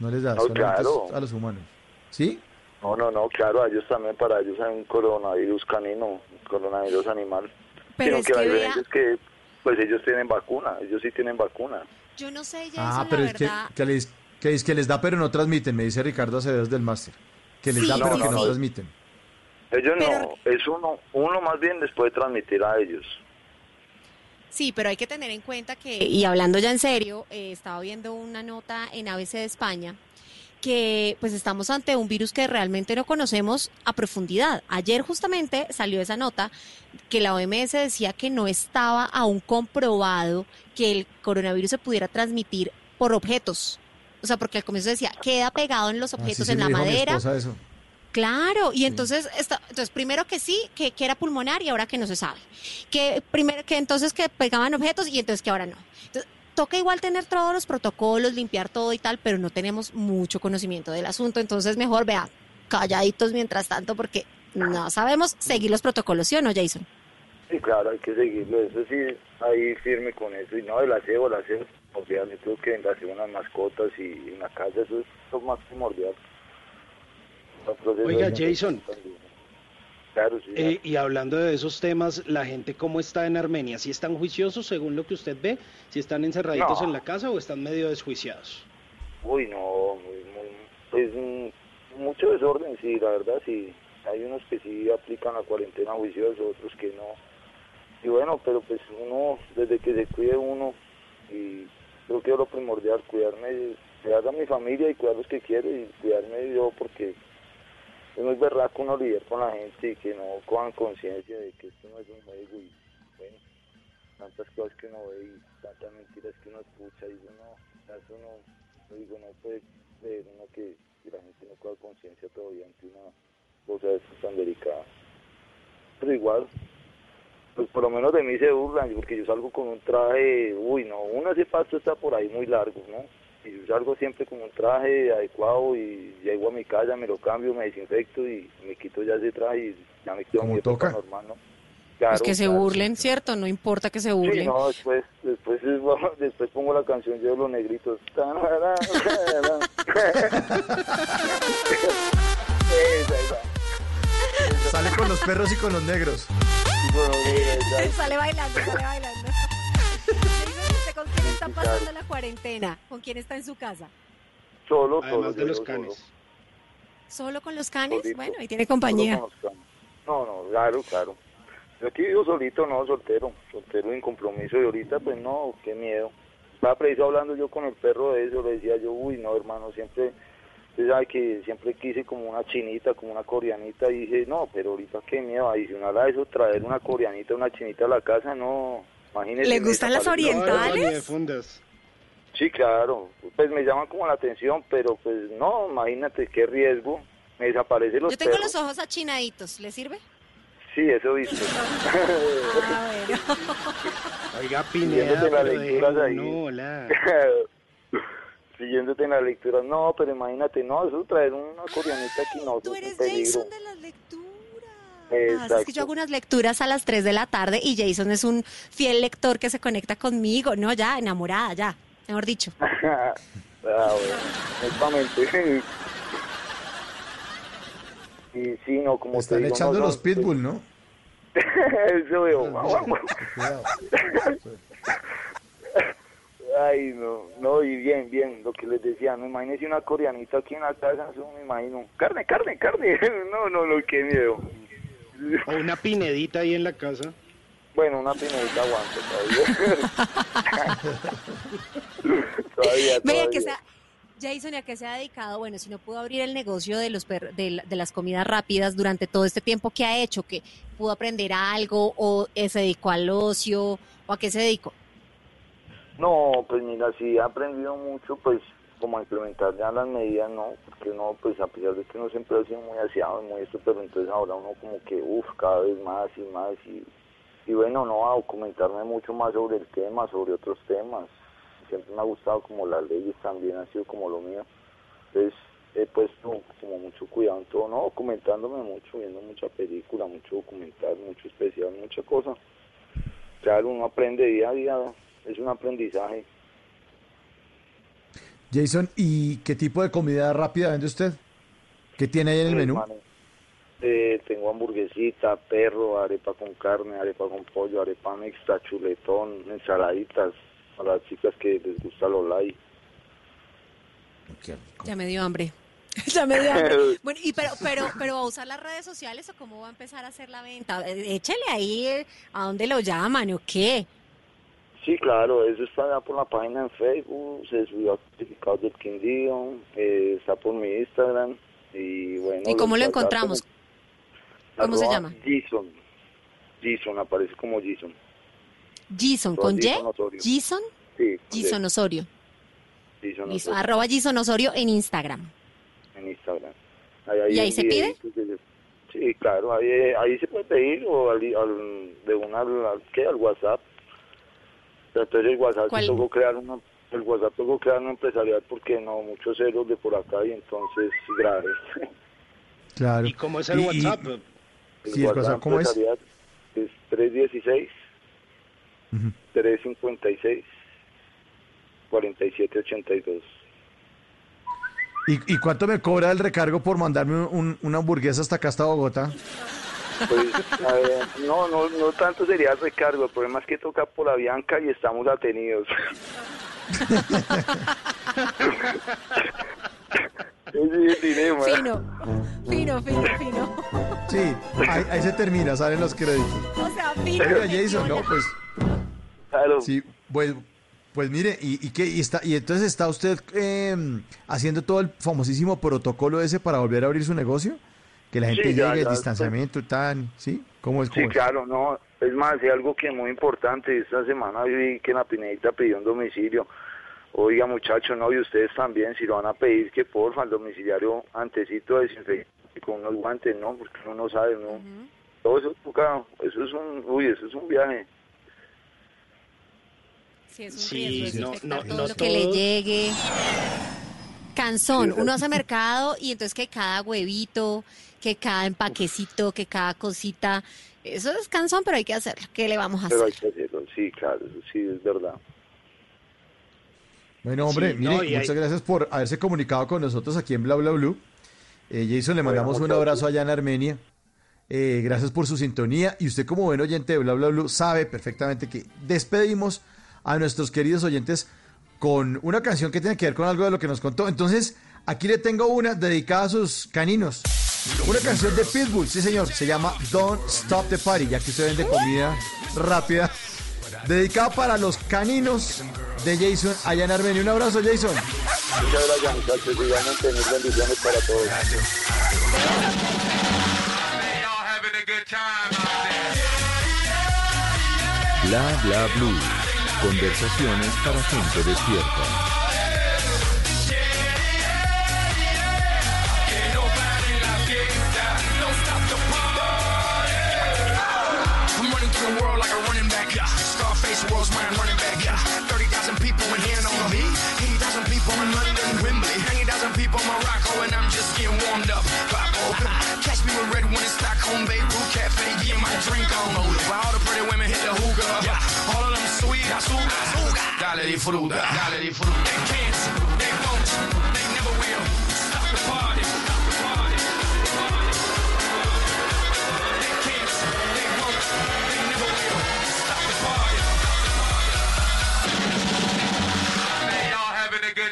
No les da, No, claro. es a los humanos. ¿Sí? No, no, no, claro, a ellos también, para ellos hay un coronavirus canino, un coronavirus animal. Pero es que la que diferencia vea- es que, pues ellos tienen vacuna, ellos sí tienen vacuna. Yo no sé, Jason, Ah, la pero es que, que, les, que, es que les da pero no transmiten, me dice Ricardo Acevedo del máster. Que les Sí, da pero que no sí. transmiten. Ellos Pero- no, es uno, uno más bien les puede transmitir a ellos. Sí, pero hay que tener en cuenta que, y hablando ya en serio, eh, estaba viendo una nota en ABC de España que pues estamos ante un virus que realmente no conocemos a profundidad. Ayer justamente salió esa nota que la OMS decía que no estaba aún comprobado que el coronavirus se pudiera transmitir por objetos. O sea, porque al comienzo decía, queda pegado en los Así objetos, sí en me la mi madera. esposa eso. Claro, y entonces, está, entonces primero que sí, que, que era pulmonar y ahora que no se sabe. Que primero que entonces que pegaban objetos y entonces que ahora no. Entonces, toca igual tener todos los protocolos, limpiar todo y tal, pero no tenemos mucho conocimiento del asunto, entonces mejor vea, calladitos mientras tanto porque no sabemos seguir los protocolos, ¿sí o no, Jason? Sí, claro, hay que seguirlo, eso sí, ahí firme con eso. Y no, el aseo, el aseo primordial. Yo creo que el aseo unas mascotas y en la casa, eso es lo más primordial. Oiga, Jason. Claro, sí. Eh, y hablando de esos temas, la gente cómo está en Armenia, si están juiciosos según lo que usted ve, si están encerraditos No. en la casa o están medio desjuiciados. Uy, no, muy, muy, pues mm, mucho desorden, sí, la verdad, sí. Hay unos que sí aplican la cuarentena juiciosos, otros que no. Y bueno, pero pues uno, desde que se cuide uno, y creo que es lo primordial, cuidarme, cuidar a mi familia y cuidar los que quiero y cuidarme yo porque es muy berraco uno lidiar con la gente y que no cojan conciencia de que esto no es un juego y bueno, tantas cosas que uno ve y tantas mentiras que uno escucha y uno, eso no, digo, no puede creer uno que, la gente no coja conciencia todavía ante una cosa de tan delicada. Pero igual, pues por lo menos de mí se burlan, porque yo salgo con un traje, uy, no, uno ese pasto está por ahí muy largo, ¿no? Y yo salgo siempre con un traje adecuado y llego a mi casa, me lo cambio, me desinfecto y me quito ya ese traje y ya me quedo Como mi época toca. normal, ¿no? Pues Claro, que se claro. burlen, ¿cierto? No importa que se Sí, burlen. no, después, después, después pongo la canción yo de los negritos. Sale con los perros y con los negros. Sale bailando, sale bailando. ¿usted con quién está pasando la cuarentena? ¿Con quién está en su casa? Solo, solo. Además de yo los solo. canes. ¿Solo con los canes? Solito. Bueno, ahí tiene compañía. Solo con los canes. No, no, claro, claro. Yo aquí vivo solito, no, soltero. Soltero sin compromiso. Y ahorita, pues no, qué miedo. Estaba preciso hablando yo con el perro de eso. Le decía yo, uy, no, hermano, siempre. Usted sabe que siempre quise como una chinita, como una coreanita. Y dije, no, pero ahorita qué miedo. Adicional a eso, traer una coreanita, una chinita a la casa, no. Imagínese. ¿Le gustan las orientales? No, de. Sí, claro. Pues me llaman como la atención, pero pues no, imagínate qué riesgo. Me desaparecen los Yo tengo perros. los ojos achinaditos, ¿le sirve? Sí, eso he visto. Ah, bueno. Oiga, Pineda, pero ahí. no, hola. Siguiéndote en las lecturas. No, pero imagínate, no, eso traer una coreanita aquí no, Tú es un eres peligro. Jason de las lecturas. Ah, Exacto. es que yo hago unas lecturas a las 3 de la tarde y Jason es un fiel lector que se conecta conmigo. No, ya, enamorada, ya. Mejor dicho. ah, bueno, netamente. Y sí, no, como Están te digo, echando no, los pitbull, ¿no? Eso veo. Ay, no, no, y bien, bien, lo que les decía, no imagínense una coreanita aquí en la casa, eso me imagino. Carne, carne, carne. No, no, no, qué miedo. O una pinedita ahí en la casa. Bueno, una pinedita aguanta todavía. todavía, que todavía. sea. Jason, ¿y a qué se ha dedicado? Bueno, si no pudo abrir el negocio de los per- de, la- de las comidas rápidas durante todo este tiempo, ¿qué ha hecho? ¿Que pudo aprender algo o eh, se dedicó al ocio o a qué se dedicó? No, pues mira, sí he aprendido mucho, pues como a implementar ya las medidas, no, porque uno, pues a pesar de que uno siempre ha sido muy aseado y muy esto, pero entonces ahora uno como que, uff, cada vez más y más y, y bueno, no, a documentarme mucho más sobre el tema, sobre otros temas. Siempre me ha gustado como las leyes también, ha sido como lo mío. Entonces he puesto como mucho cuidado en todo, no, documentándome mucho, viendo mucha película, mucho documental, mucho especial, mucha cosa. Claro, uno aprende día a día, es un aprendizaje. Jason, ¿y qué tipo de comida rápida vende usted? ¿Qué tiene ahí en el menú? eh, tengo hamburguesita, perro, arepa con carne, arepa con pollo, arepa mixta, chuletón, ensaladitas, a las chicas que les gusta lo light. Ya me dio hambre. ya me dio hambre. Bueno, y pero, pero, pero va a usar las redes sociales o cómo va a empezar a hacer la venta? Eh, Échele ahí a dónde lo llaman o qué. Sí, claro, eso está ya por la página en Facebook, se subió a certificados del Quindío, eh, está por mi Instagram y bueno. ¿Y cómo lo encontramos? como- ¿Cómo se llama? Jason. Jason, aparece como Jason. Jason, ¿con Y? Jason. Sí, Jason. Osorio. Jason Osorio, arroba Jason Osorio en Instagram. en Instagram. Ahí, ¿Y ahí se pide? Sí, claro, ahí, ahí se puede pedir o al, al- de una al, al- ¿qué? al WhatsApp. Entonces el WhatsApp ¿Cuál? tocó crear una, el WhatsApp tocó crear una empresarial porque no muchos ceros de por acá y entonces grave. Claro. ¿Y cómo es el Y- y- WhatsApp? Sí, el WhatsApp, ¿cómo es? Es 316 Ujú. 356 4782. ¿Y, y cuánto me cobra el recargo por mandarme un- un- una hamburguesa hasta acá, hasta Bogotá? Pues, a ver, no, no, no tanto sería el recargo, el problema es que toca por la Bianca y estamos atenidos. Dilema. Fino, fino, fino, fino. Sí, ahí, ahí se termina, salen los créditos. O sea, fino. Oiga, Jason, no, pues. Claro. Sí, pues, pues mire, ¿y, y qué? Y, está, y entonces está usted eh, haciendo todo el famosísimo protocolo ese para volver a abrir su negocio? Que la gente Sí, ya, llegue, el ya, distanciamiento y tal, ¿sí? ¿Cómo es? Sí, cómo es? claro, no. Es más, hay algo que es muy importante. Esta semana vi que la Pinedita pidió un domicilio. Oiga, muchachos, no, y ustedes también, si lo van a pedir, que porfa, el domiciliario antecito desinfecte con unos guantes, ¿no? Porque uno no sabe, ¿no? Todo eso toca, eso es un, uy, eso es un viaje. Sí, es un Sí, riesgo no, desinfectar no, todo no lo que le todo- llegue. Cansón, Sí, uno hace mercado y entonces que cada huevito, que cada empaquecito, que cada cosita, eso es cansón, pero hay que hacerlo. ¿Qué le vamos a Pero hay hacer? que hacerlo, sí, claro, eso sí es verdad. Bueno, hombre, Sí, mire, no, muchas hay- gracias por haberse comunicado con nosotros aquí en Bla Bla Blue. Eh, Jason, le mandamos un abrazo allá en Armenia. Eh, gracias por su sintonía. Y usted, como buen oyente de Bla Bla Blue, sabe perfectamente que despedimos a nuestros queridos oyentes con una canción que tiene que ver con algo de lo que nos contó. Entonces, aquí le tengo una dedicada a sus caninos. Una canción de Pitbull, sí señor, se llama Don't Stop the Party, ya que usted vende comida rápida. Dedicada para los caninos de Jason allá en Armenia. Un abrazo, Jason. Muchas gracias, muchachos, igualmente mil bendiciones para todos. Bla bla blue. Conversaciones para gente despierta. Scarface, world's my running back. Yeah. 30,000 people in here know me. 80,000 people in London, Wembley. 90,000 people in Morocco, and I'm just getting warmed up. Catch me with red one in Stockholm, Beirut Cafe, getting my drink on. While all the pretty women hit the hookah. Yeah. All of them sweet, azúcar, azúcar. Dale disfruta, dale disfruta. They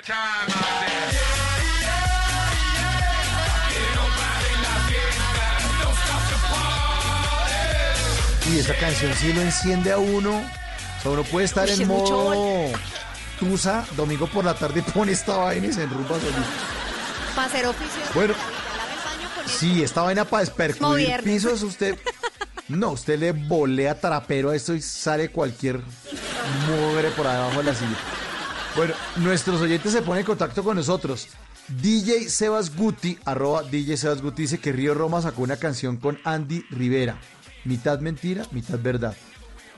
time out there. Don't stop the party. Y esa canción sí lo enciende a uno. O sea, uno puede estar Uy, en modo tusa, domingo por la tarde pone esta vaina y se enrumba solito. Para hacer oficio. Bueno. Sí, esta vaina para despercudir pisos, usted... No, usted le volea trapero a esto y sale cualquier mugre por abajo de la silla. Bueno, nuestros oyentes se ponen en contacto con nosotros. DJ Sebas Guti, arroba DJ Sebas Guti, dice que Río Roma sacó una canción con Andy Rivera. Mitad mentira, mitad verdad.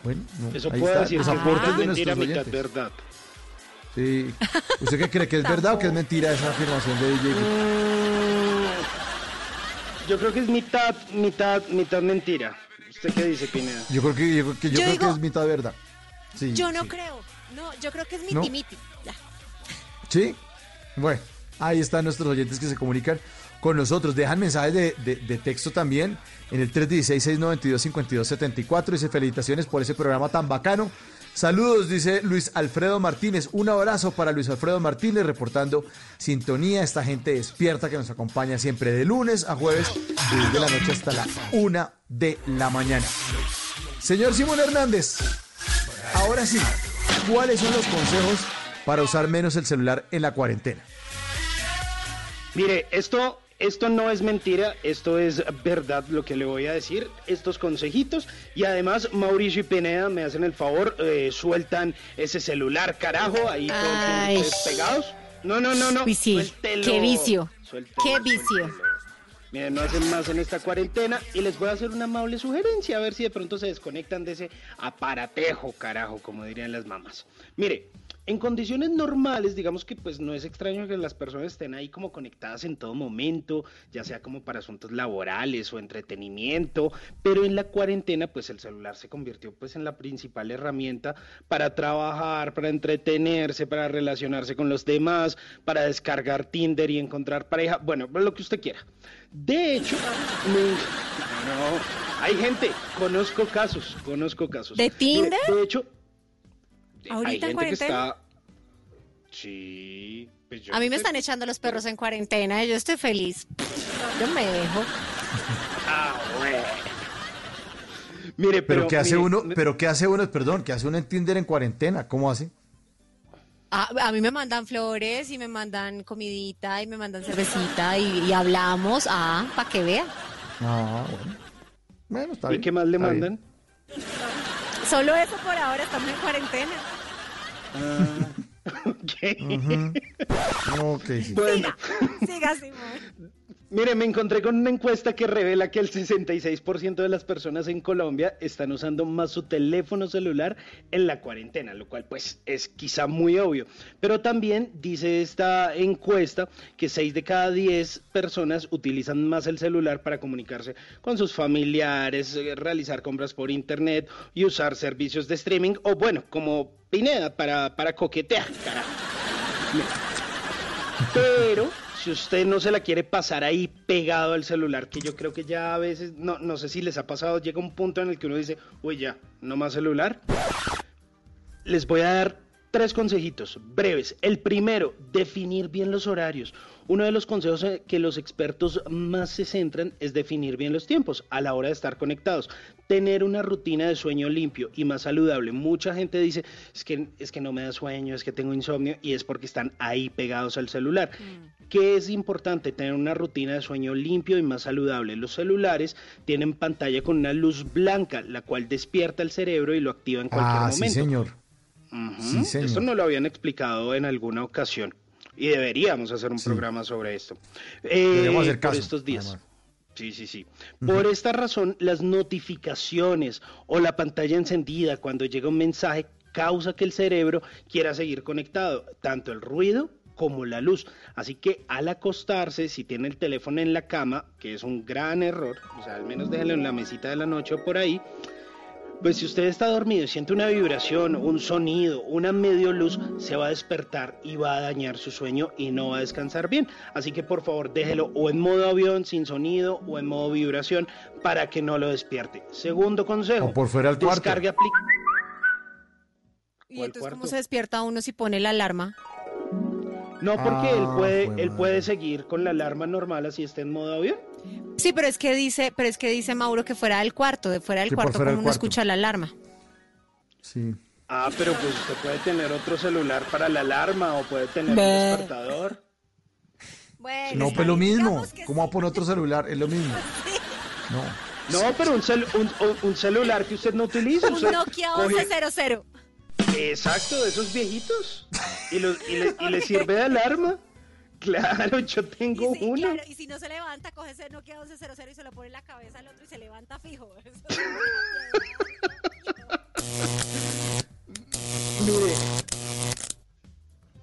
Bueno, no, Eso ahí puede está, decir los que aportes mitad de mentira, nuestros mitad oyentes. verdad. Sí. ¿Usted qué cree? ¿Que es verdad o que es mentira esa afirmación de DJ? Mm, Yo creo que es mitad, mitad, mitad mentira. ¿Usted qué dice, Pineda? Yo creo que, yo, que- yo Yo creo digo- que es mitad verdad. Sí, Yo no sí. creo. No, yo creo que es miti ¿No? miti. Ya. Sí. Bueno, ahí están nuestros oyentes que se comunican con nosotros. Dejan mensajes de, de- de texto también en el 316-692-5274. Dice felicitaciones por ese programa tan bacano. Saludos, dice Luis Alfredo Martínez. Un abrazo para Luis Alfredo Martínez reportando sintonía. Esta gente despierta que nos acompaña siempre de lunes a jueves, desde la noche hasta la una de la mañana. Señor Simón Hernández, ahora sí, ¿cuáles son los consejos para usar menos el celular en la cuarentena? Mire, esto, esto no es mentira, esto es verdad lo que le voy a decir, estos consejitos. Y además, Mauricio y Pineda me hacen el favor, eh, sueltan ese celular, carajo, ahí todos pegados. No, no, no, no. Uy, sí. suéltelo. Qué vicio. Suéltelo, Qué vicio. suéltelo. Miren, no hacen más en esta cuarentena y les voy a hacer una amable sugerencia, a ver si de pronto se desconectan de ese aparatejo, carajo, como dirían las mamás. Mire, en condiciones normales, digamos que pues no es extraño que las personas estén ahí como conectadas en todo momento, ya sea como para asuntos laborales o entretenimiento, pero en la cuarentena pues el celular se convirtió pues en la principal herramienta para trabajar, para entretenerse, para relacionarse con los demás, para descargar Tinder y encontrar pareja, bueno, lo que usted quiera. De hecho, me- no, hay gente, conozco casos, conozco casos. ¿De Tinder? De hecho, ¿Ahorita hay en que cuarentena? está... Sí, pues yo A mí me están echando los perros en cuarentena y yo estoy feliz. Yo me dejo. Ah, bueno. Mire, Pero, pero, ¿qué hace mire, uno? Pero ¿qué hace uno? Perdón, ¿qué hace uno en Tinder en cuarentena? ¿Cómo hace? A, a mí me mandan flores y me mandan comidita y me mandan cervecita y, y hablamos. Ah, para que vea. Ah, bueno. Bueno, está ¿Y bien. qué más le está bien. mandan? Solo eso por ahora, estamos en cuarentena. Ok, sí. Bueno, Siga, Simón. Mire, me encontré con una encuesta que revela que el 66% de las personas en Colombia están usando más su teléfono celular en la cuarentena, lo cual pues es quizá muy obvio. Pero también dice esta encuesta que 6 de cada 10 personas utilizan más el celular para comunicarse con sus familiares, eh, realizar compras por internet y usar servicios de streaming o bueno, como Pineda para, para coquetear, carajo. Pero si usted no se la quiere pasar ahí pegado al celular, que yo creo que ya a veces, no, no sé si les ha pasado, llega un punto en el que uno dice, uy, ya, no más celular. Les voy a dar tres consejitos breves. El primero, definir bien los horarios. Uno de los consejos eh, que los expertos más se centran es definir bien los tiempos a la hora de estar conectados. Tener una rutina de sueño limpio y más saludable. Mucha gente dice, es que, es que no me da sueño, es que tengo insomnio y es porque están ahí pegados al celular. ¿Qué es importante? Tener una rutina de sueño limpio y más saludable. Los celulares tienen pantalla con una luz blanca, la cual despierta el cerebro y lo activa en cualquier Ah, sí, momento. señor. Ujú. Sí, señor. Esto no lo habían explicado en alguna ocasión y deberíamos hacer un Sí. programa sobre esto. Eh, Deberíamos hacer por caso, estos días. además. Sí, sí, sí. Por esta razón, las notificaciones o la pantalla encendida cuando llega un mensaje causa que el cerebro quiera seguir conectado, tanto el ruido como la luz. Así que al acostarse, si tiene el teléfono en la cama, que es un gran error, o sea, al menos déjelo en la mesita de la noche o por ahí, pues si usted está dormido y siente una vibración, un sonido, una medio luz, se va a despertar y va a dañar su sueño y no va a descansar bien. Así que por favor déjelo o en modo avión sin sonido o en modo vibración para que no lo despierte. Segundo consejo. O por fuera del cuarto. Descargue ¿Y ¿Cuál entonces cómo se despierta uno si pone la alarma? No, porque él Ah, puede, él puede seguir con la alarma normal así está en modo avión. Sí, pero es que dice, pero es que dice Mauro que fuera del cuarto, de fuera del cuarto fuera como uno cuarto. escucha la alarma. Sí. Ah, pero pues usted puede tener otro celular para la alarma o puede tener un despertador. Bueno, No, está pues lo mismo. ¿Cómo va a poner otro celular? Es lo mismo. No. No, pero un, cel- un, un- celular que usted no utiliza. Un Nokia coge- 1100. Exacto, de esos viejitos. Y, los- y le, y le sirve de alarma. Claro, yo tengo Y si, uno. claro, y si no se levanta, coge ese Nokia 1100 y se lo pone en la cabeza al otro y se levanta fijo. Eso Mire,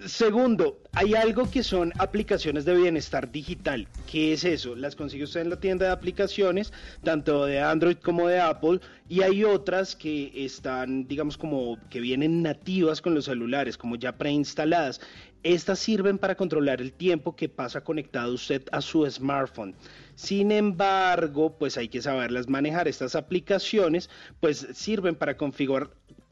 Segundo, hay algo que son aplicaciones de bienestar digital. ¿Qué es eso? Las consigue usted en la tienda de aplicaciones, tanto de Android como de Apple, y hay otras que están, digamos, como que vienen nativas con los celulares, como ya preinstaladas. Estas sirven para controlar el tiempo que pasa conectado usted a su smartphone. Sin embargo, pues hay que saberlas manejar. Estas aplicaciones, pues sirven para configurar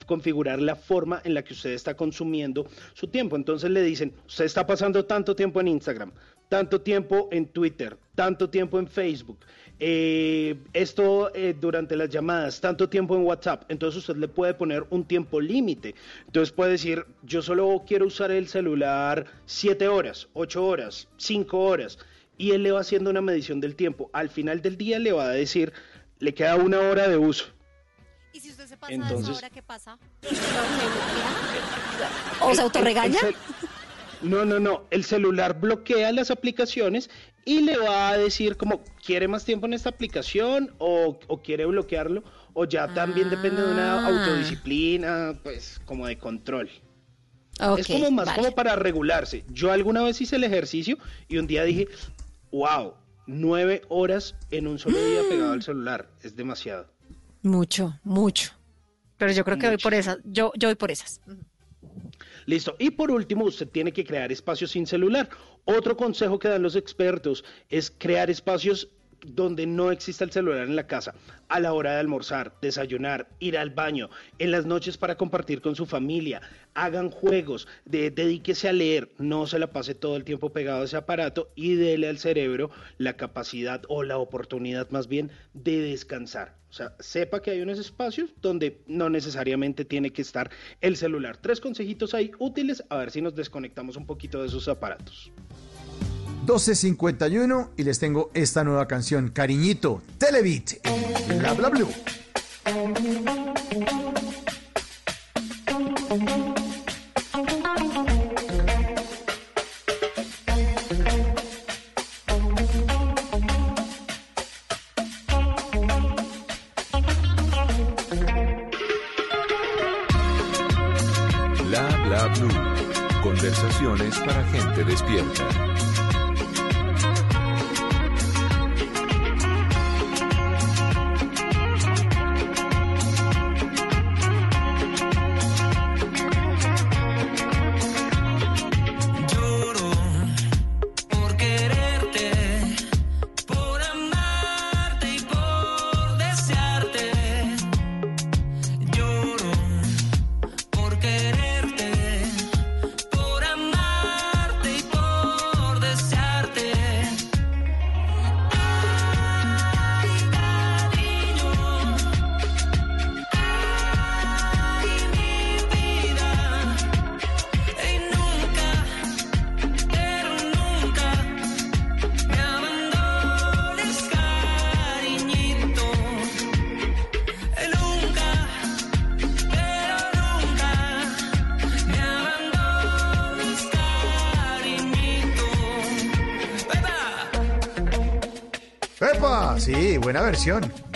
configurar la forma en la que usted está consumiendo su tiempo. Entonces le dicen, usted está pasando tanto tiempo en Instagram, tanto tiempo en Twitter, tanto tiempo en Facebook, eh, esto eh, durante las llamadas, tanto tiempo en WhatsApp. Entonces usted le puede poner un tiempo límite. Entonces puede decir, yo solo quiero usar el celular 7 horas, 8 horas, 5 horas. Y él le va haciendo una medición del tiempo. Al final del día le va a decir, le queda una hora de uso. ¿Y si usted se pasa Entonces- de esa hora, qué pasa? ¿O se autorregaña? No, no, no. El celular bloquea las aplicaciones y le va a decir como, ¿quiere más tiempo en esta aplicación o, o quiere bloquearlo? O ya también depende de una Ah. autodisciplina, pues como de control. Es como más vale. como para regularse. Yo alguna vez hice el ejercicio y un día dije, wow, nueve horas en un solo día pegado al celular. Es demasiado. Mucho, mucho. Pero yo creo que voy por esas. Yo, yo voy por esas. Listo. Y por último, usted tiene que crear espacios sin celular. Otro consejo que dan los expertos es crear espacios donde no exista el celular en la casa, a la hora de almorzar, desayunar, ir al baño, en las noches para compartir con su familia, hagan juegos, de, dedíquese a leer, no se la pase todo el tiempo pegado a ese aparato y dele al cerebro la capacidad o la oportunidad más bien de descansar. O sea, sepa que hay unos espacios donde no necesariamente tiene que estar el celular. Tres consejitos ahí útiles, a ver si nos desconectamos un poquito de esos aparatos. 12.51 y les tengo esta nueva canción, Cariñito, Televit, Bla Bla Blue.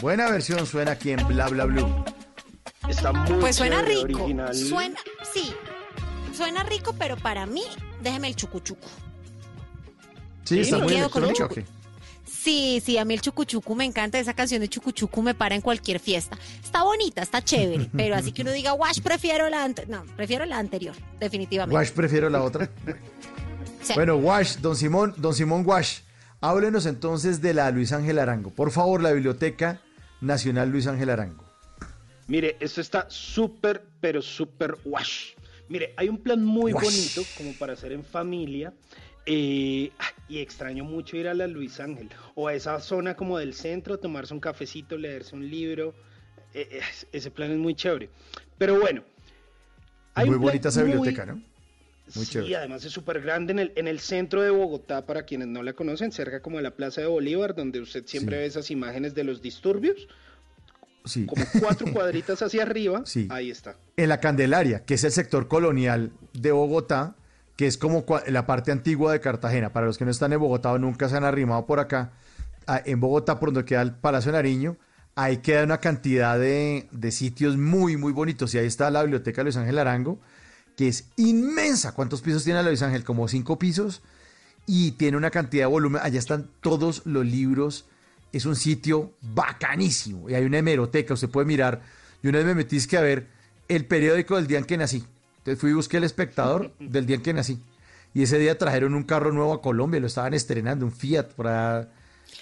Buena versión suena aquí en Bla Bla Blue. Está muy Pues suena chévere, rico. original. Suena, sí. Suena rico, pero para mí, déjeme el chucuchuco. Sí, está me muy quedo con electrónico. Sí, sí, a mí el chucuchucu me encanta. Esa canción de chucuchucu me para en cualquier fiesta. Está bonita, está chévere, pero así que uno diga, wash, prefiero la anterior. No, prefiero la anterior, definitivamente. Wash prefiero la otra. Sí. Bueno, Wash, don Simón, don Simón Wash, háblenos entonces de la Luis Ángel Arango. Por favor, la Biblioteca Nacional Luis Ángel Arango. Mire, esto está súper, pero súper wash. Mire, hay un plan muy Wash. bonito como para hacer en familia. eh, ah, y extraño mucho ir a la Luis Ángel o a esa zona como del centro, tomarse un cafecito, leerse un libro. eh, eh, ese plan es muy chévere. Pero bueno, hay Muy un bonita esa muy- biblioteca, ¿no? Muy sí, chévere. además es súper grande en el, en el centro de Bogotá, para quienes no la conocen, cerca como de la Plaza de Bolívar, donde usted siempre Sí. ve esas imágenes de los disturbios, Sí. como cuatro cuadritas hacia arriba, Sí. ahí está. En la Candelaria, que es el sector colonial de Bogotá, que es como la parte antigua de Cartagena. Para los que no están en Bogotá o nunca se han arrimado por acá, ah, en Bogotá, por donde queda el Palacio de Nariño, ahí queda una cantidad de, de sitios muy, muy bonitos. Y ahí está la Biblioteca Luis Ángel Arango, que es inmensa. ¿Cuántos pisos tiene la Luis Ángel? Como cinco pisos. Y tiene una cantidad de volumen. Allá están todos los libros. Es un sitio bacanísimo. Y hay una hemeroteca. Usted puede mirar. Yo una vez me metí es que a ver el periódico del día en que nací. Entonces fui y busqué el espectador del día en que nací. Y ese día trajeron un carro nuevo a Colombia. Lo estaban estrenando. Un Fiat para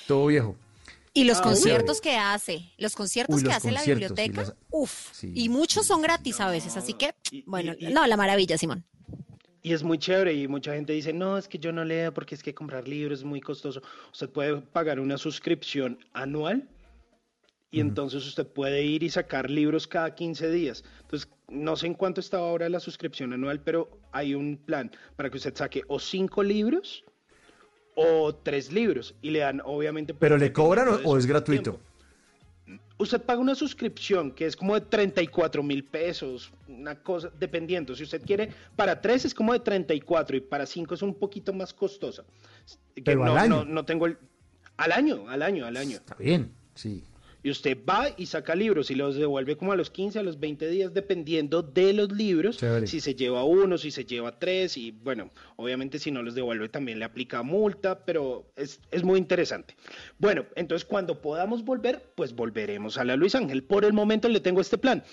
todo viejo. Y los Ah, conciertos bueno. que hace, los conciertos Uy, que los hace en la conciertos, sí, biblioteca, las- uff, sí. y muchos son gratis a veces, así que, bueno, no, la maravilla, Simón. Y es muy chévere y mucha gente dice, no, es que yo no leo porque es que comprar libros es muy costoso. Usted puede pagar una suscripción anual y entonces usted puede ir y sacar libros cada 15 días. Entonces, no sé en cuánto está ahora la suscripción anual, pero hay un plan para que usted saque o cinco libros o tres libros y le dan, obviamente... ¿Pero pues, le cobran o, es gratuito? Usted paga una suscripción que es como de 34 mil pesos, una cosa, dependiendo. Si usted quiere, para tres es como de 34 y para cinco es un poquito más costosa. Que Pero al no, año. no, no tengo el... Al año, al año, al año. Está bien, sí. Y usted va y saca libros y los devuelve como a los 15, a los 20 días, dependiendo de los libros. Chévere. Si se lleva uno, si se lleva tres. Y bueno, obviamente si no los devuelve también le aplica multa, pero es, es muy interesante. Bueno, entonces cuando podamos volver, pues volveremos a la Luis Ángel. Por el momento le tengo este plan.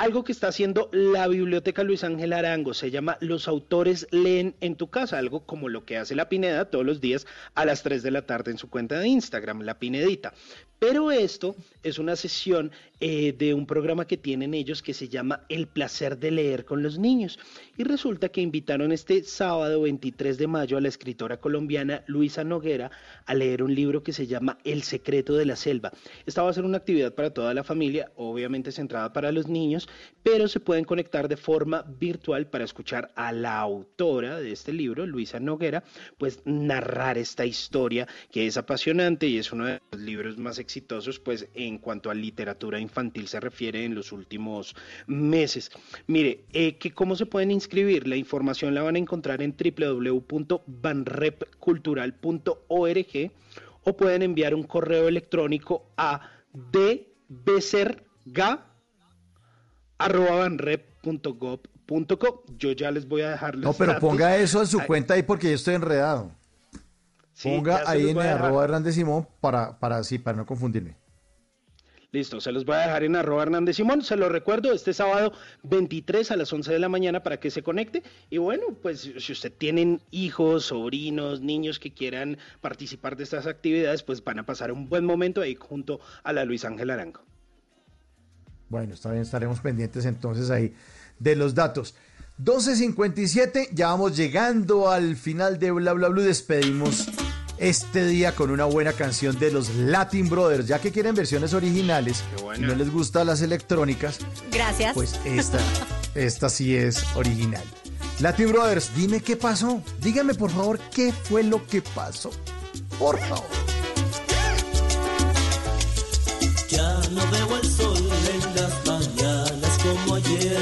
Algo que está haciendo la Biblioteca Luis Ángel Arango se llama Los autores leen en tu casa, algo como lo que hace la Pineda todos los días a las 3 de la tarde en su cuenta de Instagram, la Pinedita. Pero esto es una sesión eh, de un programa que tienen ellos que se llama El placer de leer con los niños. Y resulta que invitaron este sábado 23 de mayo a la escritora colombiana Luisa Noguera a leer un libro que se llama El secreto de la selva. Esta va a ser una actividad para toda la familia, obviamente centrada para los niños, pero se pueden conectar de forma virtual para escuchar a la autora de este libro, Luisa Noguera, pues narrar esta historia que es apasionante y es uno de los libros más exitosos, pues en cuanto a literatura infantil se refiere en los últimos meses. Mire, eh, que ¿cómo se pueden inscribir? La información la van a encontrar en www.banrepcultural.org o pueden enviar un correo electrónico a dbecerga arroba banrep.gov.co. Yo ya les voy a dejar los No, pero datos. ponga eso en su Ay, cuenta ahí porque yo estoy enredado. Ponga ahí en arroba Hernández Simón para, para, sí, para no confundirme. Listo, se los voy a dejar en arroba Hernández Simón. Se lo recuerdo este sábado 23 a las 11 de la mañana para que se conecte. Y bueno, pues si usted tienen hijos, sobrinos, niños que quieran participar de estas actividades, pues van a pasar un buen momento ahí junto a la Luis Ángel Arango. Bueno, está bien, estaremos pendientes entonces ahí de los datos. 12.57, ya vamos llegando al final de Bla Bla Blue. Despedimos este día con una buena canción de los Latin Brothers. Ya que quieren versiones originales y no les gustan las electrónicas, Gracias. pues esta, esta sí es original. Latin Brothers, dime qué pasó. Dígame por favor qué fue lo que pasó. Por favor. Ya no veo el sol en las mañanas como ayer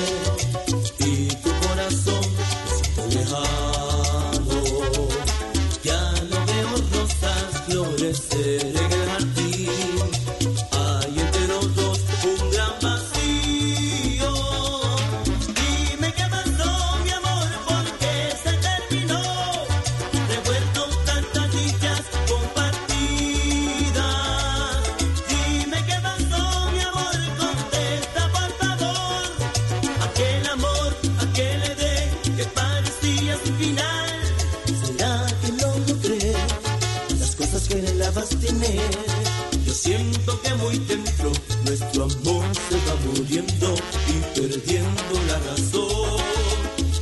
nuestro amor se va muriendo y perdiendo la razón.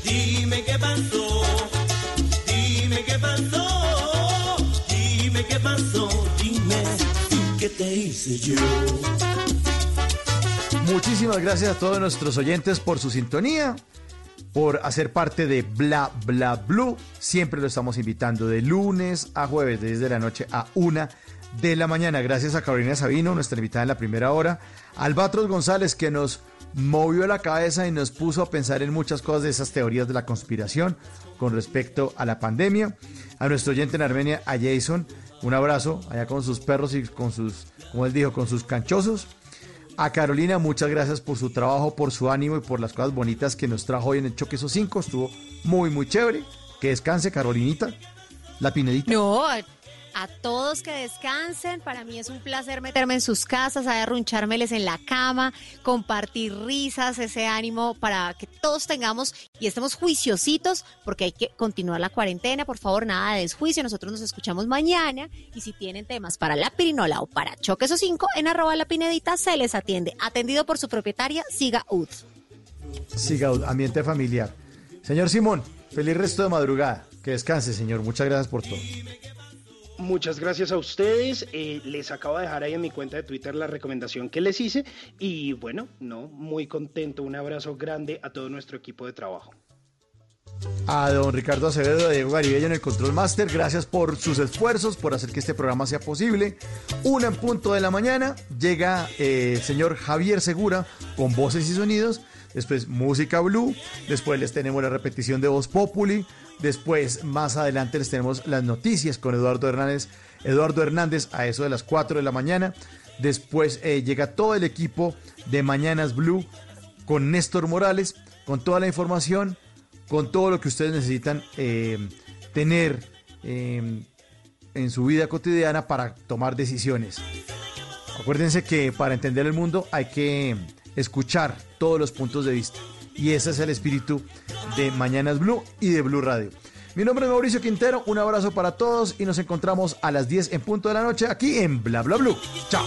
Dime qué pasó, dime qué pasó, dime qué pasó, dime qué te hice yo. Muchísimas gracias a todos nuestros oyentes por su sintonía, por hacer parte de Bla Bla Blue. Siempre lo estamos invitando de lunes a jueves, de 10 de la noche a 1 de la mañana. Gracias a Carolina Sabino, nuestra invitada en la primera hora. Albatros González, que nos movió la cabeza y nos puso a pensar en muchas cosas de esas teorías de la conspiración con respecto a la pandemia. A nuestro oyente en Armenia, a Jason, un abrazo allá con sus perros y con sus, como él dijo, con sus canchosos A Carolina, muchas gracias por su trabajo, por su ánimo y por las cosas bonitas que nos trajo hoy en el Choque Esos 5. Estuvo muy, muy chévere. Que descanse, Carolinita. La Pinedita. A, todos que descansen. Para mí es un placer meterme en sus casas, a en la cama, compartir risas, ese ánimo para que todos tengamos y estemos juiciositos, porque hay que continuar la cuarentena. Por favor, nada de desjuicio. Nosotros nos escuchamos mañana. Y si tienen temas para la pirinola o para choques o cinco, en arroba la pinedita se les atiende. Atendido por su propietaria, Siga Ud. Siga, ambiente familiar. Señor Simón, feliz resto de madrugada. Que descanse, señor. Muchas gracias por todo. Muchas gracias a ustedes. Eh, les acabo de dejar ahí en mi cuenta de Twitter la recomendación que les hice. Y bueno, no, muy contento. Un abrazo grande a todo nuestro equipo de trabajo. A don Ricardo Acevedo, de Diego Garibello en el Control Master, gracias por sus esfuerzos, por hacer que este programa sea posible. Una en punto de la mañana, llega eh, el señor Javier Segura con voces y sonidos, después música blue, después les tenemos la repetición de Voz Populi, después más adelante les tenemos las noticias con Eduardo Hernández, Eduardo Hernández a eso de las 4 de la mañana, después eh, llega todo el equipo de Mañanas Blue con Néstor Morales, con toda la información con todo lo que ustedes necesitan eh, tener eh, en su vida cotidiana para tomar decisiones. Acuérdense que para entender el mundo hay que escuchar todos los puntos de vista. Y ese es el espíritu de Mañanas Blue y de Blue Radio. Mi nombre es Mauricio Quintero, un abrazo para todos y nos encontramos a las 10 en punto de la noche aquí en Bla Bla Blue. Chao.